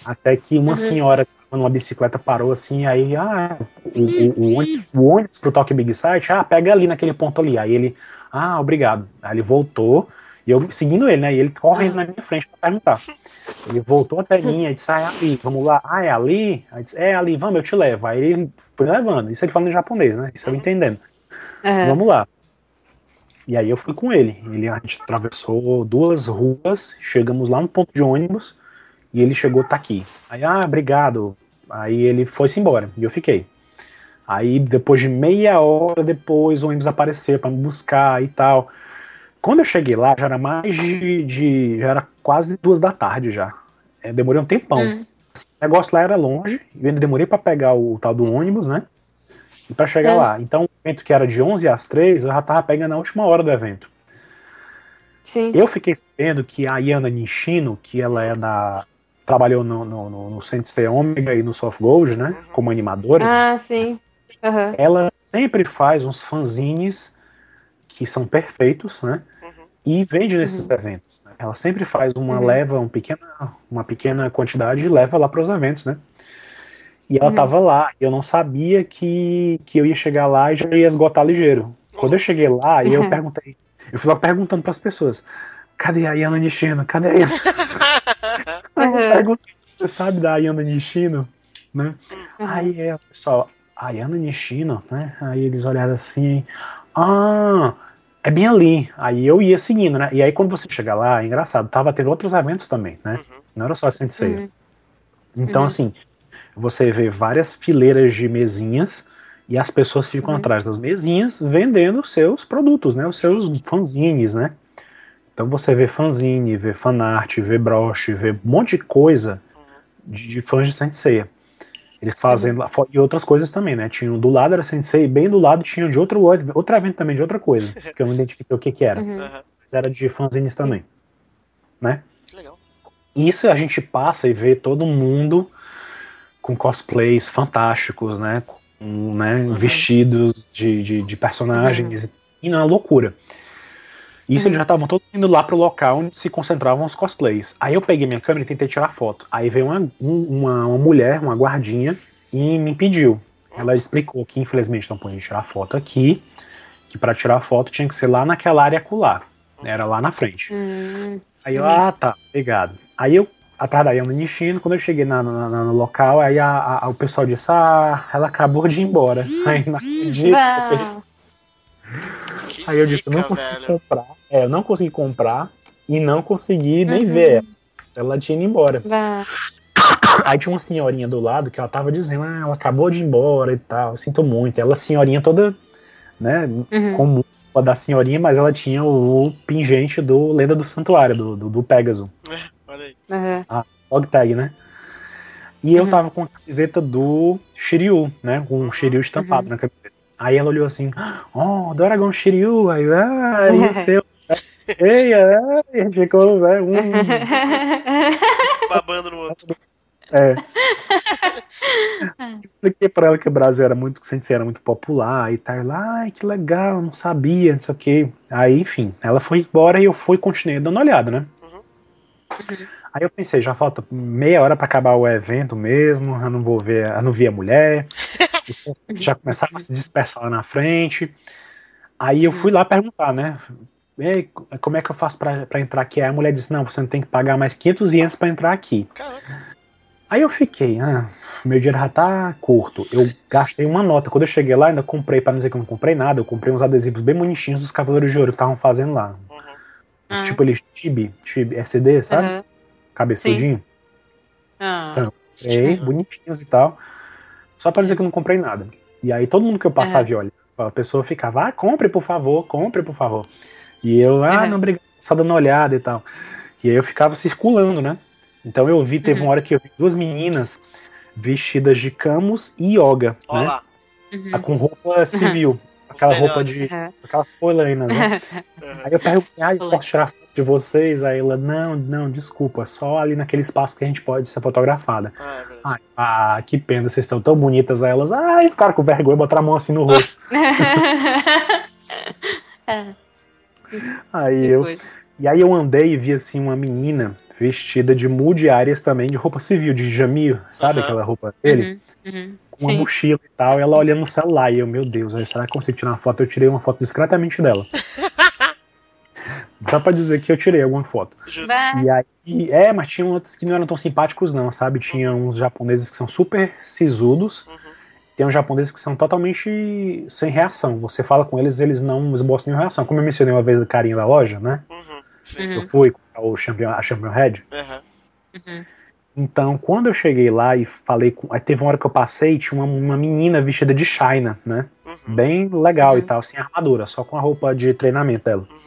Até que uma uhum. senhora numa bicicleta parou assim, aí, ah, o, o, o, ônibus, o ônibus pro Tokyo Big Sight, ah, pega ali naquele ponto ali. Aí ele, ah, obrigado. Aí ele voltou, e eu seguindo ele, né? E ele correndo na minha frente para perguntar. Ele voltou até mim e disse, ah, é ali, vamos lá. Ah, é ali? Aí disse, é ali, vamos, eu te levo. Aí ele foi levando. Isso ele falando em japonês, né? Isso eu entendendo. Uhum. Vamos lá. E aí eu fui com ele. ele. A gente atravessou duas ruas, chegamos lá no ponto de ônibus e ele chegou, tá aqui. Aí, ah, obrigado. Aí ele foi-se embora e eu fiquei. Aí depois de meia hora depois o ônibus apareceu para me buscar e tal. Quando eu cheguei lá já era mais de, de já era quase duas da tarde já. É, demorei um tempão. Hum. O negócio lá era longe, eu ainda demorei para pegar o tal do ônibus, né? e para chegar é. lá. Então, o evento que era de 11 às 3, eu já tava pegando a última hora do evento. Sim. Eu fiquei sabendo que a Yana Nishino, que ela é da. Trabalhou no, no, no, no Sensei Omega e no Soft Gold, né? Como animadora. Ah, sim. Uhum. Ela sempre faz uns fanzines que são perfeitos, né? Uhum. E vende nesses uhum. eventos. Né? Ela sempre faz uma uhum. leva, um pequena, uma pequena quantidade e leva lá para os eventos, né? E ela uhum. tava lá. E eu não sabia que, que eu ia chegar lá e já ia esgotar ligeiro. Quando eu cheguei lá, uhum. eu perguntei. Eu fui lá perguntando para as pessoas: cadê a Yana Nishino? Cadê a Yana? Uhum. você sabe da Yana Nishino? Né? Uhum. Aí é, pessoal, a Yana Nishino, né? Aí eles olharam assim: ah, é bem ali. Aí eu ia seguindo, né? E aí quando você chega lá, é engraçado, tava tendo outros eventos também, né? Uhum. Não era só a Sensei. Uhum. Então, uhum. assim, você vê várias fileiras de mesinhas e as pessoas ficam uhum. atrás das mesinhas vendendo seus produtos, né? Os seus fanzines, né? Então você vê fanzine, vê fanart, vê broche, vê um monte de coisa de, de fãs de Sensei. Eles fazendo uhum. e outras coisas também, né? Tinha do lado era Sensei, bem do lado tinha de outro outro evento também de outra coisa, que eu não identifiquei o que que era. Uhum. Mas era de fanzines também, né? Legal. Isso a gente passa e vê todo mundo com cosplays fantásticos, né? Com, né uhum. vestidos de, de, de personagens uhum. e na loucura. Isso eles já estavam todos indo lá pro local onde se concentravam os cosplays. Aí eu peguei minha câmera e tentei tirar foto. Aí veio uma, uma, uma mulher, uma guardinha, e me impediu. Ela explicou que infelizmente não podia tirar foto aqui, que para tirar foto tinha que ser lá naquela área acular. Era lá na frente. Hum. Aí eu, ah, tá, obrigado. Aí eu, da Yama Nishino, quando eu cheguei na, na, na, no local, aí a, a, o pessoal disse, ah, ela acabou de ir embora. Aí não Aí eu disse, eu não consegui velho. comprar. É, eu não consegui comprar e não consegui nem uhum. ver. Ela tinha ido embora. Aí tinha uma senhorinha do lado que ela tava dizendo, ah, ela acabou de ir embora e tal, sinto muito. Ela, senhorinha toda, né, uhum. comum da senhorinha, mas ela tinha o, pingente do Lenda do Santuário, do, do, do Pegasus. Olha aí. Uhum. A log tag, né? E eu uhum. tava com a camiseta do Shiryu, né? Com o Shiryu estampado uhum. na camiseta. Aí ela olhou assim, oh, Doragon Shiryu, aí, ah, e o seu? Ei, é, ficou, né? Um... Babando no outro. É. Expliquei pra ela que o Brasil era muito, era muito popular e tal. Ela, ai, que legal, não sabia, não sei o que. Aí, enfim, ela foi embora e eu fui continuei dando uma olhada, né? Uhum. Aí eu pensei, já falta meia hora para acabar o evento mesmo, eu não vou ver, eu não vi a mulher. Já começava a se dispersar lá na frente. Aí eu fui lá perguntar, né? Ei, como é que eu faço para entrar aqui? Aí a mulher disse: Não, você não tem que pagar mais 500 ienes para entrar aqui. Caraca. Aí eu fiquei, ah, meu dinheiro já tá curto. Eu gastei uma nota. Quando eu cheguei lá, ainda comprei, para não dizer que eu não comprei nada, eu comprei uns adesivos bem bonitinhos dos Cavaleiros de Ouro que estavam fazendo lá. Uhum. Os, Tipo eles chibi, chibi, SD, sabe? Uhum. Cabeçudinho. Ah. Então, comprei, bonitinhos e tal. Só para dizer que eu não comprei nada. E aí todo mundo que eu passava uhum. olha, a pessoa ficava, ah, compre por favor, compre por favor. E eu, ah, não, obrigado, só dando uma olhada e tal. E aí eu ficava circulando, né? Então eu vi, teve uhum. uma hora que eu vi duas meninas vestidas de camus e yoga, Olá. né? Uhum. Com roupa civil. Aquela roupa de. Uhum. Aquelas polainas, né? Aí eu perguntei, ah, eu posso tirar foto de vocês? Aí ela, não, não, desculpa, só ali naquele espaço que a gente pode ser fotografada. Ah, é ah que pena, vocês estão tão bonitas. Aí elas, ai, ficaram com vergonha, botaram a mão assim no rosto. aí eu. E aí eu andei e vi assim uma menina vestida de muldiárias também, de roupa civil, de jamir, sabe uhum. aquela roupa dele? Uhum. Uhum. Com uma Sim. mochila e tal, e ela olhando no celular. E eu, meu Deus, será que eu consigo tirar uma foto? Eu tirei uma foto discretamente dela. Dá pra dizer que eu tirei alguma foto. Justo. E aí, é, mas tinha outros que não eram tão simpáticos, não, sabe? Tinha uns japoneses que são super sisudos. Uhum. Tem uns japoneses que são totalmente sem reação. Você fala com eles, eles não esboçam nenhuma reação. Como eu mencionei uma vez do carinha da loja, né? Uhum. Sim. Eu fui o champion, a Champion Head. Uhum. Uhum. Então, quando eu cheguei lá e falei com. Aí teve uma hora que eu passei tinha uma, uma menina vestida de China, né? Uhum. Bem legal e uhum. tal, sem armadura, só com a roupa de treinamento dela. Uhum.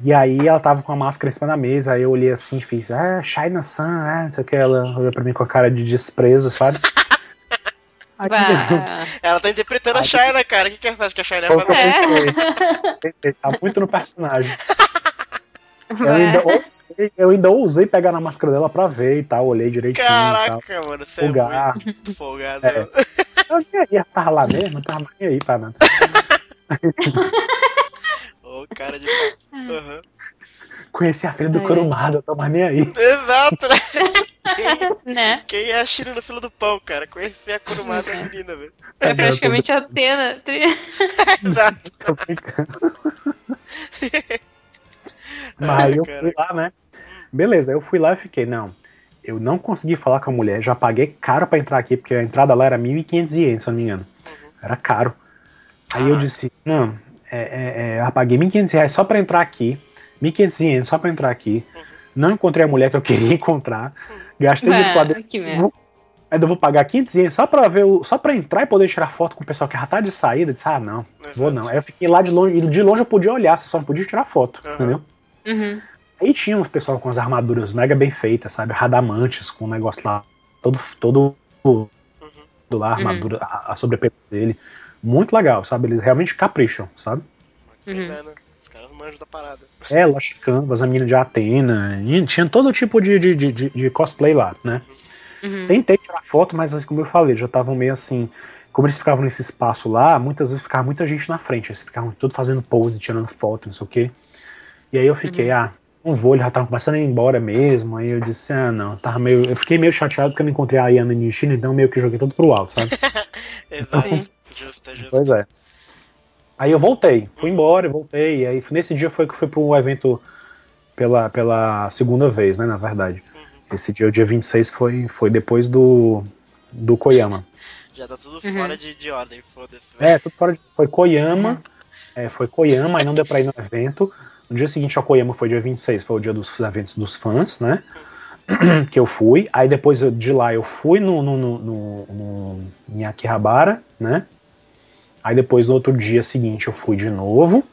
E aí ela tava com a máscara em cima da mesa, aí eu olhei assim e fiz, ah, China Sun, ah, não sei o que. Ela olhou pra mim com a cara de desprezo, sabe? Ela tá interpretando a China, cara. O que, que você acha que a China vai fazer? É. Pensei, tá muito no personagem. Eu ainda, ousei, eu ainda ousei pegar na máscara dela pra ver e tal, olhei direitinho. Caraca, mano, você Folgar. é muito folgado. É. Eu ia estar lá mesmo, não tava nem aí pra nada. Ô, oh, cara de uhum. Conheci a filha do Kurumada, eu tô mais nem aí. Exato, né? Quem, né? quem é a Shira no filo do pão, cara? Conhecer a Kurumada é. menina, velho. É praticamente a Atena. Exato. Tô brincando. Mas eu fui lá, né? Beleza, eu fui lá e fiquei, não, eu não consegui falar com a mulher, já paguei caro para entrar aqui, porque a entrada lá era 1.500 ienes, se eu não me engano. Uhum. Era caro. Aí eu disse, não, é, é, é, eu paguei 1.500 reais só para entrar aqui, 1.500 ienes só para entrar aqui, uhum. não encontrei a mulher que eu queria encontrar, gastei de quadro. Ainda vou pagar 500 ienes só pra ver o, só para entrar e poder tirar foto com o pessoal que já tá de saída. Disse, ah, não, Exato. vou não. Aí eu fiquei lá de longe, e de longe eu podia olhar, você só não podia tirar foto, uhum. entendeu? Uhum. Aí tinha um pessoal com as armaduras mega bem feitas, sabe? Radamantes com o um negócio lá, todo, todo uhum. do lá, a armadura, uhum. a, a dele. Muito legal, sabe? Eles realmente capricham, sabe? Uhum. É, né? Os caras manjam da parada. É, Lost Canvas, a mina de Atena, tinha todo tipo de, de, de, de cosplay lá, né? Uhum. Tentei tirar foto, mas assim, como eu falei, já estavam meio assim. Como eles ficavam nesse espaço lá, muitas vezes ficava muita gente na frente. Eles ficavam tudo fazendo pose, tirando foto, não sei o quê. E aí eu fiquei, uhum. ah, não vou, ele já tava começando a ir embora mesmo. Aí eu disse, ah, não, tava meio. Eu fiquei meio chateado porque eu não encontrei a Ayana Nishina, então meio que joguei tudo pro alto, sabe? Exato. Então, justo, justo. Pois é. Aí eu voltei, fui embora, voltei. E aí nesse dia foi que fui pro evento pela, pela segunda vez, né? Na verdade. Uhum. Esse dia, o dia 26, foi, foi depois do, do Koyama. Já tá tudo uhum. fora de, de ordem, foda-se. É, tudo fora de. Foi Koyama. Uhum. É, foi Koyama, aí não deu pra ir no evento. No dia seguinte ao Koyama foi dia 26, foi o dia dos eventos dos fãs, né? que eu fui. Aí depois de lá eu fui no, no, no, no, no em Akihabara, né? Aí depois no outro dia seguinte eu fui de novo,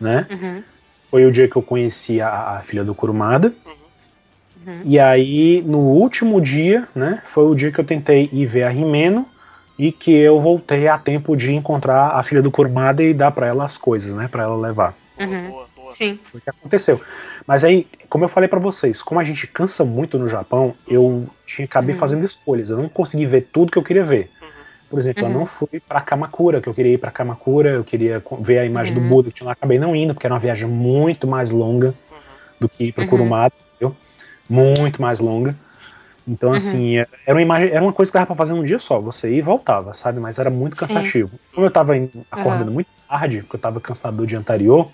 né? Uhum. Foi o dia que eu conheci a, a filha do Kurumada. Uhum. E aí no último dia, né? Foi o dia que eu tentei ir ver a Rimeno e que eu voltei a tempo de encontrar a filha do Kurumada e dar para ela as coisas, né? Para ela levar. Uhum. Sim. Foi o que aconteceu. Mas aí, como eu falei para vocês, como a gente cansa muito no Japão, eu tinha, acabei uhum. fazendo escolhas. Eu não consegui ver tudo que eu queria ver. Uhum. Por exemplo, uhum. eu não fui para Kamakura, que eu queria ir para Kamakura, eu queria ver a imagem do uhum. Buda que tinha lá, acabei não indo, porque era uma viagem muito mais longa uhum. do que ir para uhum. Kurumada, entendeu? Muito mais longa. Então, assim, era uma imagem, era uma coisa que dava pra fazer um dia só, você ia e voltava, sabe? Mas era muito cansativo. Sim. Como eu tava acordando muito tarde, porque eu tava cansado do dia anterior,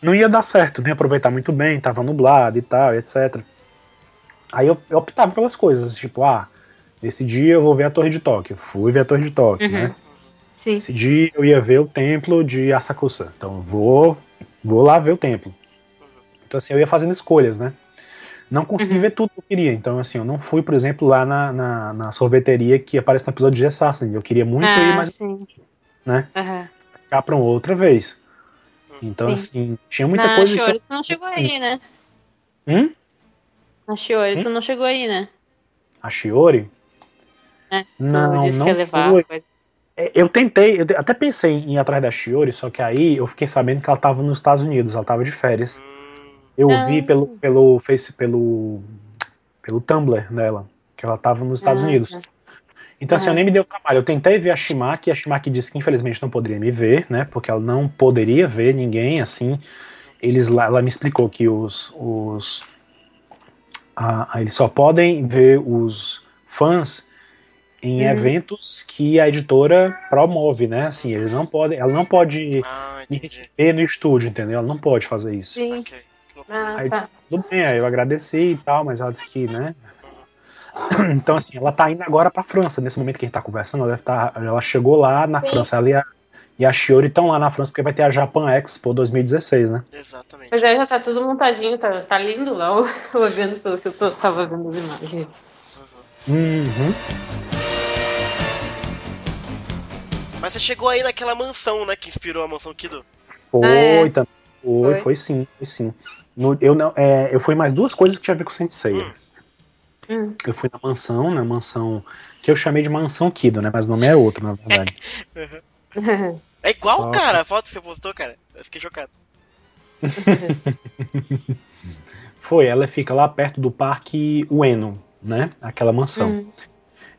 não ia dar certo, nem aproveitar muito bem, tava nublado e tal, etc. Aí eu, eu, optava pelas coisas, tipo, ah, nesse dia eu vou ver a Torre de Tóquio. Fui ver a Torre de Tóquio, uhum. né? Sim. Esse dia eu ia ver o templo de Asakusa. Então vou, vou lá ver o templo. Então assim, eu ia fazendo escolhas, né? Não consegui uhum. ver tudo que eu queria. Então, assim, eu não fui, por exemplo, lá na, na, na sorveteria que aparece no episódio de Assassin. Eu queria muito ah, ir, mas. Sim. Né? Uhum. Ficar pra uma outra vez. Então, Sim. assim, tinha muita Na coisa. Shiori, que... tu não chegou aí, né? Hum? Na Shiori, hum? tu não chegou aí, né? A Shiori? É, não, não levar, foi. É, eu tentei, eu até pensei em ir atrás da Shiori, só que aí eu fiquei sabendo que ela estava nos Estados Unidos, ela estava de férias. Eu ah. vi pelo, pelo Face, pelo, pelo Tumblr dela, que ela estava nos Estados ah, Unidos. Tá. Então, assim, eu nem me deu trabalho. Eu tentei ver a Shimaki, e a Shimaki disse que infelizmente não poderia me ver, né? Porque ela não poderia ver ninguém, assim. Eles lá, ela me explicou que os. os a, a, eles só podem ver os fãs em uhum. eventos que a editora promove, né? Assim, eles não podem, ela não pode ah, me receber no estúdio, entendeu? Ela não pode fazer isso. Sim. Ah, aí tá. disse, tudo bem, aí eu agradeci e tal, mas ela disse que, né? Então, assim, ela tá indo agora pra França. Nesse momento que a gente tá conversando, ela, deve tá, ela chegou lá na Sim. França. Ela e a, e a Shiori estão lá na França porque vai ter a Japan Expo 2016, né? Exatamente. Pois é, já tá tudo montadinho, tá, tá lindo lá, olhando pelo que eu tô, tava vendo as imagens. Uhum. Mas você chegou aí naquela mansão, né, que inspirou a mansão Kido? Foi, ah, é. foi, foi, foi, sim, foi sim. No, eu, não, é, eu fui mais duas coisas que tinha a ver com o Sensei. Hum. Hum. Eu fui na mansão, na mansão que eu chamei de mansão Kido, né? Mas o nome é outro, na verdade. é igual, Só... cara, a foto que você postou, cara. Eu fiquei chocado. Foi, ela fica lá perto do Parque Ueno, né? Aquela mansão. Hum.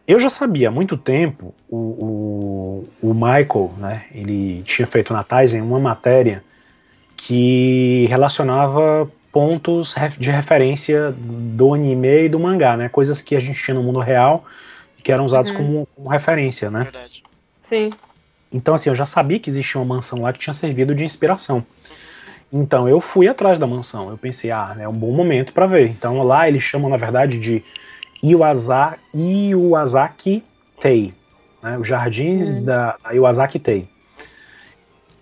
Eu já sabia há muito tempo, o, o, o Michael, né? Ele tinha feito na Tizen uma matéria que relacionava pontos de referência do anime e do mangá, né? Coisas que a gente tinha no mundo real e que eram usados uhum. como, como, referência, né? Verdade. Sim. Então, assim, eu já sabia que existia uma mansão lá que tinha servido de inspiração. Então, eu fui atrás da mansão. Eu pensei, ah, é um bom momento para ver. Então, lá eles chamam, na verdade, de Iwaza, Iwasaki Tei, né? Os jardins uhum. da, da Iwasaki Tei.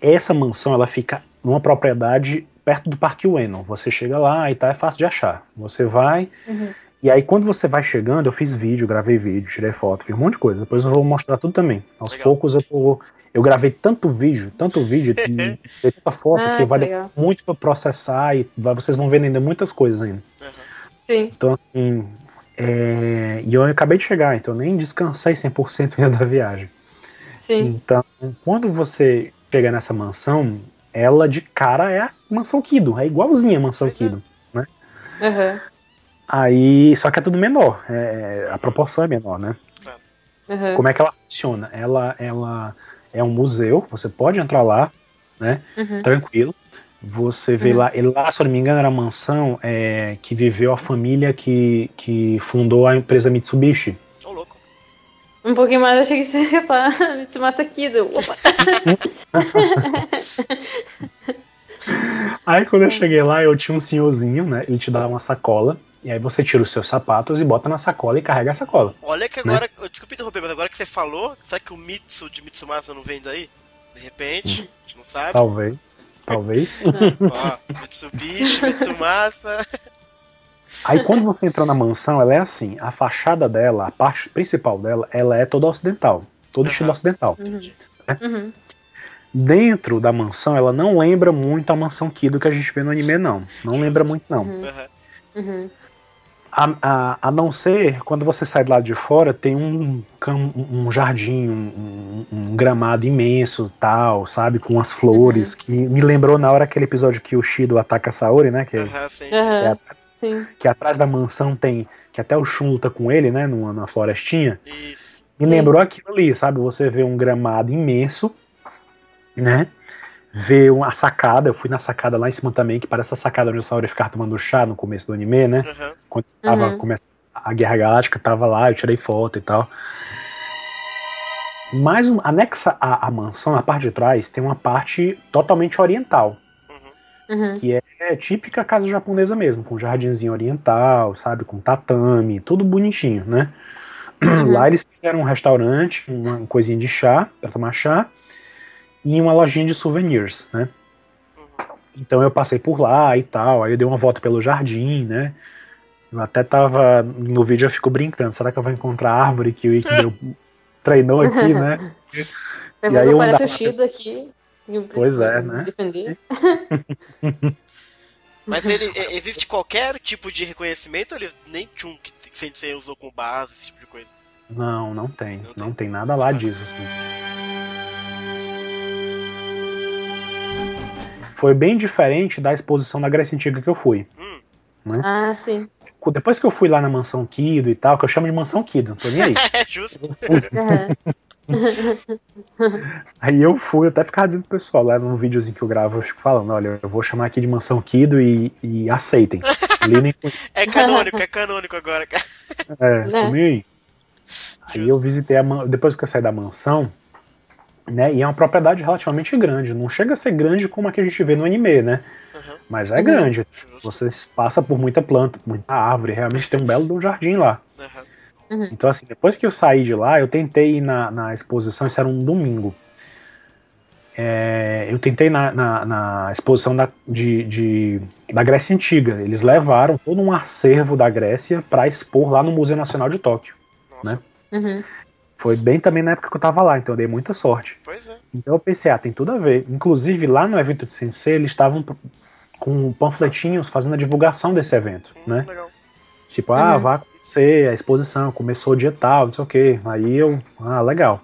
Essa mansão, ela fica numa propriedade perto do Parque Ueno. Você chega lá e tá, é fácil de achar. Você vai. Uhum. E aí, quando você vai chegando, eu fiz vídeo, gravei vídeo, tirei foto, fiz um monte de coisa. Depois eu vou mostrar tudo também. Aos legal. poucos eu, tô, eu gravei tanto vídeo, tanto vídeo, e tanta foto ah, que vai dar muito para processar e vai, vocês vão ver ainda muitas coisas ainda. Uhum. Sim. Então, assim. É, e eu acabei de chegar, então nem descansei 100% ainda da viagem. Sim. Então, quando você chega nessa mansão, ela de cara é a Mansão Kido, é igualzinha a Mansão Kido, né? Uhum. Aí, só que é tudo menor, é, a proporção é menor, né? Uhum. Como é que ela funciona? Ela, ela é um museu, você pode entrar lá, né? Uhum. Tranquilo. Você vê uhum. lá, e lá, se eu não me engano, era a mansão é, que viveu a família que, que fundou a empresa Mitsubishi. Um pouquinho mais, achei que você ia falar Mitsumasa Kido. Opa! Aí quando eu cheguei lá, eu tinha um senhorzinho, né? Ele te dá uma sacola. E aí você tira os seus sapatos e bota na sacola e carrega a sacola. Olha que agora. Né? Desculpa interromper, mas agora que você falou, será que o Mitsu de Mitsumasa não vem daí? De repente, a gente não sabe. Talvez. Talvez. Ó, Mitsubishi, Mitsumasa. Aí quando você entra na mansão, ela é assim, a fachada dela, a parte principal dela, ela é toda ocidental. Todo uhum. estilo ocidental. Uhum. Né? Uhum. Dentro da mansão, ela não lembra muito a mansão Kido que a gente vê no anime, não. Não lembra muito, não. Uhum. uhum. A, a, a, não ser quando você sai do lado de fora, tem um, um jardim, um, um, gramado imenso, tal, sabe? Com as flores, uhum. que me lembrou na hora aquele episódio que o Shido ataca a Saori, né? Que, uhum, sim, sim. É, sim. que atrás da mansão tem. Que até o Shun luta com ele, né? Numa, numa florestinha. Isso. Me lembrou aquilo ali, sabe? Você vê um gramado imenso, né? ver uma sacada. Eu fui na sacada lá em cima também, que parece a sacada onde o Saori ficava tomando chá no começo do anime, né? Uhum. Quando tava uhum. começa, a Guerra Galáctica, tava lá, eu tirei foto e tal. Mas um, anexa à, à mansão, na parte de trás, tem uma parte totalmente oriental. Uhum. Que é, é, típica casa japonesa mesmo, com jardinzinho oriental, sabe? Com tatame, tudo bonitinho, né? Uhum. Lá eles fizeram um restaurante, uma coisinha de chá, pra tomar chá em uma lojinha de souvenirs, né? Então eu passei por lá e tal, aí eu dei uma volta pelo jardim, né? Eu até tava. No vídeo eu fico brincando, será que eu vou encontrar a árvore que o Ikki treinou aqui, né? e aí eu parece o Shido aqui. Pois é, né? Mas ele, existe qualquer tipo de reconhecimento ou eles nem Chun que Sensei usou com base, esse tipo de coisa? Não, não tem. Não, não tem. tem nada lá disso, assim. foi bem diferente da exposição da Grécia Antiga que eu fui. Hum. Né? Ah, sim. Depois que eu fui lá na mansão Kido e tal, que eu chamo de mansão Kido, não tô nem aí. É justo. aí eu fui, eu até ficava dizendo pro pessoal, lá no videozinho que eu gravo, eu fico falando, olha, eu vou chamar aqui de mansão Kido e, e aceitem. é canônico, é canônico agora, cara. É, né? aí. Aí eu visitei a depois que eu saí da mansão, né? E é uma propriedade relativamente grande. Não chega a ser grande como a que a gente vê no anime, né? Uhum. Mas é grande. Você passa por muita planta, muita árvore. Realmente tem um belo um jardim lá. Uhum. Então, assim, depois que eu saí de lá, eu tentei ir na, na exposição. Isso era um domingo. É, eu tentei na, na, na exposição da, de, de, da Grécia Antiga. Eles levaram todo um acervo da Grécia para expor lá no Museu Nacional de Tóquio. Nossa. Né? Uhum. Foi bem também na época que eu tava lá, então eu dei muita sorte. Pois é. Então eu pensei, ah, tem tudo a ver. Inclusive, lá no evento de Sensei, eles estavam com panfletinhos fazendo a divulgação desse evento, hum, né? Legal. Tipo, ah, uhum. vai conhecer a exposição, começou o dia tal, não sei o quê. Aí eu, ah, legal.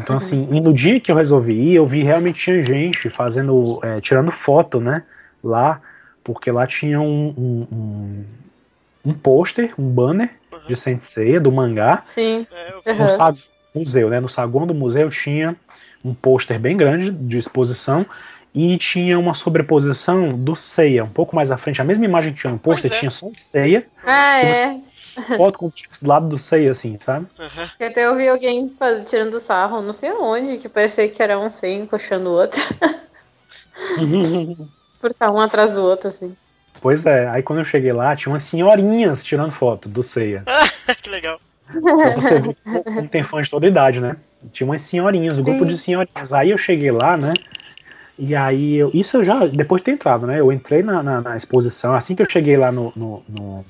Então, uhum. assim, e no dia que eu resolvi ir, eu vi realmente tinha gente fazendo, é, tirando foto, né? Lá, porque lá tinha um, um, um, um pôster, um banner de Sensei, do mangá. Sim. É, no sag... museu, né? No saguão do museu tinha um pôster bem grande de exposição e tinha uma sobreposição do Seiya, um pouco mais à frente. A mesma imagem que tinha no pôster, é. tinha só o Seiya. Ah, é. Foto com do lado do Seiya, assim, sabe? Uhum. Até eu vi alguém faz, tirando sarro, não sei onde, que parecia que era um Seiya encoxando o outro. Por estar um atrás do outro, assim. Pois é, aí quando eu cheguei lá, tinha umas senhorinhas tirando foto do Seiya. que legal. Pra você ver como tem fã de toda idade, né? Tinha umas senhorinhas, um grupo de senhorinhas. Aí eu cheguei lá, né? E aí, eu, isso eu já, depois de ter entrado, né? Eu entrei na, na, na exposição, assim que eu cheguei lá no, no, no,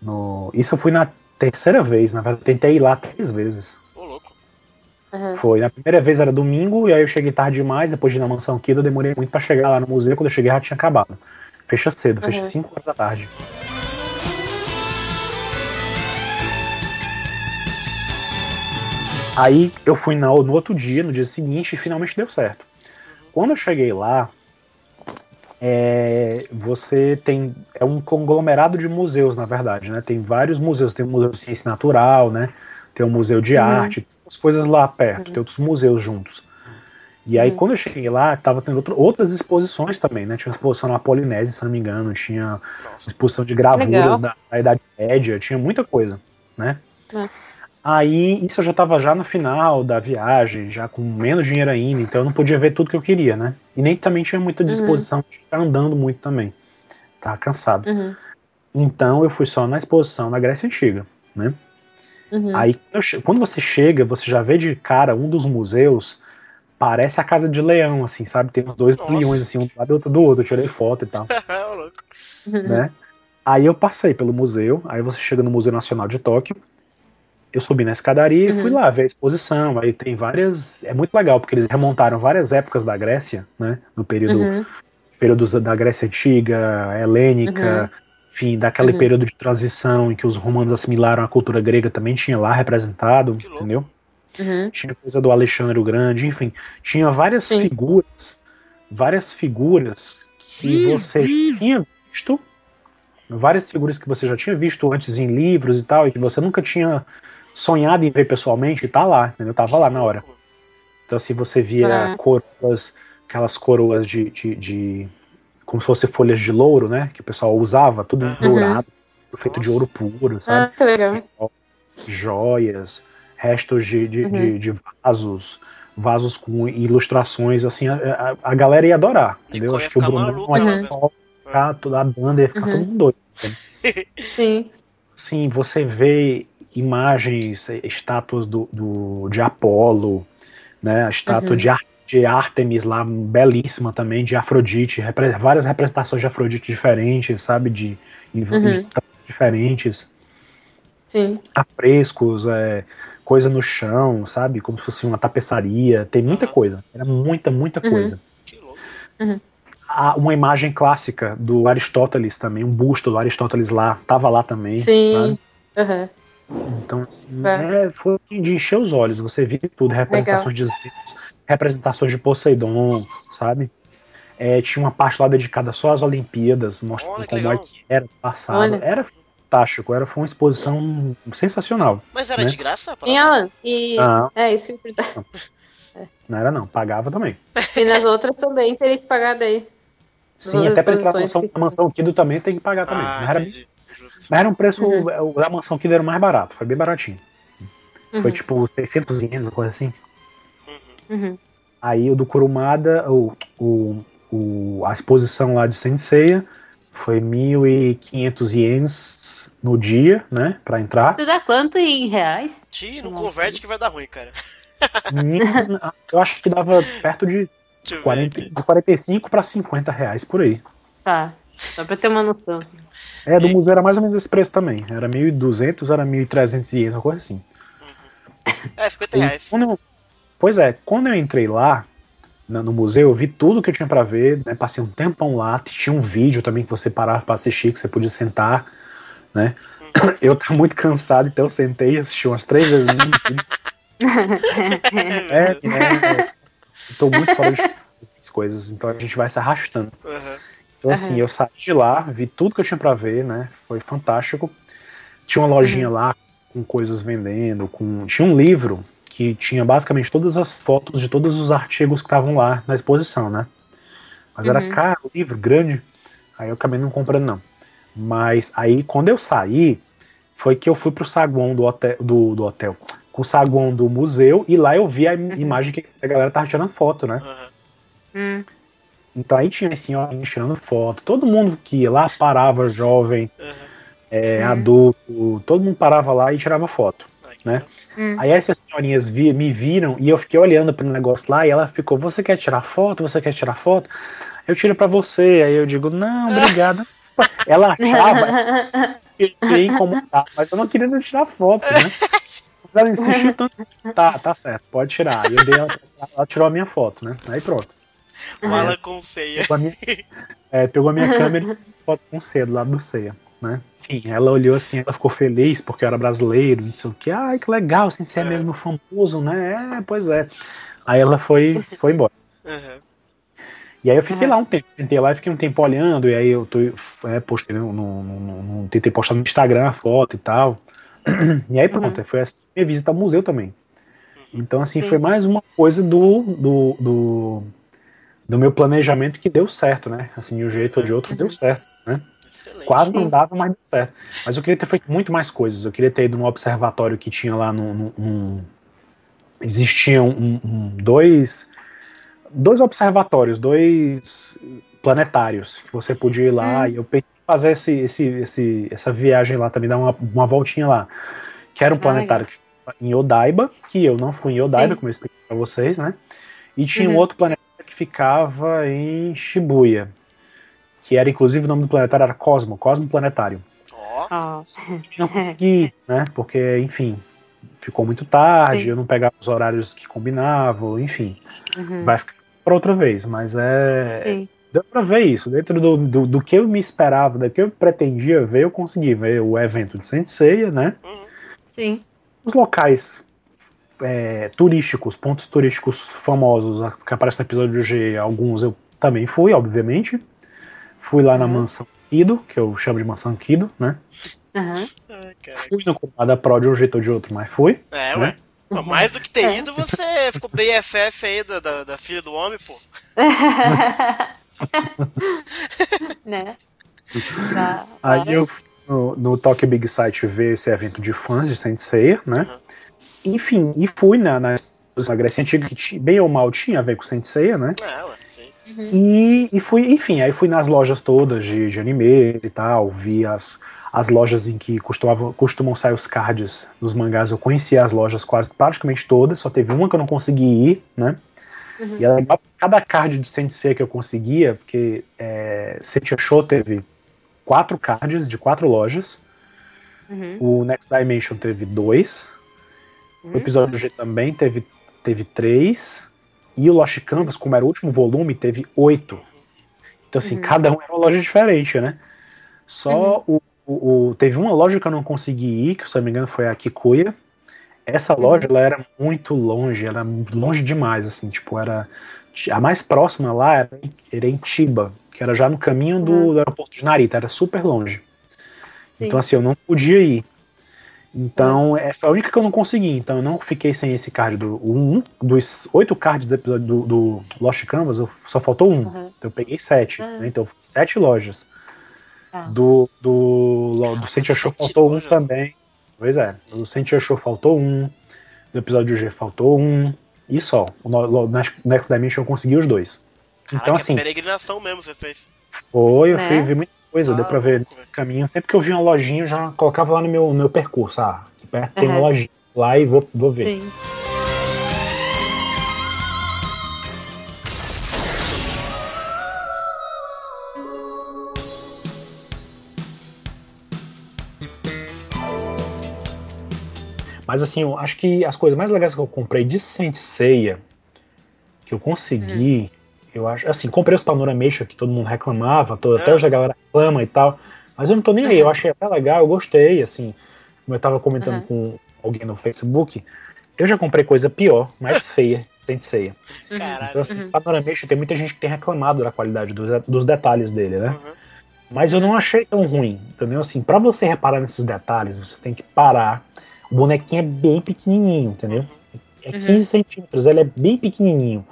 no, Isso eu fui na terceira vez, na verdade, tentei ir lá três vezes. Ô, louco. Uhum. Foi, na primeira vez era domingo, e aí eu cheguei tarde demais, depois de ir na mansão aqui, eu demorei muito para chegar lá no museu, quando eu cheguei já tinha acabado. Fecha cedo, uhum. fecha 5 horas da tarde. Aí eu fui no, no outro dia, no dia seguinte, e finalmente deu certo. Quando eu cheguei lá, é, você tem é um conglomerado de museus, na verdade, né? Tem vários museus, tem o Museu de Ciência Natural, né? Tem o Museu de uhum. Arte, as coisas lá perto, uhum. tem outros museus juntos. E aí, hum. quando eu cheguei lá, tava tendo outro, outras exposições também, né? Tinha uma exposição na Polinésia, se não me engano, tinha exposição de gravuras da, da, Idade Média, tinha muita coisa, né? É. Aí, isso eu já tava já no final da viagem, já com menos dinheiro ainda, então eu não podia ver tudo que eu queria, né? E nem também tinha muita uhum. disposição uhum. de ficar andando muito também. Tava cansado. Uhum. Então eu fui só na exposição na Grécia Antiga, né? Uhum. Aí quando você chega, você já vê de cara um dos museus, parece a casa de leão, assim, sabe? Tem os dois Nossa. leões, assim, um do lado do outro do outro. Eu tirei foto e tal. né? Aí eu passei pelo museu, aí você chega no Museu Nacional de Tóquio, eu subi na escadaria uhum. e fui uhum. lá ver a exposição. Aí tem várias. É muito legal, porque eles remontaram várias épocas da Grécia, né? No período, uhum. período da Grécia Antiga, helênica, uhum. enfim, daquele uhum. período de transição em que os romanos assimilaram a cultura grega também tinha lá representado, entendeu? Uhum. Tinha coisa do Alexandre o Grande, enfim, tinha várias Sim. figuras, várias figuras que você tinha visto, várias figuras que você já tinha visto antes em livros e tal, e que você nunca tinha sonhado em ver pessoalmente, tá lá, entendeu? Tava lá na hora. Então, assim, você via é. coroas, aquelas coroas de, de, de, como se fosse folhas de louro, né? Que o pessoal usava, tudo uhum. dourado, feito Nossa. de ouro puro, sabe? Ah, que legal. Joias, restos de, de, uhum. de, de, vasos, vasos com ilustrações, assim, a, a, a galera ia adorar, entendeu? Acho que o Bruno ia ficar toda a banda ia ficar uhum. todo mundo doido. Sim. Sim, você vê imagens, eh, estátuas do, do, de Apolo, né, a estátua uhum. de, Ar, de Artemis lá, belíssima também, de Afrodite, repre, várias representações de Afrodite diferentes, sabe, de, uhum. de diferentes. Sim. Afrescos, é, coisa no chão, sabe, como se fosse uma tapeçaria, tem muita uhum. coisa, era muita, muita uhum. coisa. Uhum. Uma imagem clássica do Aristóteles também, um busto do Aristóteles lá, tava lá também. Sim. Uhum. Então, assim, é. É, foi de encher os olhos. Você viu tudo, representações Legal. de Zeus, representações de Poseidon, sabe? É, tinha uma parte lá dedicada só às Olimpíadas, mostrando como é que era passado. Olha. Era fantástico, era, foi uma exposição sensacional. Mas era né? de graça? Em Alan, e... Não. É isso que eu não. não era não, pagava também. E nas outras também teria que pagar daí. Sim, até pra entrar na mansão, que... mansão Kido também tem que pagar também. Ah, não era entendi. Mas era um preço. Uhum. O da mansão que era mais barato, foi bem baratinho. Uhum. Foi tipo 600 ienes, uma coisa assim. Uhum. Aí o do Kurumada, o, o, o, a exposição lá de Senseiya foi 1.500 ienes no dia, né, pra entrar. Isso dá quanto em reais? Ti, não converte que vai dar ruim, cara. Eu acho que dava perto de, 40, de 45 para 50 reais por aí. Tá. Só pra ter uma noção. Assim. É, do museu era mais ou menos esse preço também. Era 1.200, era 1.300 ienes, uma coisa assim. Uhum. É, 50 reais. Eu, pois é, quando eu entrei lá, no museu, eu vi tudo que eu tinha para ver, né? Passei um tempão lá, tinha um vídeo também que você parava pra assistir, que você podia sentar, né? Uhum. Eu tava muito cansado, então eu sentei e assisti umas três vezes é, é, é, tô muito fora de essas coisas, então a gente vai se arrastando. Uhum. Então, assim, uhum. eu saí de lá, vi tudo que eu tinha para ver, né? Foi fantástico. Tinha uma lojinha uhum. lá com coisas vendendo, com tinha um livro que tinha basicamente todas as fotos de todos os artigos que estavam lá na exposição, né? Mas uhum. era caro, livro grande. Aí eu acabei não comprando não. Mas aí quando eu saí, foi que eu fui pro saguão do hotel, do, do hotel, com o saguão do museu e lá eu vi a uhum. imagem que a galera tava tirando foto, né? Uhum. Então aí tinha assim, ó, tirando foto. Todo mundo que ia lá parava, jovem, uhum. É, uhum. adulto, todo mundo parava lá e tirava foto. Né? Uhum. Aí essas senhorinhas vi, me viram e eu fiquei olhando para o negócio lá e ela ficou: Você quer tirar foto? Você quer tirar foto? Eu tiro para você. Aí eu digo: Não, obrigada. ela achava que eu ia incomodar, mas eu não queria tirar foto, né? Ela insistiu tanto. Tá, tá certo, pode tirar. Aí eu dei, ela, ela tirou a minha foto, né? Aí pronto. Mala com ceia. Pegou a minha, é, pegou a minha câmera e foto com ceia do lado do ceia, né? Enfim, ela olhou assim, ela ficou feliz porque eu era brasileiro, não sei o que. Ai, que legal, assim, você é, é mesmo famoso, né? É, pois é. Aí ela foi, foi embora. Uhum. E aí eu fiquei uhum. lá um tempo, sentei lá e fiquei um tempo olhando, e aí eu tô, é, postei no, no, no, no, tentei postar no Instagram a foto e tal. E aí pronto, uhum. foi a minha visita ao museu também. Então, assim, Sim. foi mais uma coisa do, do, do, do meu planejamento que deu certo, né? Assim, de um jeito ou de outro deu certo, né? Excelente. Quase não dava, mas deu certo. Mas eu queria ter feito muito mais coisas. Eu queria ter ido no observatório que tinha lá no. no, no existiam um, um, dois. Dois observatórios, dois planetários que você podia ir lá. Hum. E eu pensei em fazer esse, esse, esse, essa viagem lá também, dar uma, uma voltinha lá. Que era um planetário Ai. em Odaiba, que eu não fui em Odaiba, Sim. como eu expliquei pra vocês, né? E tinha uhum. um outro planeta que ficava em Shibuya que era inclusive o nome do planetário era Cosmo, Cosmo Planetário. Oh. Não consegui, né? Porque, enfim, ficou muito tarde, Sim. eu não pegava os horários que combinavam, enfim. Uhum. Vai ficar para outra vez, mas é. Sim. Deu pra ver isso. Dentro do, do, do, que eu me esperava, do que eu pretendia ver, eu consegui ver o evento de Senseiya, né? Sim. Os locais é, turísticos, pontos turísticos famosos que aparecem no episódio G, alguns eu também fui, obviamente. Fui lá na uhum. mansão Kido, que eu chamo de mansão Kido, né? Uhum. fui no Kurumada Pro de um jeito ou de outro, mas fui. É, né? ué. Mais do que ter é. ido, você ficou BFF aí da, da, da filha do homem, pô. né? Tá, aí eu no, no Tokyo Big Sight ver esse evento de fãs de Saint Seiya, né? Uhum. Enfim, e fui na, na, na Grécia Antiga, que bem ou mal tinha a ver com Saint Seiya, né? É, ué. Uhum. E, e fui, enfim, aí fui nas lojas todas de, de animes e tal, vi as, as lojas em que costumava, costumam sair os cards dos mangás, eu conhecia as lojas quase praticamente todas, só teve uma que eu não consegui ir, né? Uhum. E era cada card de Sensei que eu conseguia, porque é, Sentia Show teve quatro cards de quatro lojas, uhum. o Next Dimension teve dois. O episódio G também teve, teve três, e o Lost Canvas, como era o último volume, teve oito. Então, assim, uhum. cada um era uma loja diferente, né? Só uhum. o, o, o, Teve uma loja que eu não consegui ir, que se não me engano foi a Kikuya. Essa uhum. loja, ela era muito longe, era longe demais, assim, tipo, era. A mais próxima lá era, era em Chiba, que era já no caminho do, uhum. do aeroporto de Narita, era super longe. Sim. Então, assim, eu não podia ir. Então, é. foi a única que eu não consegui. Então, eu não fiquei sem esse card do um dos oito cards do episódio do, do Lost Canvas, só faltou um. Uhum. Então, eu peguei sete. Uhum. Né? Então, sete lojas. Ah. Do, do, do Sentia Show faltou lojas. um também. Pois é. Do Sentia Show faltou um. Do episódio G faltou um. E só. O Next Dimension eu consegui os dois. Caraca, então, assim. peregrinação mesmo você fez. Foi, eu é. fui ver muito coisa, ah, deu pra ver no caminho. Sempre que eu vi uma lojinha, eu já colocava lá no meu, meu percurso. Ah, aqui perto uhum. tem uma lojinha lá e vou, vou ver. Sim. Mas assim, eu acho que as coisas mais legais que eu comprei de Senseiya, que eu consegui, hum. Eu acho, assim, comprei os Panoramation que todo mundo reclamava, todo, é. até hoje a galera reclama e tal. Mas eu não tô nem aí, eu achei até legal, eu gostei, assim. Como eu tava comentando uhum. com alguém no Facebook, eu já comprei coisa pior, mais feia, sem ceia. Uhum. Então, assim, uhum. Panoramation tem muita gente que tem reclamado da qualidade dos, dos detalhes dele, né? Uhum. Mas eu não achei tão ruim, entendeu? Assim, pra você reparar nesses detalhes, você tem que parar. O bonequinho é bem pequenininho, entendeu? Uhum. É 15 uhum. centímetros, ele é bem pequenininho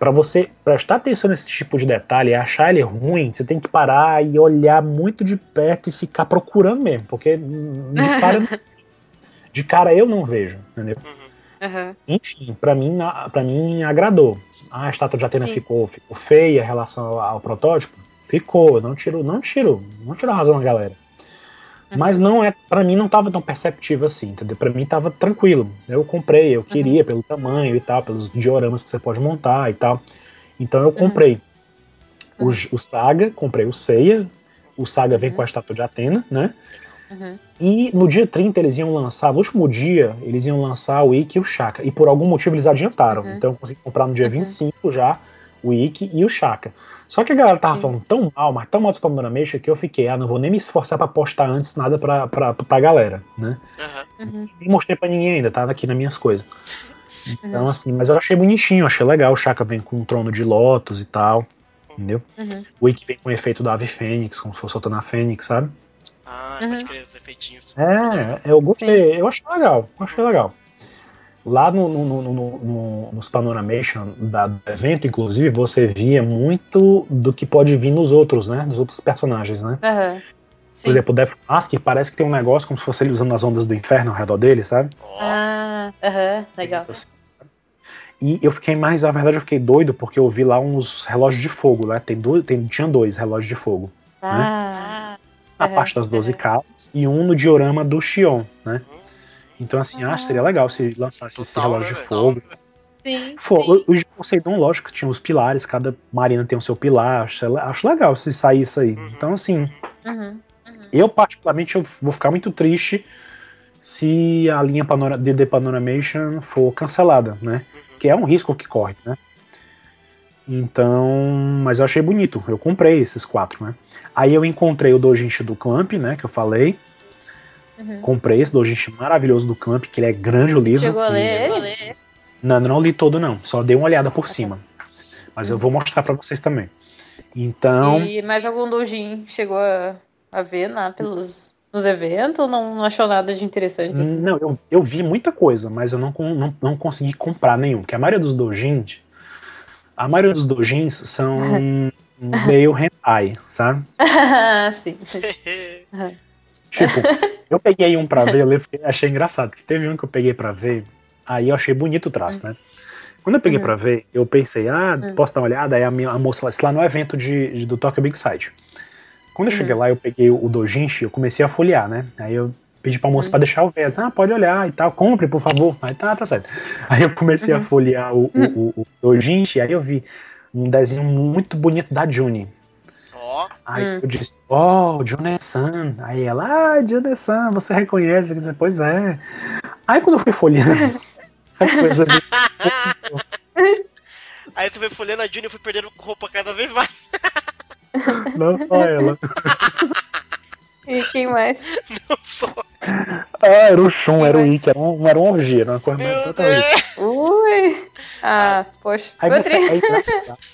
para você prestar atenção nesse tipo de detalhe e achar ele ruim, você tem que parar e olhar muito de perto e ficar procurando mesmo, porque de cara, de cara eu não vejo, entendeu? Uhum. Enfim, para mim, para mim agradou. Ah, a estátua de Atena ficou, ficou feia em relação ao, ao, protótipo, ficou. Não tiro, não tiro, não tiro a razão da galera. Mas não é, para mim não tava tão perceptível assim, entendeu? Para mim tava tranquilo. Eu comprei, eu queria uhum. pelo tamanho e tal, pelos dioramas que você pode montar e tal. Então eu comprei uhum. o, o, Saga, comprei o Seiya. O Saga vem com a estátua de Atena, né? Uhum. E no dia 30 eles iam lançar, no último dia, eles iam lançar o Ikki e o Shaka. E por algum motivo eles adiantaram. Uhum. Então eu consegui comprar no dia uhum. 25 já o Ikki e o Shaka. Só que a galera tava Sim. falando tão mal, mas tão mal do Panoramicha que eu fiquei, ah, não vou nem me esforçar para postar antes nada pra, pra, pra galera, né? Uhum. Nem mostrei pra ninguém ainda, tá aqui nas minhas coisas. Então, uhum. assim, mas eu achei bonitinho, achei legal. O Shaka vem com um trono de Lotus e tal, entendeu? Uhum. O Ikki vem com o efeito da ave Fênix, como se fosse soltando a Fênix, sabe? Ah, pode crer, os efeitinhos. É, eu gostei, Sim. eu achei legal, eu achei legal. Lá no, no, no, no, nos Panoramation da, do evento, inclusive, você via muito do que pode vir nos outros, né? Nos outros personagens, né? Uhum. Por exemplo, o Death Mask parece que tem um negócio como se fosse ele usando as ondas do inferno ao redor dele, sabe? Ah, aham, uhum, legal. Assim, e eu fiquei mais, na verdade, eu fiquei doido porque eu vi lá uns relógios de fogo, né? Tem dois, tem, tinha dois relógios de fogo. Né? Ah. Né? Na uhum, parte das 12 uhum. casas e um no diorama do Xion, né? Então, assim, ah. acho que seria legal se lançasse Total, esse relógio de fogo. Sim. sim. O, o Poseidon, lógico, tinha os pilares, cada marina tem o seu pilar. Acho, acho legal se sair isso aí. Uhum. Então, assim, uhum. Uhum. eu particularmente eu vou ficar muito triste se a linha de The Panoramation for cancelada, né? Uhum. Que é um risco que corre, né? Então, mas eu achei bonito. Eu comprei esses quatro, né? Aí eu encontrei o Dojinshi do Clamp, né? Que eu falei. Uhum. Comprei esse Dojinshi maravilhoso do Clamp, que ele é grande o livro. Chegou a ler? Não, não li todo não. Só dei uma olhada por cima. Mas eu vou mostrar para vocês também. Então. E mais algum Dojin chegou a, a ver lá pelos nos eventos ou não, não achou nada de interessante? Assim? Não, eu, eu vi muita coisa, mas eu não, não, não consegui comprar nenhum. Porque a maioria dos dojins, a maioria dos dojins são meio hentai, sabe? Sim. tipo, eu peguei um pra ver, eu achei engraçado, que teve um que eu peguei pra ver, aí eu achei bonito o traço, né? Quando eu peguei uhum. pra ver, eu pensei, ah, uhum. posso dar uma olhada? Aí a, minha, a moça lá, lá no evento de, de, do Tokyo Big Side. Quando eu cheguei uhum. lá, eu peguei o dojinshi, eu comecei a folhear, né? Aí eu pedi pra moça uhum. pra deixar o ver. Ah, pode olhar e tal, compre, por favor. Aí tá, tá certo. Aí eu comecei uhum. a folhear o, o, o, o dojinshi, aí eu vi um desenho muito bonito da Juni. Oh. Aí hum. eu disse, ó, oh, June-san. Aí ela, ah, June-san, você reconhece? Eu disse, pois é. Aí quando eu fui folheando, a coisa Aí tu foi folhando a Juni e foi perdendo roupa cada vez mais. Não só ela. E quem mais? Não só. Ah, era o Shun, era o Ikki, era, um, era uma orgia, era uma coisa totalmente. Ui! Ah, poxa. Aí você, aí,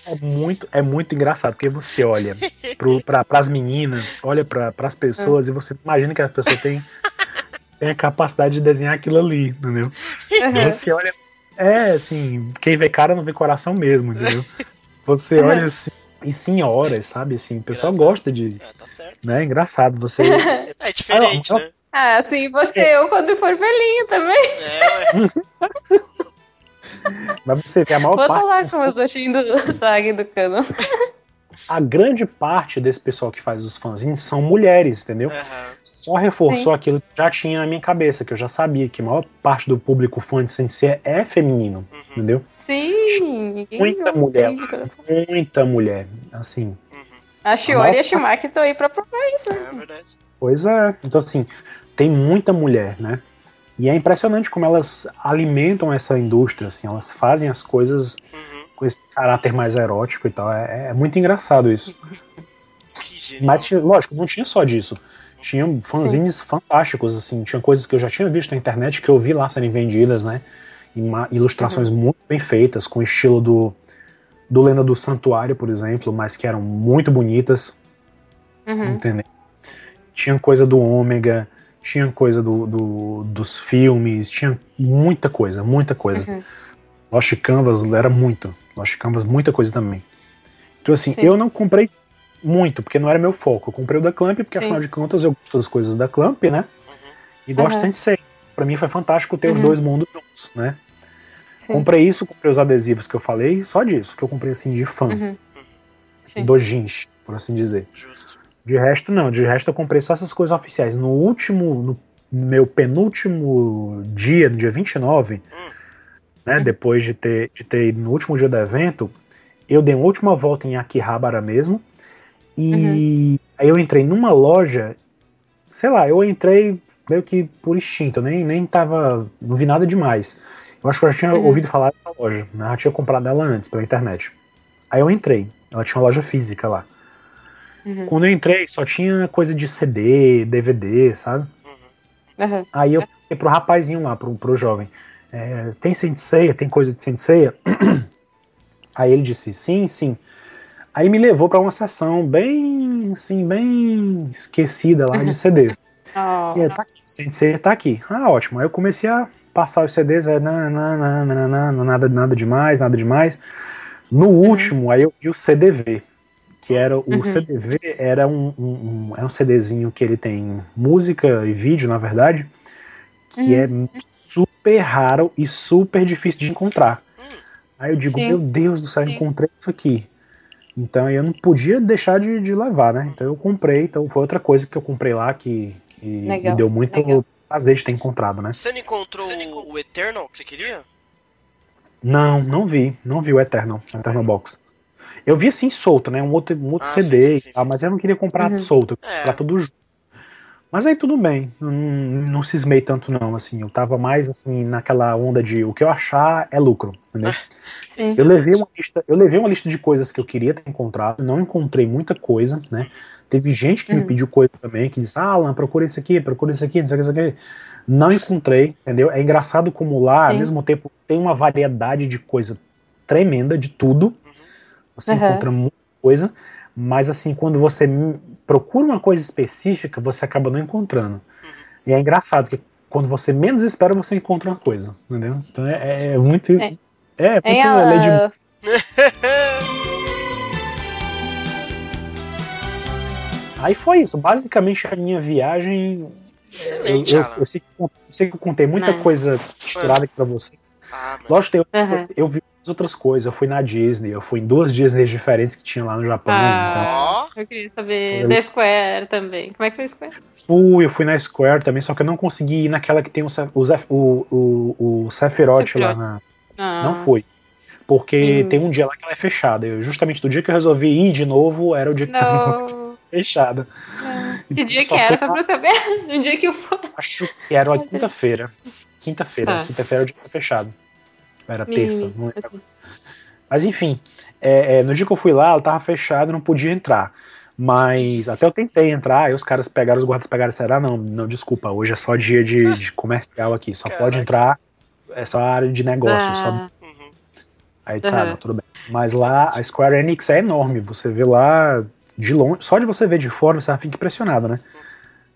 é, muito, é muito engraçado, porque você olha pro, pra, pras meninas, olha pra, pras pessoas hum. e você imagina que a pessoa tem, tem a capacidade de desenhar aquilo ali, entendeu? Uhum. Você olha. É, assim, quem vê cara não vê coração mesmo, entendeu? Você olha assim e senhoras, sabe? Assim, o pessoal engraçado. gosta de. É, tá certo. Né? Engraçado, você. é diferente, ah, né? Ah, sim, você é. eu quando for velhinho também. É, Mas você vê a maior Vou parte. Vou lá com os oshinhos do Sag do cano. A grande parte desse pessoal que faz os fanzines são mulheres, entendeu? Uhum só reforçou Sim. aquilo que já tinha na minha cabeça, que eu já sabia que a maior parte do público fã de Sensei é feminino, uhum. entendeu? Sim! Muita mulher, muita mulher, assim. Uhum. A Shiori e a Shimaki estão aí pra provar isso. Né? É verdade. Pois é, então assim, tem muita mulher, né? E é impressionante como elas alimentam essa indústria, assim, elas fazem as coisas uhum. com esse caráter mais erótico e tal. É, é muito engraçado isso. Mas, lógico, não tinha só disso tinha fanzines Sim. fantásticos, assim, tinha coisas que eu já tinha visto na internet que eu vi lá serem vendidas, né? ilustrações uhum. muito bem feitas, com o estilo do, do Lenda do Santuário, por exemplo, mas que eram muito bonitas. Uhum. Entendeu? Tinha coisa do Ômega, tinha coisa do, do, dos filmes, tinha muita coisa, muita coisa. Uhum. Lost Canvas era muito. Lost Canvas, muita coisa também. Então, assim, Sim. eu não comprei muito, porque não era meu foco. Eu comprei o da Clamp, porque Sim. afinal de contas eu gosto das coisas da Clamp, né? Uhum. E gosto uhum. de ser. Pra mim foi fantástico ter uhum. os dois mundos juntos, né? Sim. Comprei isso, comprei os adesivos que eu falei, só disso, que eu comprei assim de fã. Uhum. Do jeans, por assim dizer. Justo. De resto, não. De resto, eu comprei só essas coisas oficiais. No último, no meu penúltimo dia, no dia 29, hum. né? Uhum. Depois de ter, de ter ido no último dia do evento, eu dei uma última volta em Akihabara mesmo. E uhum. aí eu entrei numa loja, sei lá, eu entrei meio que por instinto, eu nem, nem tava. não vi nada demais. Eu acho que eu já tinha uhum. ouvido falar dessa loja, né? Eu já tinha comprado ela antes pela internet. Aí eu entrei, ela tinha uma loja física lá. Uhum. Quando eu entrei, só tinha coisa de CD, DVD, sabe? Uhum. Aí eu falei pro rapazinho lá, pro, pro jovem: é, tem Senseia? Tem coisa de Senseia? Aí ele disse: sim, sim. Aí me levou para uma sessão bem, assim, bem esquecida lá de CDs. oh. E tá aqui, Sensei tá aqui. Ah, ótimo. Aí eu comecei a passar os CDs, é não, não, não, não, não, nada, nada demais, nada demais. No uhum. último, aí eu vi o CDV, que era o uhum. CDV era um, um, um, é um CDzinho que ele tem música e vídeo, na verdade, que é uhum. é super raro e super difícil de encontrar. Aí eu digo, Sim. meu Deus do céu, encontrei isso aqui. Então eu não podia deixar de, de, levar, né? Então eu comprei, então foi outra coisa que eu comprei lá que, que me deu muito legal. prazer de ter encontrado, né? Você não encontrou o Eternal que você queria? Não, não vi. Não vi o Eternal, o Eternal Box. Eu vi assim solto, né? Um outro, um outro ah, CD sim, sim, sim, mas eu não queria comprar uhum. solto, eu é. tudo junto. Mas aí tudo bem, não, não cismei tanto não, assim, eu tava mais assim naquela onda de o que eu achar é lucro, entendeu? Sim. Eu levei uma lista, eu levei uma lista de coisas que eu queria ter encontrado, não encontrei muita coisa, né? Teve gente que me hum. pediu coisa também, que disse, ah, Alan, procura isso aqui, procura isso aqui, não sei o que, isso aqui. Não encontrei, entendeu? É engraçado como lá, Sim. ao mesmo tempo, tem uma variedade de coisa tremenda, de tudo. Você uhum. encontra muita coisa, mas assim, quando você procura uma coisa específica, você acaba não encontrando. Uhum. E é engraçado que quando você menos espera, você encontra uma coisa, entendeu? Então é, é muito. É, é, muito é a... lei de. Aí foi isso. Basicamente a minha viagem. Excelente, eu, eu, eu, sei, eu sei, que eu contei muita não. coisa misturada aqui pra vocês. Ah, mas... Lógico, eu, uhum. eu vi outras coisas. Eu fui na Disney, eu fui em duas Disney diferentes que tinha lá no Japão. Ah, então... Eu queria saber eu... da Square também. Como é que foi a Square? Fui, eu fui na Square também, só que eu não consegui ir naquela que tem o, o, o, o, Sephiroth, Sephiroth. lá na. Ah. Não fui. Porque hum. tem um dia lá que ela é fechada. Eu, justamente do dia que eu resolvi ir de novo, era o dia que não. tava fechada. Que dia que era, só pra saber? Um dia que eu fui. Acho que era uma quinta-feira. Quinta-feira. Ah. Quinta-feira era o dia que tava fechado. Era terça, não lembro. Mas enfim, é, é, no dia que eu fui lá, ela tava fechada, não podia entrar. Mas até eu tentei entrar, aí os caras pegaram, os guardas pegaram e disseram, ah, não, não, desculpa, hoje é só dia de, de comercial aqui, só Caraca. pode entrar, é só área de negócio. Ah. Só... Uhum. Aí disse, uhum. ah, não, tudo bem. Mas lá, a Square Enix é enorme, você vê lá de longe, só de você ver de fora, você fica impressionado, né?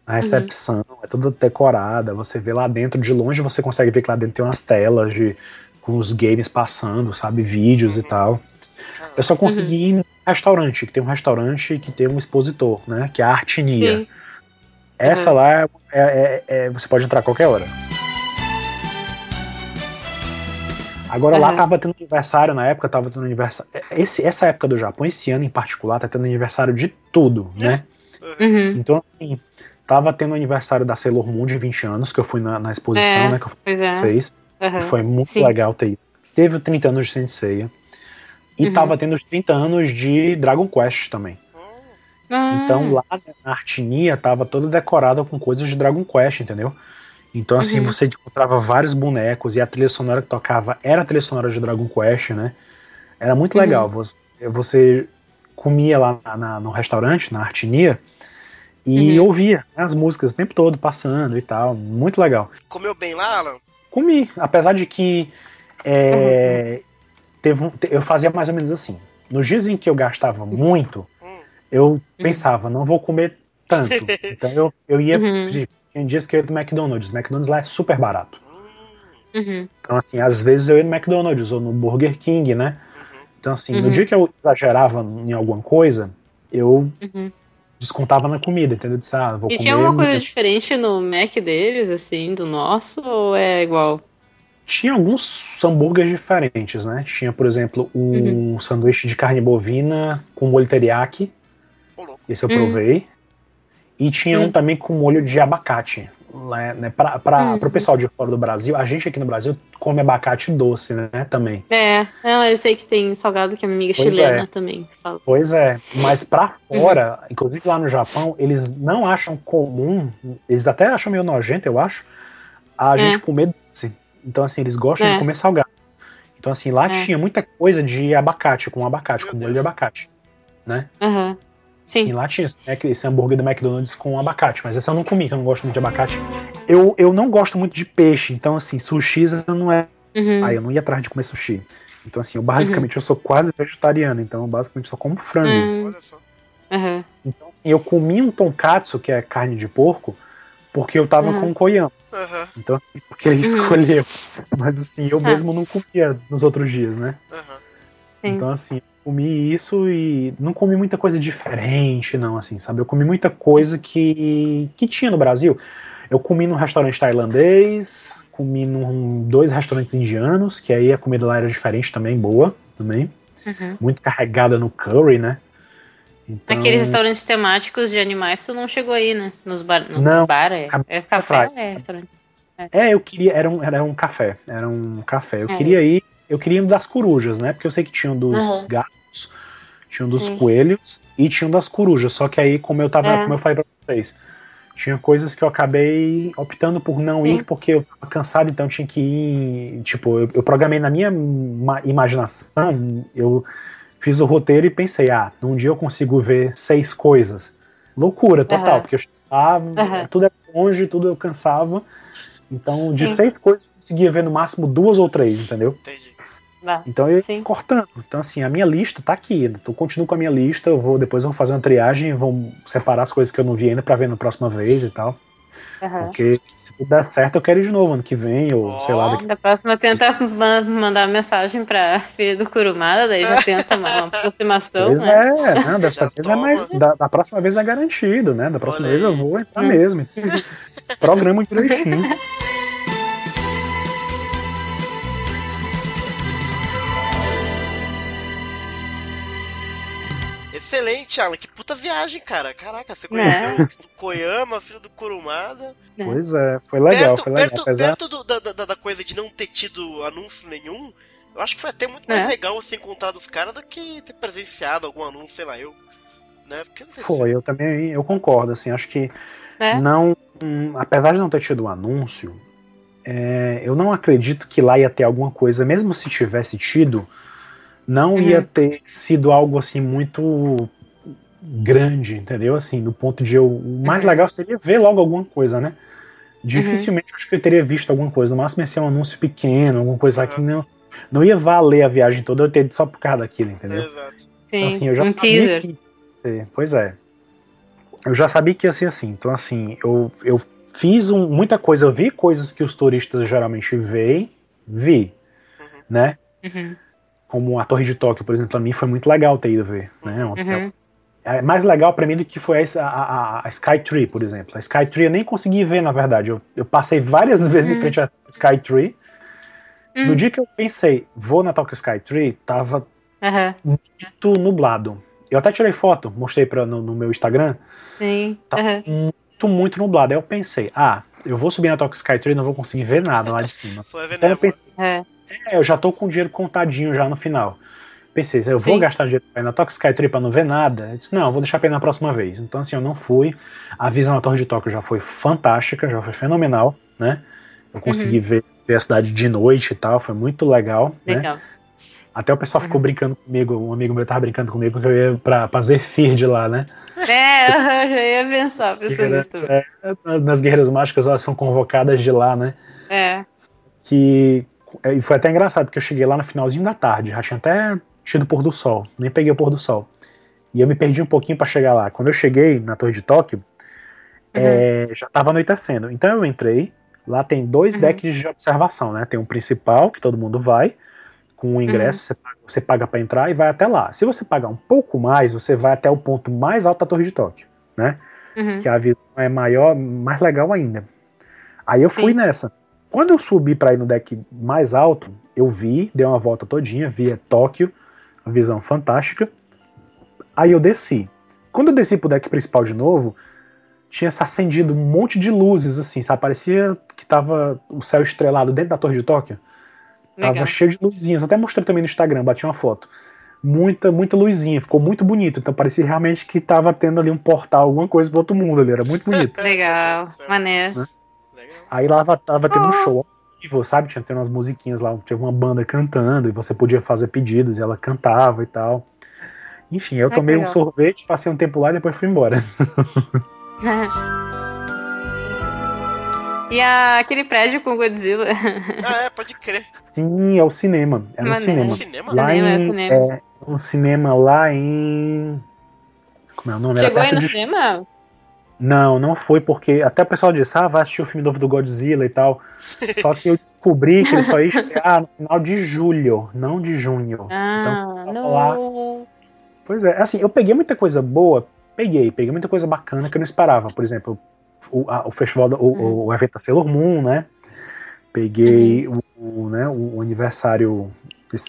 A recepção uhum. é toda decorada, você vê lá dentro, de longe você consegue ver que lá dentro tem umas telas de com os games passando, sabe, vídeos e tal. Eu só consegui uhum. ir no restaurante, que tem um restaurante que tem um expositor, né, que é a Artinia. Sim. Essa uhum. lá é, é, é, você pode entrar a qualquer hora. Agora uhum. lá tava tendo aniversário na época, tava tendo aniversário. Esse, essa época do Japão, esse ano em particular, tá tendo aniversário de tudo, né? Uhum. Então, assim, tava tendo aniversário da Sailor Moon de 20 anos, que eu fui na, na exposição, é, né? Que eu fui é. vocês. Uhum, foi muito sim. legal ter ido. Teve 30 anos de Senseiya. E uhum. tava tendo os 30 anos de Dragon Quest também. Ah. Então lá na Artinia tava toda decorada com coisas de Dragon Quest, entendeu? Então assim, uhum. você encontrava vários bonecos e a trilha sonora que tocava era a trilha sonora de Dragon Quest, né? Era muito uhum. legal. Você, você comia lá na, no restaurante, na Artinia, e uhum. ouvia né, as músicas o tempo todo passando e tal. Muito legal. Comeu bem lá, Alan? Comi, apesar de que é, teve um, eu fazia mais ou menos assim. Nos dias em que eu gastava muito, eu uhum. pensava, não vou comer tanto. Então eu, eu ia. Uhum. Tinha dias que eu ia no McDonald's. McDonald's lá é super barato. Uhum. Então, assim, às vezes eu ia no McDonald's ou no Burger King, né? Então, assim, no dia que eu exagerava em alguma coisa, eu descontava na comida, entendeu? Disse, ah, vou e comer tinha alguma coisa diferente no Mac deles, assim, do nosso, ou é igual? Tinha alguns hambúrgueres diferentes, né? Tinha, por exemplo, um uhum. sanduíche de carne bovina com molho teriyaki. Esse eu provei. Uhum. E tinha um uhum. também com molho de abacate né, né para uhum. o pessoal de fora do Brasil, a gente aqui no Brasil come abacate doce, né, também. É, não, eu sei que tem salgado que é minha amiga pois chilena é. também fala. Pois é, mas para fora, uhum. inclusive lá no Japão, eles não acham comum, eles até acham meio nojento, eu acho, a é. gente comer doce. Então, assim, eles gostam de é. comer salgado. Então, assim, lá é. tinha muita coisa de abacate, com abacate, Meu com molho de abacate, né? Aham. Uhum. Sim. Sim, lá tinha né, esse hambúrguer do McDonald's com abacate, mas esse eu não comi, que eu não gosto muito de abacate. Eu, eu não gosto muito de peixe, então assim, sushi não é. Uhum. Ah, eu não ia atrás de comer sushi. Então, assim, eu basicamente uhum. eu sou quase vegetariano, então eu basicamente só como frango. Uhum. Olha só. Uhum. Então, assim, eu comi um tonkatsu, que é carne de porco, porque eu tava uhum. com o Koyama. Uhum. Então, assim, porque ele uhum. escolheu. Mas assim, eu tá. mesmo não comia nos outros dias, né? Então, assim, comi isso e não comi muita coisa diferente, não, assim, sabe? Eu comi muita coisa que, que tinha no Brasil. Eu comi num restaurante tailandês, comi num dois restaurantes indianos, que aí a comida lá era diferente também, boa também. Uhum. Muito carregada no curry, né? Então... Aqueles restaurantes temáticos de animais, tu não chegou aí, né? Nos bar, no não, bar é, é café, é. É. é. eu queria, era um, era um café, era um café. Eu é. queria ir, eu queria ir das corujas, né? Porque eu sei que tinham dos uhum. gatos, tinham dos Sim. coelhos e tinham das corujas. Só que aí, como eu tava, é. como eu falei pra vocês, tinha coisas que eu acabei optando por não Sim. ir porque eu tava cansado, então tinha que ir. Tipo, eu, eu programei na minha imaginação, eu fiz o roteiro e pensei, ah, num dia eu consigo ver seis coisas. Loucura total, uhum. porque eu estava, uhum. tudo é longe, tudo eu cansava. Então, de Sim. seis coisas, eu conseguia ver no máximo duas ou três, entendeu? Entendi. Então eu ia cortando. Então, assim, a minha lista tá aqui. Eu continuo com a minha lista, eu vou, depois eu vou fazer uma triagem, vou separar as coisas que eu não vi ainda pra ver na próxima vez e tal. Uhum. Porque se tudo der certo, eu quero ir de novo ano que vem, ou oh. sei lá. Daqui... Da próxima tenta mandar mensagem pra filha do Curumada, daí já tenta uma, aproximação. Pois né? é, não, dessa vez é mais. Da, da, próxima vez é garantido, né? Da próxima Olha vez aí. eu vou entrar hum. mesmo. Programa direitinho. Excelente, Alan. Que puta viagem, cara. Caraca, você conheceu é. o Koyama, filho do Kurumada. É. Pois é, foi legal. Perto, foi legal, perto, perto do, da, da, da, coisa de não ter tido anúncio nenhum, eu acho que foi até muito mais é. legal você encontrar os caras do que ter presenciado algum anúncio, sei lá, eu. Né? Porque, foi, se... eu também eu concordo, assim, acho que é. não. Hum, apesar de não ter tido um anúncio, é, eu não acredito que lá ia ter alguma coisa, mesmo se tivesse tido não uhum. ia ter sido algo assim muito grande, entendeu? Assim, do ponto de eu. O mais uhum. legal seria ver logo alguma coisa, né? Dificilmente uhum. acho que eu teria visto alguma coisa. No máximo ia ser um anúncio pequeno, alguma coisa que não, não ia valer a viagem toda, eu ter só por causa daquilo, entendeu? Exato. Sim, então, assim, eu já um teaser. Que... Pois é. Eu já sabia que ia ser assim. Então, assim, eu, eu fiz um, muita coisa, eu vi coisas que os turistas geralmente veem, vi, uhum. né? Uhum como a Torre de Tóquio, por exemplo, para mim foi muito legal ter ido ver. Né? Uhum. É mais legal para mim do que foi a, a, a Skytree, por exemplo. A Skytree eu nem consegui ver, na verdade. Eu, eu passei várias vezes uhum. em frente à Skytree. Uhum. No dia que eu pensei, vou na Tokyo Skytree, tava muito nublado. Eu até tirei foto, mostrei pra, no, no meu Instagram. Sim. Tava muito, muito nublado. Aí eu pensei, ah, eu vou subir na Tokyo Skytree e não vou conseguir ver nada lá de cima. então eu pensei, é. É, eu já tô com o dinheiro contadinho já no final. Pensei, eu vou Sim. gastar dinheiro pra ir na Tokyo Sky Tree pra não ver nada? Eu disse, não, vou deixar pra ir na próxima vez. Então, assim, eu não fui. A visão na Torre de Tóquio já foi fantástica, já foi fenomenal, né? Eu consegui uhum. ver, ver, a cidade de noite e tal, foi muito legal. Né? Legal. Né? Até o pessoal uhum. ficou brincando comigo, um amigo meu tava brincando comigo que eu ia pra, pra Zephyr de lá, né? É, eu já ia pensar, pensando é, Nas Guerreiras Mágicas elas são convocadas de lá, né? É. Que é, e foi até engraçado, porque eu cheguei lá no finalzinho da tarde, já tinha até tido o pôr do sol, nem peguei o pôr do sol. E eu me perdi um pouquinho para chegar lá. Quando eu cheguei na Torre de Tóquio, uhum. é, já estava anoitecendo. Então eu entrei, lá tem dois uhum. decks de observação, né? Tem um principal, que todo mundo vai, com o ingresso, uhum. você paga, para entrar e vai até lá. Se você pagar um pouco mais, você vai até o ponto mais alto da Torre de Tóquio, né? Uhum. Que a visão é maior, mais legal ainda. Aí eu fui Sim. nessa. Quando eu subi para ir no deck mais alto, eu vi, dei uma volta todinha, vi Tóquio, uma visão fantástica. Aí eu desci. Quando eu desci pro deck principal de novo, tinha se acendido um monte de luzes, assim, sabe? Parecia que tava o céu estrelado dentro da Torre de Tóquio. Legal. Tava cheio de luzinhas. Até mostrei também no Instagram, bati uma foto. Muita, muita luzinha, ficou muito bonito. Então parecia realmente que tava tendo ali um portal, alguma coisa pro outro mundo ali. Era muito bonito. Legal, maneiro. Né? Aí lá tava tendo um show ao vivo, sabe? Tinha tendo umas musiquinhas lá, tinha uma banda cantando e você podia fazer pedidos e ela cantava e tal. Enfim, eu tomei um sorvete, passei um tempo lá e depois fui embora. E a, aquele prédio com Godzilla. Ah, é, pode crer. Sim, é o cinema. É um cinema. É cinema? Lá cinema, em, é, cinema. é um cinema lá em. Como é o nome? Chegou aí no de... cinema? Não, não foi porque até o pessoal disse, ah, vai assistir o filme novo do Godzilla e tal. Só que eu descobri que ele só ia estrear no final de julho, não de junho. Ah, então, não. Lá... Pois é, assim, eu peguei muita coisa boa, peguei, peguei muita coisa bacana que eu não esperava. Por exemplo, o, a, o festival, o, uhum. o, evento da Sailor Moon, né? Peguei uhum. o, né, o aniversário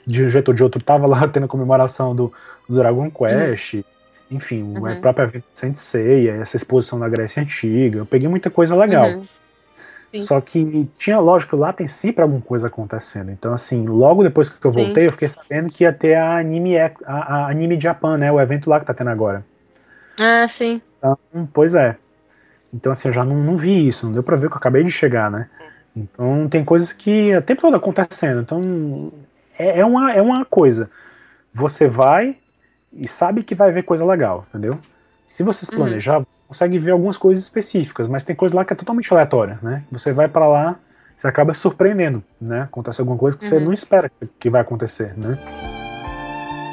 de um jeito ou de outro, tava lá tendo a comemoração do, do Dragon Quest. Uhum. Enfim, uhum. o próprio evento Sensei, essa exposição da Grécia Antiga. Eu peguei muita coisa legal. Uhum. Só que tinha, lógico, lá tem sempre alguma coisa acontecendo. Então, assim, logo depois que eu voltei, Sim. eu fiquei sabendo que ia ter a Anime, a, a Anime Japan, né? O evento lá que tá tendo agora. Ah, sim. Então, pois é. Então, assim, eu já não, não vi isso, não deu pra ver que eu acabei de chegar, né? Então, tem coisas que o tempo todo acontecendo. Então, é, é, uma, é uma coisa. Você vai, e sabe que vai ver coisa legal, entendeu? Se você se uhum. planejar, uhum. você consegue ver algumas coisas específicas, mas tem coisa lá que é totalmente aleatória, né? Você vai para lá, você acaba surpreendendo, né? Acontece alguma coisa que uhum. você não espera que vai acontecer, né?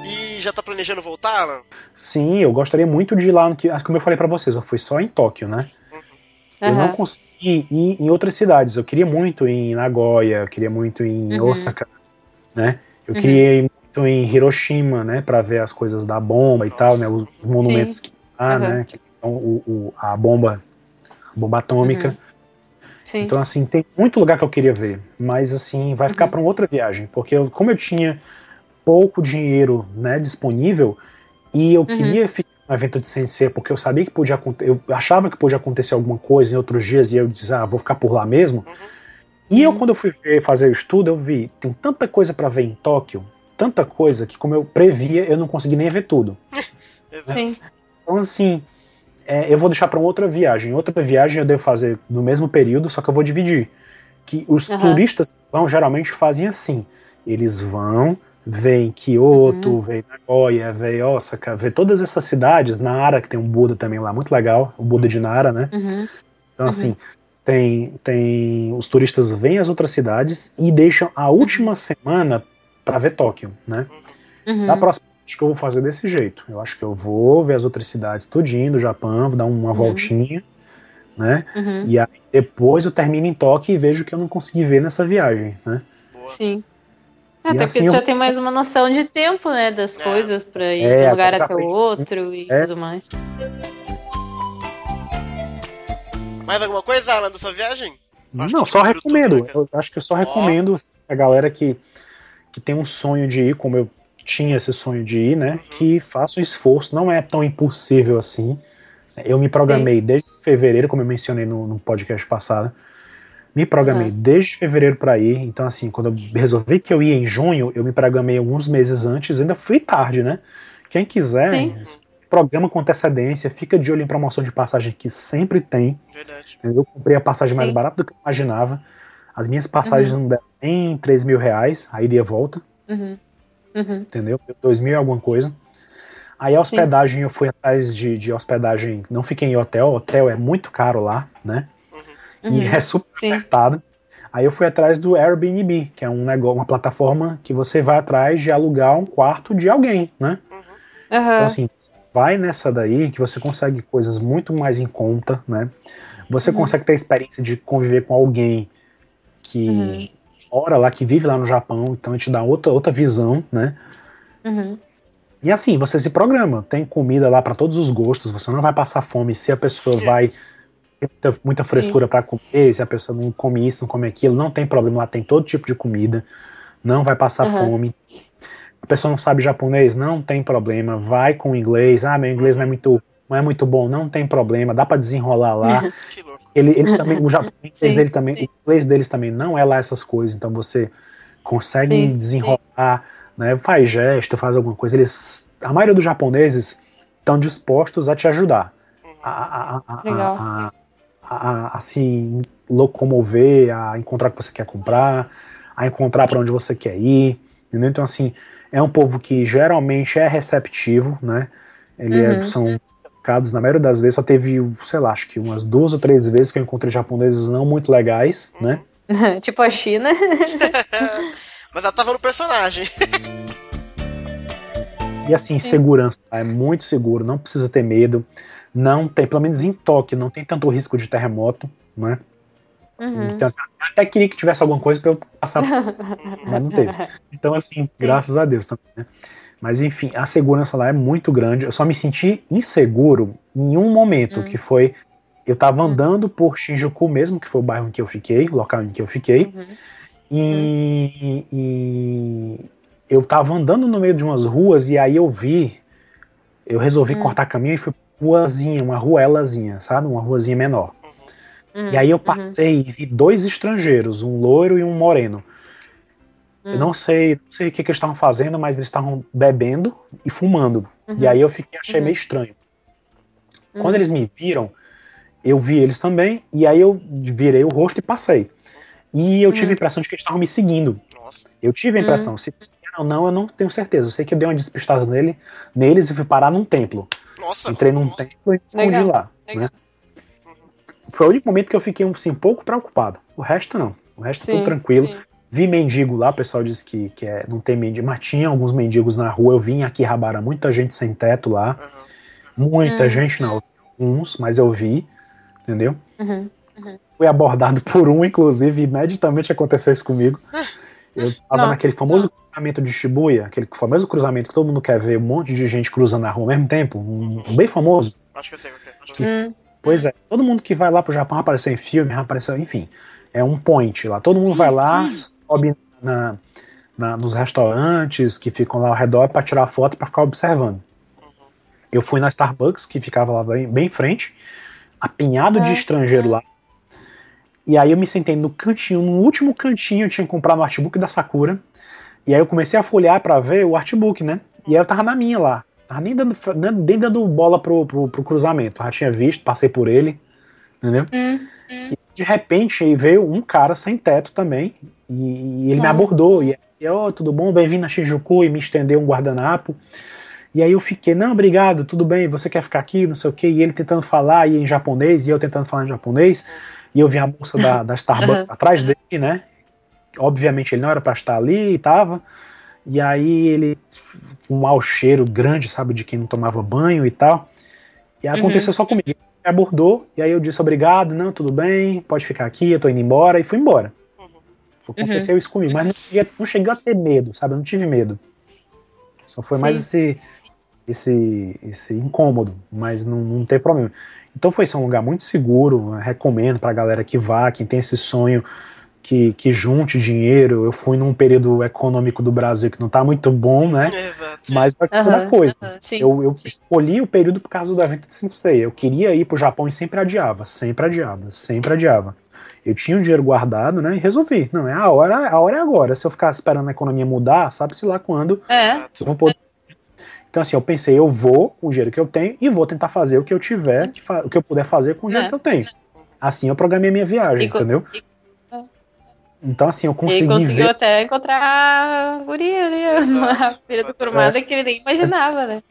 E já tá planejando voltar, Alan? Sim, eu gostaria muito de ir lá, que, como eu falei para vocês, eu fui só em Tóquio, né? Uhum. Eu não consegui ir em outras cidades. Eu queria muito ir em Nagoya, eu queria muito ir em uhum. Osaka, né? Eu queria ir em Hiroshima, né, para ver as coisas da bomba e tal, né, os monumentos Sim. que há, uhum. né, que o, o, a bomba, a bomba atômica. Uhum. Então, assim, tem muito lugar que eu queria ver, mas, assim, vai ficar uhum. para uma outra viagem, porque eu, como eu tinha pouco dinheiro, né, disponível, e eu uhum. queria ficar no evento de Sensei, porque eu sabia que podia eu achava que podia acontecer alguma coisa em outros dias, e eu disse, ah, vou ficar por lá mesmo. Uhum. E eu, quando eu fui ver, fazer o estudo, eu vi, tem tanta coisa para ver em Tóquio, tanta coisa que, como eu previa, eu não consegui nem ver tudo. Sim. Então, assim, é, eu vou deixar para outra viagem. Outra viagem eu devo fazer no mesmo período, só que eu vou dividir. Que os uhum. turistas vão geralmente fazem assim. Eles vão, vem Kyoto, uhum. vem Nagoya, vem Osaka, vê todas essas cidades, Nara, que tem um Buda também lá, muito legal, o Buda de Nara, né? Uhum. Então, assim, tem, tem. Os turistas vêm às outras cidades e deixam a última semana para ver Tóquio, né? Uhum. Na próxima acho que eu vou fazer desse jeito. Eu acho que eu vou ver as outras cidades tudinho do Japão, vou dar uma uhum. voltinha, né? Uhum. E aí depois eu termino em Tóquio e vejo o que eu não consegui ver nessa viagem, né? Sim. É, até assim, porque tu já eu... tem mais uma noção de tempo, né? Das é. coisas para ir é, de um lugar até o outro e é. tudo mais. Mais alguma coisa, Alan, da sua viagem? Acho não, só recomendo. Tudo, né, eu acho que eu só recomendo a galera que que tem um sonho de ir, como eu tinha esse sonho de ir, né? Uhum. Que faça um esforço, não é tão impossível assim. Eu me programei Sim. desde fevereiro, como eu mencionei no, no podcast passado. Me programei uhum. desde fevereiro para ir. Então, assim, quando eu resolvi que eu ia em junho, eu me programei alguns meses antes, ainda fui tarde, né? Quem quiser, Sim. programa com antecedência, fica de olho em promoção de passagem que sempre tem. Verdade. Eu comprei a passagem Sim. mais barata do que eu imaginava. As minhas passagens uhum. não deram nem 3 mil reais, a ida e a volta. Uhum. Uhum. Entendeu? 2 mil e alguma coisa. Aí a hospedagem, Sim. eu fui atrás de, de hospedagem, não fiquei em hotel, hotel é muito caro lá, né? Uhum. E é super Sim. apertado. Aí eu fui atrás do Airbnb, que é um negócio, uma plataforma que você vai atrás de alugar um quarto de alguém, né? Uhum. Então assim, vai nessa daí que você consegue coisas muito mais em conta, né? Você uhum. consegue ter a experiência de conviver com alguém que uhum. mora lá, que vive lá no Japão, então a gente dá outra, outra visão, né? Uhum. E assim, você se programa, tem comida lá para todos os gostos, você não vai passar fome se a pessoa vai muita, muita frescura para comer, se a pessoa não come isso, não come aquilo, não tem problema, lá tem todo tipo de comida, não vai passar uhum. fome. A pessoa não sabe japonês, não tem problema, vai com inglês, ah, meu inglês não é muito, não é muito bom, não tem problema, dá para desenrolar lá. Ele, eles também, o japonês sim, dele também, sim. o inglês deles também não é lá essas coisas, então você consegue sim, desenrolar, né? Faz gesto, faz alguma coisa. Eles, a maioria dos japoneses estão dispostos a te ajudar, a, a, a, a, a se locomover, a encontrar o que você quer comprar, a encontrar para onde você quer ir, entendeu? Então assim é um povo que geralmente é receptivo, né? Ele é, uhum. é, são na maioria das vezes só teve, sei lá, acho que umas duas ou três vezes que eu encontrei japoneses não muito legais, né? tipo a China. Mas ela tava no personagem. E assim, Sim. segurança, é muito seguro, não precisa ter medo. Não tem, pelo menos em Tóquio, não tem tanto risco de terremoto, né? Uhum. Então, assim, até queria que tivesse alguma coisa para eu passar, mas não teve. Então, assim, graças a Deus também, né? Mas enfim, a segurança lá é muito grande. Eu só me senti inseguro em um momento, uhum. que foi eu tava hum. andando por Shinjuku mesmo, que foi o bairro em que eu fiquei, o local em que eu fiquei. Uhum. E, e, eu tava andando no meio de umas ruas e aí eu vi, eu resolvi uhum. cortar caminho e fui ruazinha, uma ruelazinha, sabe? Uma ruazinha menor. Uhum. E aí eu uhum. passei e vi dois estrangeiros, um loiro e um moreno. Eu não sei, não sei o que, que eles estavam fazendo, mas eles estavam bebendo e fumando. E uhum. aí eu fiquei, achei meio estranho. Quando eles me viram, eu vi eles também, e aí eu virei o rosto e passei. E eu tive a hum. impressão de que eles estavam me seguindo. Nossa. Eu tive a impressão. Hum. Se ou não, eu não tenho certeza. Eu sei que eu dei uma despistada nele, neles e fui parar num templo. Nossa. Entrei num nossa. templo e escondi lá. Né? Foi o único momento que eu fiquei assim, um pouco preocupado. O resto não. O resto sim, tudo tranquilo. Sim. Vi mendigo lá, o pessoal disse que, que é, não tem mendigo, mas tinha alguns mendigos na rua. Eu vim em Akihabara, muita gente sem teto lá. Uhum. Muita uhum. gente, não. Uns, mas eu vi entendeu? Uhum, uhum. Fui abordado por um, inclusive, imediatamente aconteceu isso comigo. Eu tava não, naquele famoso não. cruzamento de Shibuya, aquele famoso cruzamento que todo mundo quer ver, um monte de gente cruzando na rua ao mesmo tempo, um, um bem famoso. Acho que eu sei o que é. Hum. Pois é, todo mundo que vai lá pro Japão aparecer em filme, apareceu, enfim, é um point lá. Todo mundo vai lá, sobe na, na, nos restaurantes que ficam lá ao redor para tirar foto para ficar observando. Uhum. Eu fui na Starbucks, que ficava lá bem, bem em frente, apinhado é. de estrangeiro lá. E aí eu me sentei no cantinho, no último cantinho eu tinha comprado o artbook da Sakura. E aí eu comecei a folhear para ver o artbook, né? E aí eu tava na minha lá. Tava nem dando, nem dando bola pro, pro, pro cruzamento. Eu já tinha visto, passei por ele. Entendeu? Hum, hum. E de repente aí veio um cara sem teto também. E, e ele me abordou. E aí, oh, tudo bom? Bem-vindo a Shinjuku. E me estendeu um guardanapo. E aí eu fiquei, não, obrigado, tudo bem, você quer ficar aqui, não sei o quê, e ele tentando falar em japonês, e eu tentando falar em japonês, e eu vi a moça da, da Starbucks atrás dele, né? Obviamente ele não era para estar ali e tava. E aí ele, um mau cheiro grande, sabe, de quem não tomava banho e tal. E aconteceu uhum. só comigo. Ele me abordou, e aí eu disse obrigado, não, tudo bem, pode ficar aqui, eu tô indo embora, e fui embora. Aconteceu uhum. isso comigo, mas não cheguei, não cheguei a ter medo, sabe? Eu não tive medo. Só foi Sim. mais esse, esse, esse incômodo, mas não, não tem problema. Então foi um lugar muito seguro, recomendo para a galera que vá, quem tem esse sonho que, que junte dinheiro. Eu fui num período econômico do Brasil que não está muito bom, né? Exato. Mas é aquela uhum, coisa. Uhum, eu, eu escolhi o período por causa do evento de Sensei. Eu queria ir para o Japão e sempre adiava, sempre adiava, sempre adiava. Eu tinha o dinheiro guardado, né? E resolvi. Não, é a hora, a hora é agora. Se eu ficar esperando a economia mudar, sabe-se lá quando é. eu vou poder então, assim, eu pensei, eu vou com o dinheiro que eu tenho e vou tentar fazer o que eu tiver, que o que eu puder fazer com o dinheiro é. que eu tenho. Assim eu programei minha viagem, e entendeu? E... Então, assim, eu consegui. Ele conseguiu ver... até encontrar a guria ali, na feira do Kurumada, é. que ele nem imaginava, né?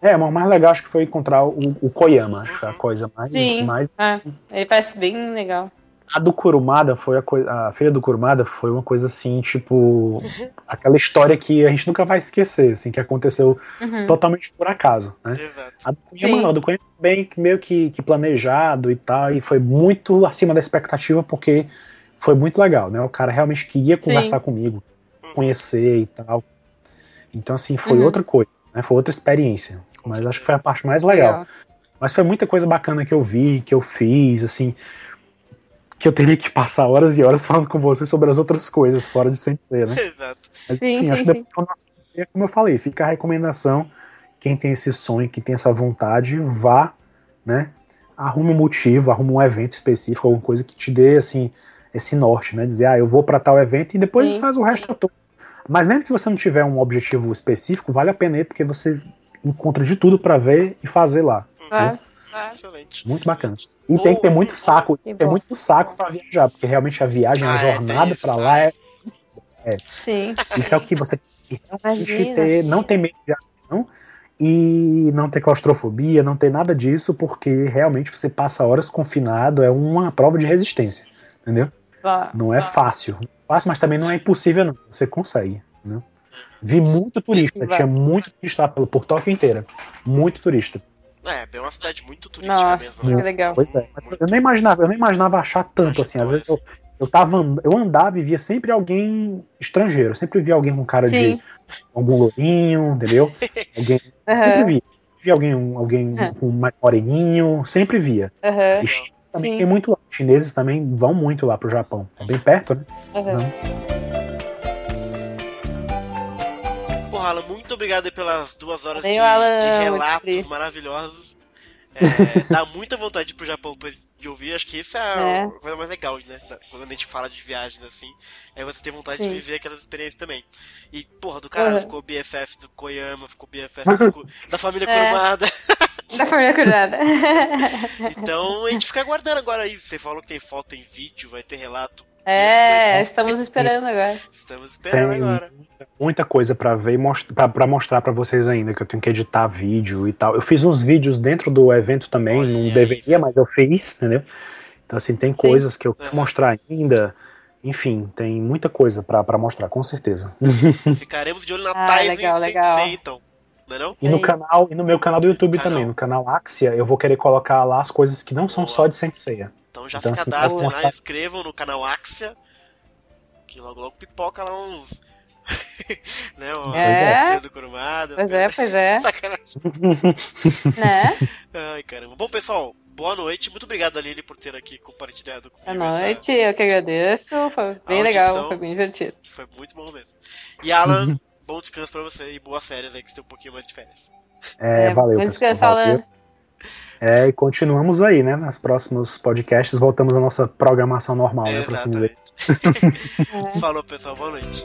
É, mas o mais legal acho que foi encontrar o, o Koyama, acho que é a coisa mais. Sim. mais... Ah, ele parece bem legal a do Kurumada foi a coisa. A feira do Kurumada foi uma coisa assim, tipo. aquela história que a gente nunca vai esquecer, assim, que aconteceu uhum. totalmente por acaso, né? Exato. A do Koyama, a do Koyama bem meio que, que planejado e tal, e foi muito acima da expectativa, porque foi muito legal, né? O cara realmente queria conversar Sim. comigo, conhecer e tal. Então, assim, foi uhum. outra coisa, né? Foi outra experiência. Mas acho que foi a parte mais legal. legal. Mas foi muita coisa bacana que eu vi, que eu fiz, assim que eu teria que passar horas e horas falando com você sobre as outras coisas fora de Sensei, né? Exato. Mas, sim, enfim, sim, acho sim. que como eu falei, fica a recomendação, quem tem esse sonho, quem tem essa vontade, vá, né? Arrume um motivo, arrume um evento específico, alguma coisa que te dê, assim, esse norte, né? Dizer, ah, eu vou para tal evento e depois sim. faz o resto todo. Mas mesmo que você não tiver um objetivo específico, vale a pena ir, porque você encontra de tudo para ver e fazer lá. É. Né? Excelente. Muito bacana. E tem que ter muito saco, tem ter muito saco para viajar, porque realmente a viagem, a ah, é, jornada para lá é, é, Sim. Isso é o que você tem que ter, não ter medo de avião e não ter claustrofobia, não ter nada disso, porque realmente você passa horas confinado, é uma prova de resistência, entendeu? não é fácil. Fácil, mas também não é impossível, não. Você consegue, né? Vi muito turista, tinha muito turista por, por Tóquio inteira. Muito turista. É, é uma cidade muito turística Nossa, mesmo. Né? Que legal. Pois é, mas eu nem imaginava, eu nem imaginava achar tanto assim. Às vezes eu, eu tava, eu andava e via sempre alguém estrangeiro, sempre via alguém com cara Sim. de algum lourinho, entendeu? Alguém, uhum. sempre via. Via alguém, alguém uhum. com mais moreninho, sempre via. Uhum. E chineses também Sim. tem muito lá. Os chineses também vão muito lá pro Japão. É bem perto, né? Uhum. Alan, muito obrigado pelas duas horas de, de, relatos maravilhosos. É, dá muita vontade pro Japão de ouvir, acho que isso é, é, a coisa mais legal, né? Quando a gente fala de viagens assim, é você ter vontade Sim. de viver aquelas experiências também. E, porra, do cara uhum. ficou BFF do Koyama, ficou BFF da família é. Kurumada. Da família Kurumada. então a gente fica aguardando agora isso. Você falou que tem foto, tem vídeo, vai ter relato é, estamos esperando agora. Estamos esperando Tem agora. Muita coisa para ver e mostrar para mostrar para vocês ainda, que eu tenho que editar vídeo e tal. Eu fiz uns vídeos dentro do evento também, Olha não aí, deveria, mas eu fiz, entendeu? Então assim, tem Sim. coisas que eu quero mostrar ainda. Enfim, tem muita coisa para mostrar, com certeza. Ficaremos de olho na ah, Tais legal, legal. Sensei, então. Não é não? E no canal, e no meu canal do YouTube no também, canal. no canal Axia, eu vou querer colocar lá as coisas que não são Boa. só de Senseiya. Então já então, se cadastrem lá, inscrevam no canal Axia, que logo logo pipoca lá uns. né, uma é. do Curumada. Pois é, pois é. Sacanagem. né? Ai, caramba. Bom, pessoal, boa noite. Muito obrigado, Aline, por ter aqui compartilhado comigo. Boa noite, essa... eu que agradeço. Foi bem legal, foi bem divertido. Foi muito bom mesmo. E Alan, bom descanso pra você e boas férias aí, que você tem um pouquinho mais de férias. É, é valeu. Bom descanso, Alan. É, e continuamos aí, né? Nos próximos podcasts, voltamos à nossa programação normal, é, né? Por assim dizer. Falou, pessoal. Boa noite.